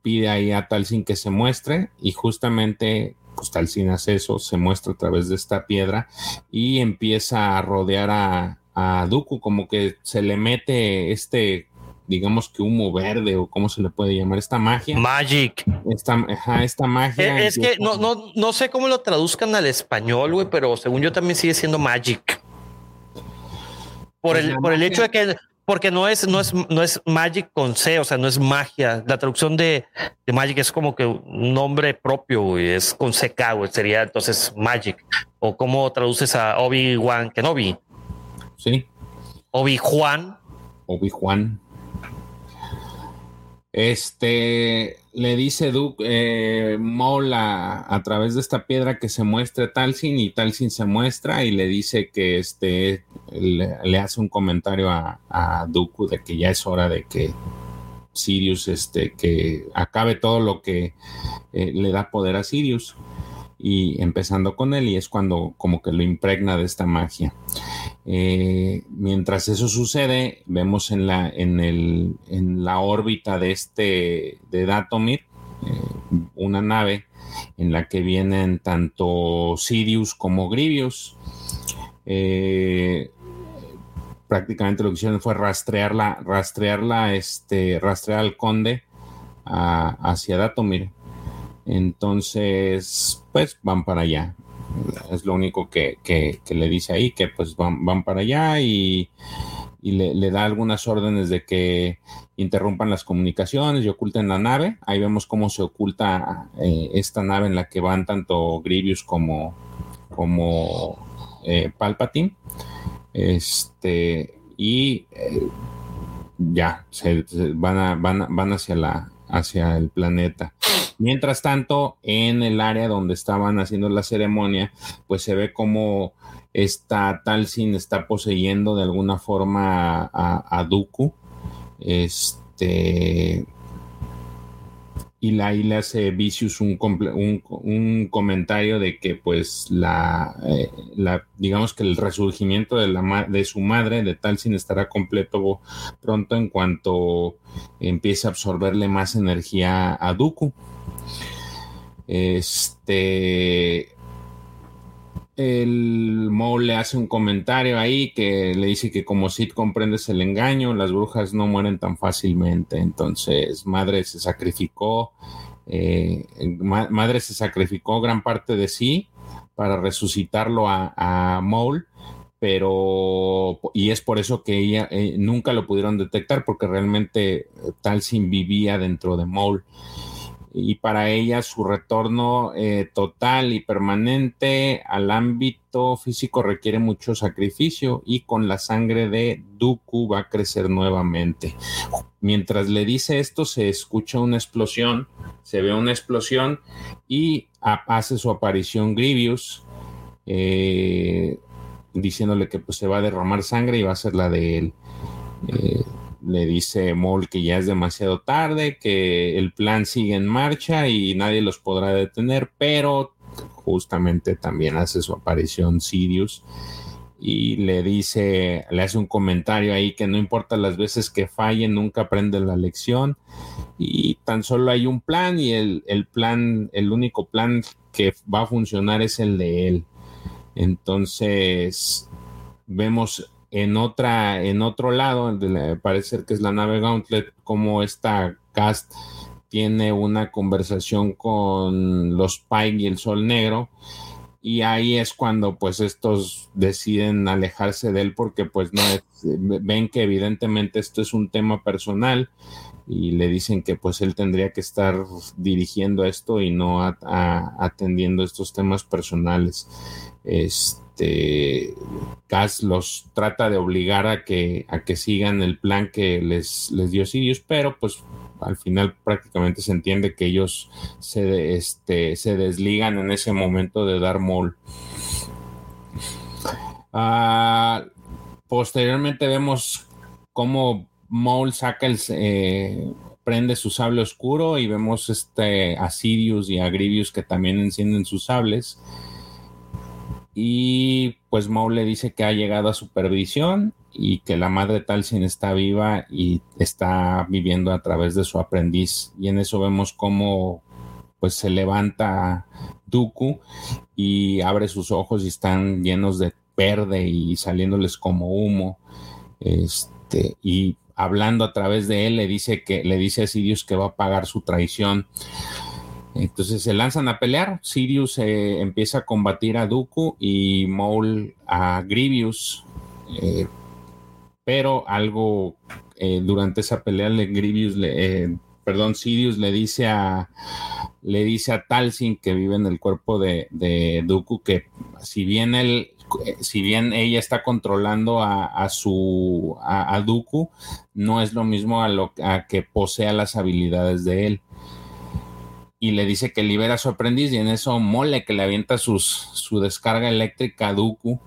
pide ahí a Talsin que se muestre y justamente pues Talsin hace eso, se muestra a través de esta piedra y empieza a rodear a, a Dooku, como que se le mete este, digamos que humo verde o cómo se le puede llamar, esta magia. Magic. Esta, esta magia. Eh, es, que no, no, no sé cómo lo traduzcan al español, güey, pero según yo también sigue siendo Magic. Por pues el, por el hecho de que porque no es, no es, no es Magic con C, o sea, no es magia. La traducción de, de Magic es como que un nombre propio, güey, es con CK, güey, sería entonces Magic. O cómo traduces a Obi-Wan Kenobi. Sí. Obi-Juan. Obi-Juan. Este le dice Duke eh, Mola a, través de esta piedra que se muestre Talsin y Talsin se muestra y le dice que este le, hace un comentario a, a Dooku de que ya es hora de que Sirius este que acabe todo lo que eh, le da poder a Sirius y empezando con él y es cuando como que lo impregna de esta magia. Eh, mientras eso sucede, vemos en la, en el, en la órbita de este, de Datomir, eh, una nave en la que vienen tanto Sirius como Grievous. Eh, prácticamente lo que hicieron fue rastrearla, rastrearla, este, rastrear al conde hacia Datomir. Entonces, pues van para allá. Es lo único que, le dice ahí, que pues van, para allá y, le, da algunas órdenes de que interrumpan las comunicaciones y oculten la nave. Ahí vemos cómo se oculta eh, esta nave en la que van tanto Grievous como, como eh, Palpatine. Este, y eh, ya, se, van, van, van hacia, la, hacia el planeta. Mientras tanto, en el área donde estaban haciendo la ceremonia, pues se ve como esta Talsin está poseyendo de alguna forma a, a. Este y la, le hace Vicious un, un, comentario de que pues la, eh, la, digamos que el resurgimiento de, la, de su madre de Talsin estará completo pronto en cuanto empiece a absorberle más energía a Dooku. Este el Mo le hace un comentario ahí que le dice que como Sid comprendes el engaño, las brujas no mueren tan fácilmente. Entonces, Madre se sacrificó, eh, Madre se sacrificó gran parte de sí para resucitarlo a, a pero y es por eso que ella eh, nunca lo pudieron detectar porque realmente Talsin vivía dentro de Maul y para ella su retorno eh, total y permanente al ámbito físico requiere mucho sacrificio y con la sangre de Dooku va a crecer nuevamente. Mientras le dice esto se escucha una explosión, se ve una explosión y hace su aparición Grievous eh, diciéndole que pues, se va a derramar sangre y va a ser la de él. Eh, le dice Maul que ya es demasiado tarde, que el plan sigue en marcha y nadie los podrá detener, pero justamente también hace su aparición Sirius y le dice, le hace un comentario ahí que no importa las veces que fallen, nunca aprende la lección y tan solo hay un plan y el, el plan, el único plan que va a funcionar es el de él. Entonces, vemos en otra, en otro lado, parece que es la nave Gauntlet, como esta cast tiene una conversación con los Pike y el Sol Negro. Y ahí es cuando pues estos deciden alejarse de él porque pues no ven que evidentemente esto es un tema personal y le dicen que pues él tendría que estar dirigiendo esto y no atendiendo estos temas personales. Este, este, Cass los trata de obligar a que, a que sigan el plan que les, les dio Sirius, pero pues al final prácticamente se entiende que ellos se, este, se desligan en ese momento de dar mol. Ah, posteriormente vemos cómo Maul saca el eh, prende su sable oscuro y vemos este a Sirius y a que también encienden sus sables y pues Maul le dice que ha llegado a supervisión y que la madre Talsin está viva y está viviendo a través de su aprendiz. Y en eso vemos cómo pues se levanta Dooku y abre sus ojos y están llenos de verde y saliéndoles como humo. Este, y hablando a través de él le dice que le dice a Sirius que va a pagar su traición. Entonces se lanzan a pelear. Sirius eh, empieza a combatir a Dooku y Maul a Grievous. Eh, pero algo eh, durante esa pelea le Grievous le, perdón, Sirius le dice a le dice a Talsin que vive en el cuerpo de, de Dooku que si bien él si bien ella está controlando a, su a, Dooku, no es lo mismo a lo a que posea las habilidades de él. Y le dice que libera a su aprendiz y en eso mole que le avienta su descarga eléctrica a Dooku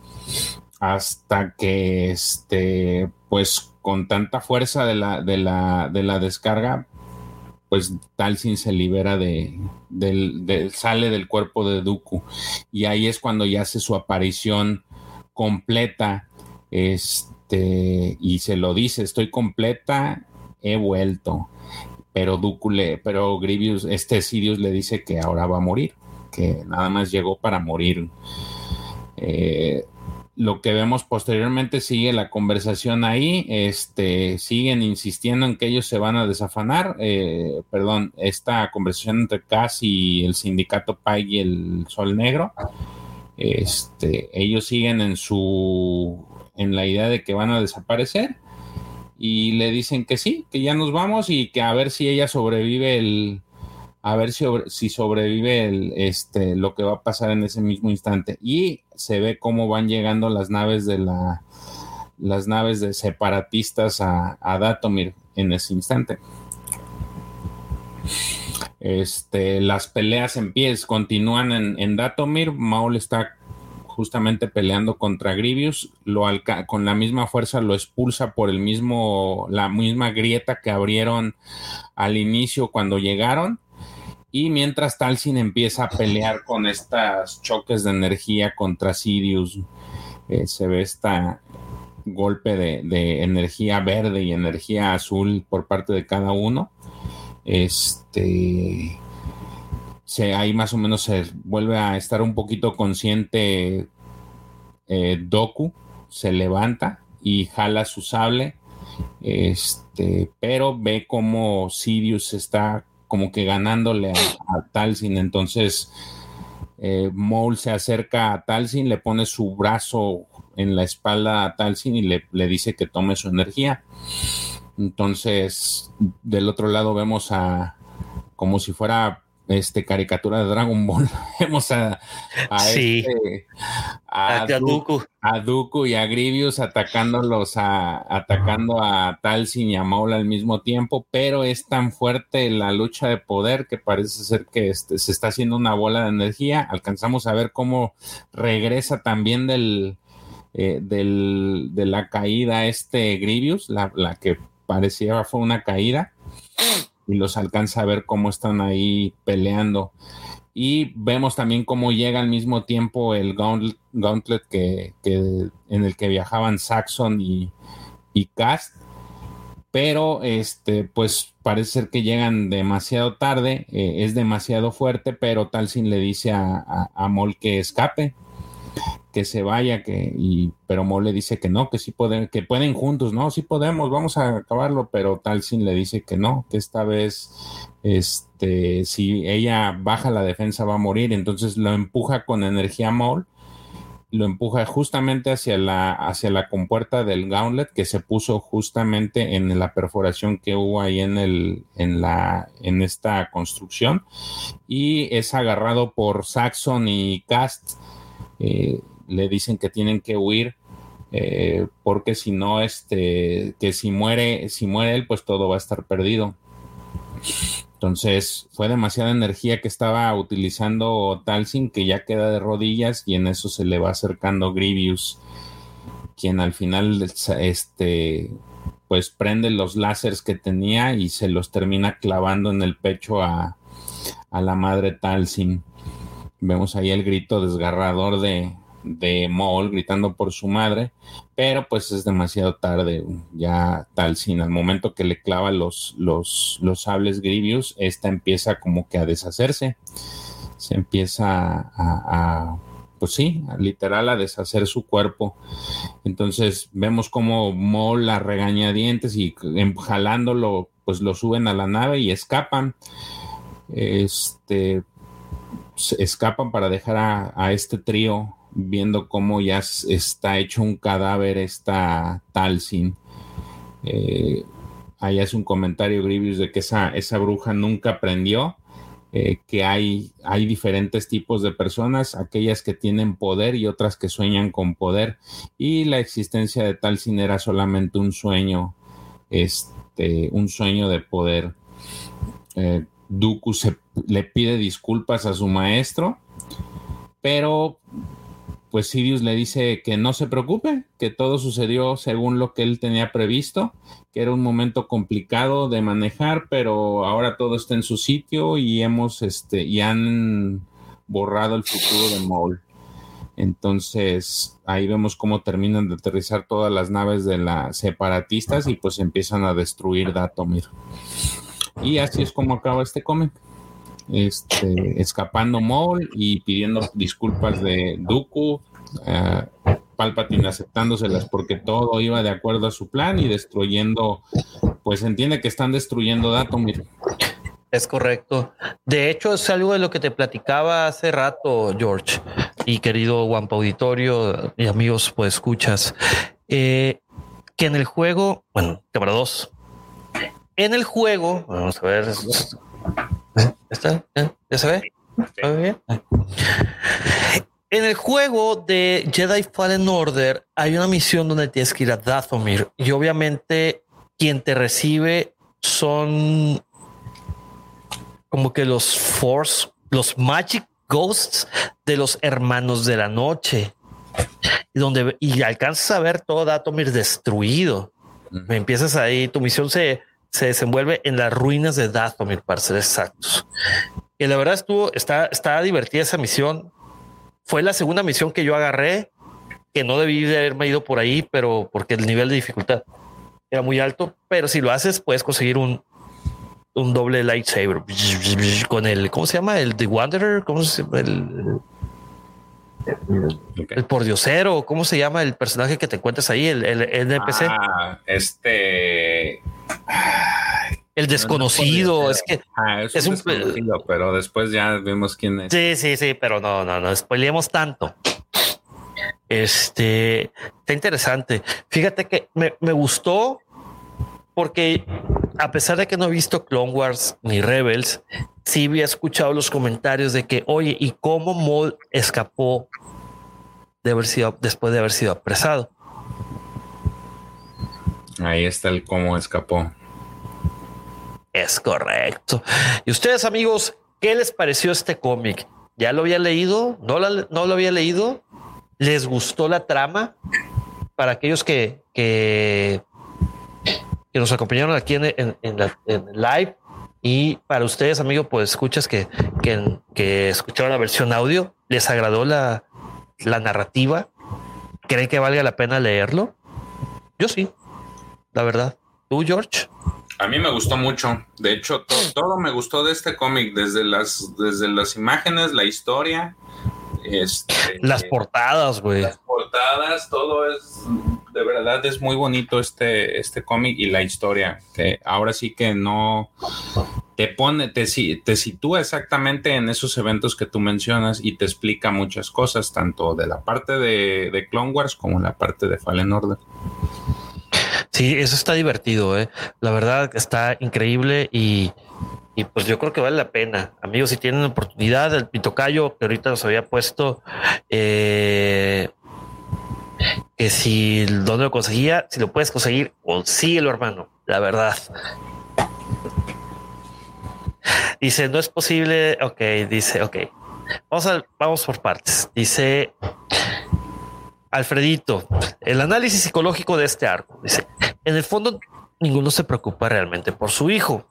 hasta que este pues con tanta fuerza de la, de la, de la descarga pues Talsin se libera de, del, sale del cuerpo de Dooku. Y ahí es cuando ya hace su aparición completa este y se lo dice estoy completa he vuelto pero Dooku le pero Grievous este Sirius le dice que ahora va a morir que nada más llegó para morir. Eh, lo que vemos posteriormente sigue la conversación ahí, este, siguen insistiendo en que ellos se van a desafanar, eh, perdón, esta conversación entre Cass y el sindicato PAI y el Sol Negro, este, ellos siguen en su, en la idea de que van a desaparecer y le dicen que sí, que ya nos vamos y que a ver si ella sobrevive el, a ver si, sobrevive el, este, lo que va a pasar en ese mismo instante. Y se ve cómo van llegando las naves de la las naves de separatistas a, Datomir en ese instante. Este, las peleas en pies continúan en, en Datomir. Maul está justamente peleando contra Grievous, lo con la misma fuerza lo expulsa por el mismo, la misma grieta que abrieron al inicio cuando llegaron y mientras Talsin empieza a pelear con estos choques de energía contra Sirius, eh, se ve este golpe de, energía verde y energía azul por parte de cada uno. Este. Se, ahí más o menos se vuelve a estar un poquito consciente eh, Doku, se levanta y jala su sable, este, pero ve como Sirius está como que ganándole a, Talsin. Entonces, eh, Maul se acerca a Talsin, le pone su brazo en la espalda a Talsin y le, le dice que tome su energía. Entonces, del otro lado vemos a como si fuera este caricatura de Dragon Ball. (laughs) Vemos a, a, este, a, Dooku. y a Grievous atacándolos a, atacando a Talsin y a Maul al mismo tiempo, pero es tan fuerte la lucha de poder que parece ser que este, se está haciendo una bola de energía. Alcanzamos a ver cómo regresa también del, eh, del de la caída este Grievous, la, la que parecía fue una caída y los alcanza a ver cómo están ahí peleando. Y vemos también cómo llega al mismo tiempo el gauntlet, que, en el que viajaban Saxon y, y Cast. Pero este, pues parece ser que llegan demasiado tarde, eh, es demasiado fuerte, pero Talsin le dice a, a, a Mol que escape que se vaya, que, y, pero Mole dice que no, que sí pueden, que pueden juntos, no, sí podemos, vamos a acabarlo, pero Talsin le dice que no, que esta vez, este, si ella baja la defensa va a morir, entonces lo empuja con energía Mole, lo empuja justamente hacia la, hacia la compuerta del gauntlet que se puso justamente en la perforación que hubo ahí en el, en la, en esta construcción, y es agarrado por Saxon y Cast, le dicen que tienen que huir eh, porque si no, este, que si muere, si muere él, pues todo va a estar perdido. Entonces fue demasiada energía que estaba utilizando Talsin que ya queda de rodillas y en eso se le va acercando Grievous, quien al final este pues prende los láseres que tenía y se los termina clavando en el pecho a, a la madre Talsin. Vemos ahí el grito desgarrador de, de Maul gritando por su madre, pero pues es demasiado tarde, ya tal sin al momento que le clava los, los, los sables Grievous, esta empieza como que a deshacerse, se empieza a, pues sí, literal a deshacer su cuerpo. Entonces vemos como Maul la dientes y jalándolo, pues lo suben a la nave y escapan. Este escapan para dejar a, este trío viendo cómo ya está hecho un cadáver esta Talsin. Eh, ahí hace un comentario Grievous de que esa, esa bruja nunca aprendió. eh, que hay, hay diferentes tipos de personas, aquellas que tienen poder y otras que sueñan con poder, y la existencia de tal sin era solamente un sueño, este, un sueño de poder. Eh, Dooku se, le pide disculpas a su maestro, pero pues Sirius le dice que no se preocupe, que todo sucedió según lo que él tenía previsto, que era un momento complicado de manejar, pero ahora todo está en su sitio y hemos este y han borrado el futuro de Maul. Entonces, ahí vemos cómo terminan de aterrizar todas las naves de las separatistas y pues empiezan a destruir Datomir. Y así es como acaba este cómic este, escapando Maul y pidiendo disculpas de Dooku, uh, Palpatine aceptándoselas porque todo iba de acuerdo a su plan y destruyendo, pues entiende que están destruyendo Datomir. Es correcto. De hecho, es algo de lo que te platicaba hace rato, George, y querido Wampa Auditorio y amigos, pues escuchas, eh, que en el juego, bueno, cámara 2, en el juego, vamos a ver, ¿Está? ¿Ya, se ve? bien? En el juego de Jedi Fallen Order hay una misión donde tienes que ir a Dathomir y obviamente quien te recibe son como que los Force, los Magic Ghosts de los hermanos de la noche. Y donde y alcanzas a ver todo Dathomir destruido. Me empiezas ahí, tu misión se, se desenvuelve en las ruinas de Dathomir, para ser exactos. Y la verdad estuvo, está, está divertida esa misión. Fue la segunda misión que yo agarré, que no debí de haberme ido por ahí, pero porque el nivel de dificultad era muy alto. Pero si lo haces, puedes conseguir un, un doble lightsaber con el, ¿cómo se llama? El The Wanderer, ¿cómo se llama? El, el pordiosero, ¿cómo se llama el personaje que te encuentras ahí? El, el, NPC. Ah, este. El desconocido, es que ah, es, un, desconocido, pero después ya vemos quién es. Sí, sí, sí, pero no, no, no spoilemos tanto. Este está interesante. Fíjate que me, me, gustó porque a pesar de que no he visto Clone Wars ni Rebels, sí había escuchado los comentarios de que, oye, ¿y cómo Maul escapó de haber sido después de haber sido apresado? Ahí está el cómo escapó. Es correcto. Y ustedes, amigos, ¿qué les pareció este cómic? ¿Ya lo había leído? ¿No, no lo había leído? ¿Les gustó la trama? Para aquellos que, que, nos acompañaron aquí en, en, la, live y para ustedes, amigos, pues escuchas que, que, que escucharon la versión audio, ¿les agradó la, la narrativa? ¿Creen que valga la pena leerlo? Yo sí, la verdad. ¿Tú, George? A mí me gustó mucho. De hecho, todo, me gustó de este cómic, desde las, desde las imágenes, la historia, este, las portadas, güey. Las portadas, todo es de verdad es muy bonito este, este cómic y la historia. Que ahora sí que no te pone, te, te sitúa exactamente en esos eventos que tú mencionas y te explica muchas cosas, tanto de la parte de, de Clone Wars como la parte de Fallen Order. Sí, eso está divertido, ¿eh? La verdad está increíble y, pues yo creo que vale la pena. Amigos, si tienen oportunidad, el pitocayo que ahorita nos había puesto, eh, que si dónde lo conseguía, si lo puedes conseguir, consíguelo, hermano, la verdad. Dice, no es posible. Ok, dice, ok. Vamos a, vamos por partes. Dice, Alfredito, el análisis psicológico de este arco. Dice, en el fondo, ninguno se preocupa realmente por su hijo.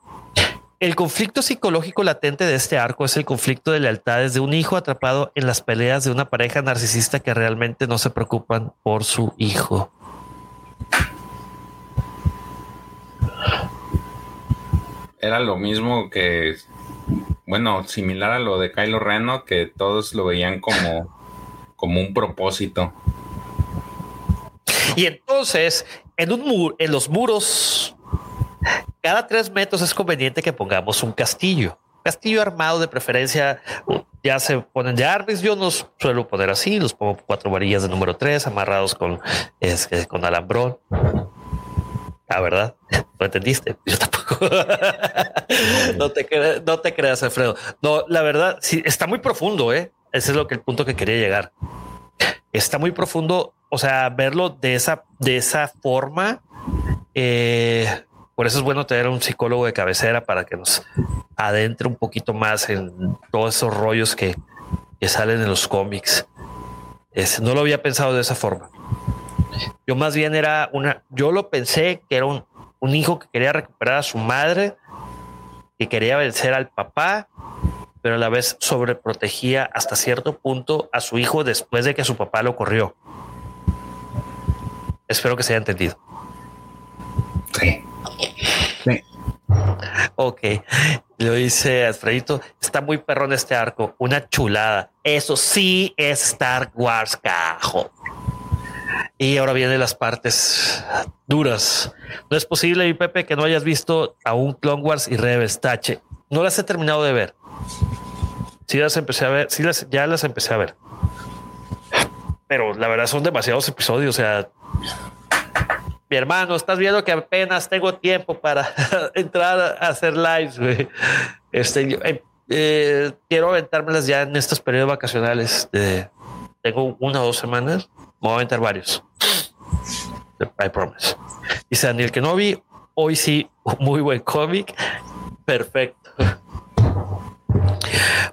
El conflicto psicológico latente de este arco es el conflicto de lealtades de un hijo atrapado en las peleas de una pareja narcisista que realmente no se preocupan por su hijo. Era lo mismo que, bueno, similar a lo de Kylo Reno, que todos lo veían como, como un propósito. Y entonces, en, un en los muros, cada tres metros es conveniente que pongamos un castillo. Castillo armado de preferencia, ya se ponen de armas. Yo no suelo poner así, los pongo cuatro varillas de número tres amarrados con, con alambrón. Ah, ¿verdad? ¿Lo entendiste? (laughs) Yo tampoco. (laughs) no, te no te creas, Alfredo. No, la verdad, sí, está muy profundo, ¿eh? Ese es lo que el punto que quería llegar. Está muy profundo, o sea, verlo de esa, de esa forma. Eh, por eso es bueno tener un psicólogo de cabecera para que nos adentre un poquito más en todos esos rollos que, que salen en los cómics. no lo había pensado de esa forma. Yo más bien era una, yo lo pensé que era un, un hijo que quería recuperar a su madre, que quería vencer al papá, pero a la vez sobreprotegía hasta cierto punto a su hijo después de que su papá lo corrió. Espero que se haya entendido. Sí. Ok, lo dice Alfredito. Está muy perrón este arco, una chulada. Eso sí es Star Wars, cajo. Y ahora vienen las partes duras. No es posible, mi Pepe, que no hayas visto aún Clone Wars y Rebels Tache. No las he terminado de ver. Sí las empecé a ver, sí las, ya las empecé a ver. Pero la verdad son demasiados episodios. O sea, mi hermano, estás viendo que apenas tengo tiempo para (laughs) entrar a hacer lives. Este, eh, eh, quiero ya en estos periodos vacacionales. tengo una o dos semanas. Me voy a aventar varios. I promise. Dice Daniel que no vi. Hoy sí, (laughs) muy buen cómic. Perfecto.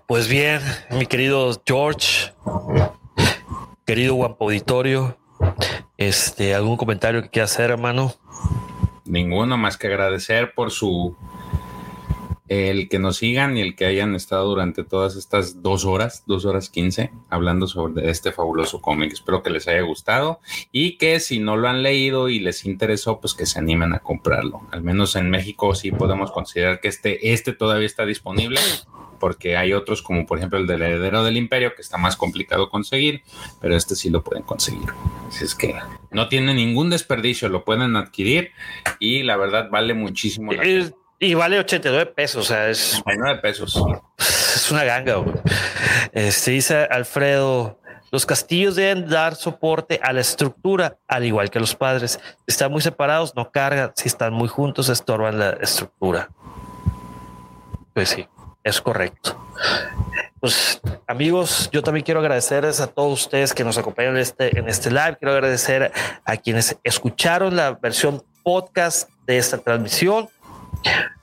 Pues bien, mi querido George, querido Guampo Auditorio, este, ¿algún comentario que quiera hacer, hermano? Ninguno más que agradecer por su el que nos sigan y el que hayan estado durante todas estas dos horas, dos horas quince, hablando sobre este fabuloso cómic. Espero que les haya gustado y que si no lo han leído y les interesó, pues que se animen a comprarlo. Al menos en México sí podemos considerar que este, este todavía está disponible porque hay otros como por ejemplo el del heredero del imperio que está más complicado conseguir, pero este sí lo pueden conseguir. Así es que no tiene ningún desperdicio, lo pueden adquirir y la verdad vale muchísimo. La y vale 89 pesos, o sea, es 89 pesos. (laughs) Es una ganga. Este dice Alfredo, los castillos deben dar soporte a la estructura, al igual que los padres. Si están muy separados, no cargan. Si están muy juntos, estorban la estructura. Pues sí, es correcto. Pues amigos, yo también quiero agradecerles a todos ustedes que nos acompañan en este, en este live. Quiero agradecer a quienes escucharon la versión podcast de esta transmisión.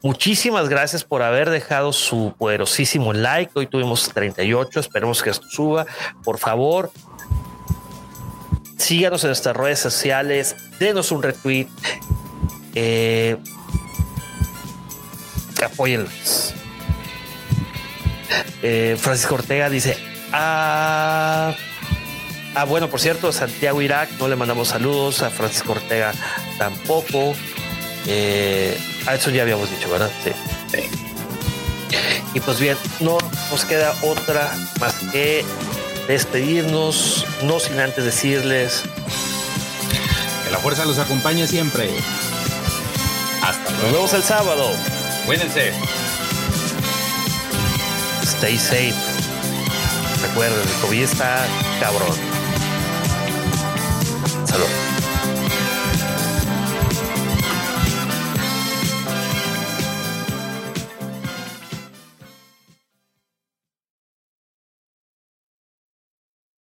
Muchísimas gracias por haber dejado su poderosísimo like. Hoy tuvimos 38, esperemos que esto suba. Por favor, síganos en nuestras redes sociales, denos un retweet, eh, apóyenlos. Eh, Francisco Ortega dice, ah, ah, bueno, por cierto, Santiago Irak, no le mandamos saludos, a Francisco Ortega tampoco. Eh, a eso ya habíamos dicho, ¿verdad? Sí. Y pues bien, no nos queda otra más que despedirnos, no sin antes decirles que la fuerza los acompañe siempre. Hasta luego. Nos vemos el sábado. Cuídense. Stay safe. Recuerden, el COVID está cabrón. Salud.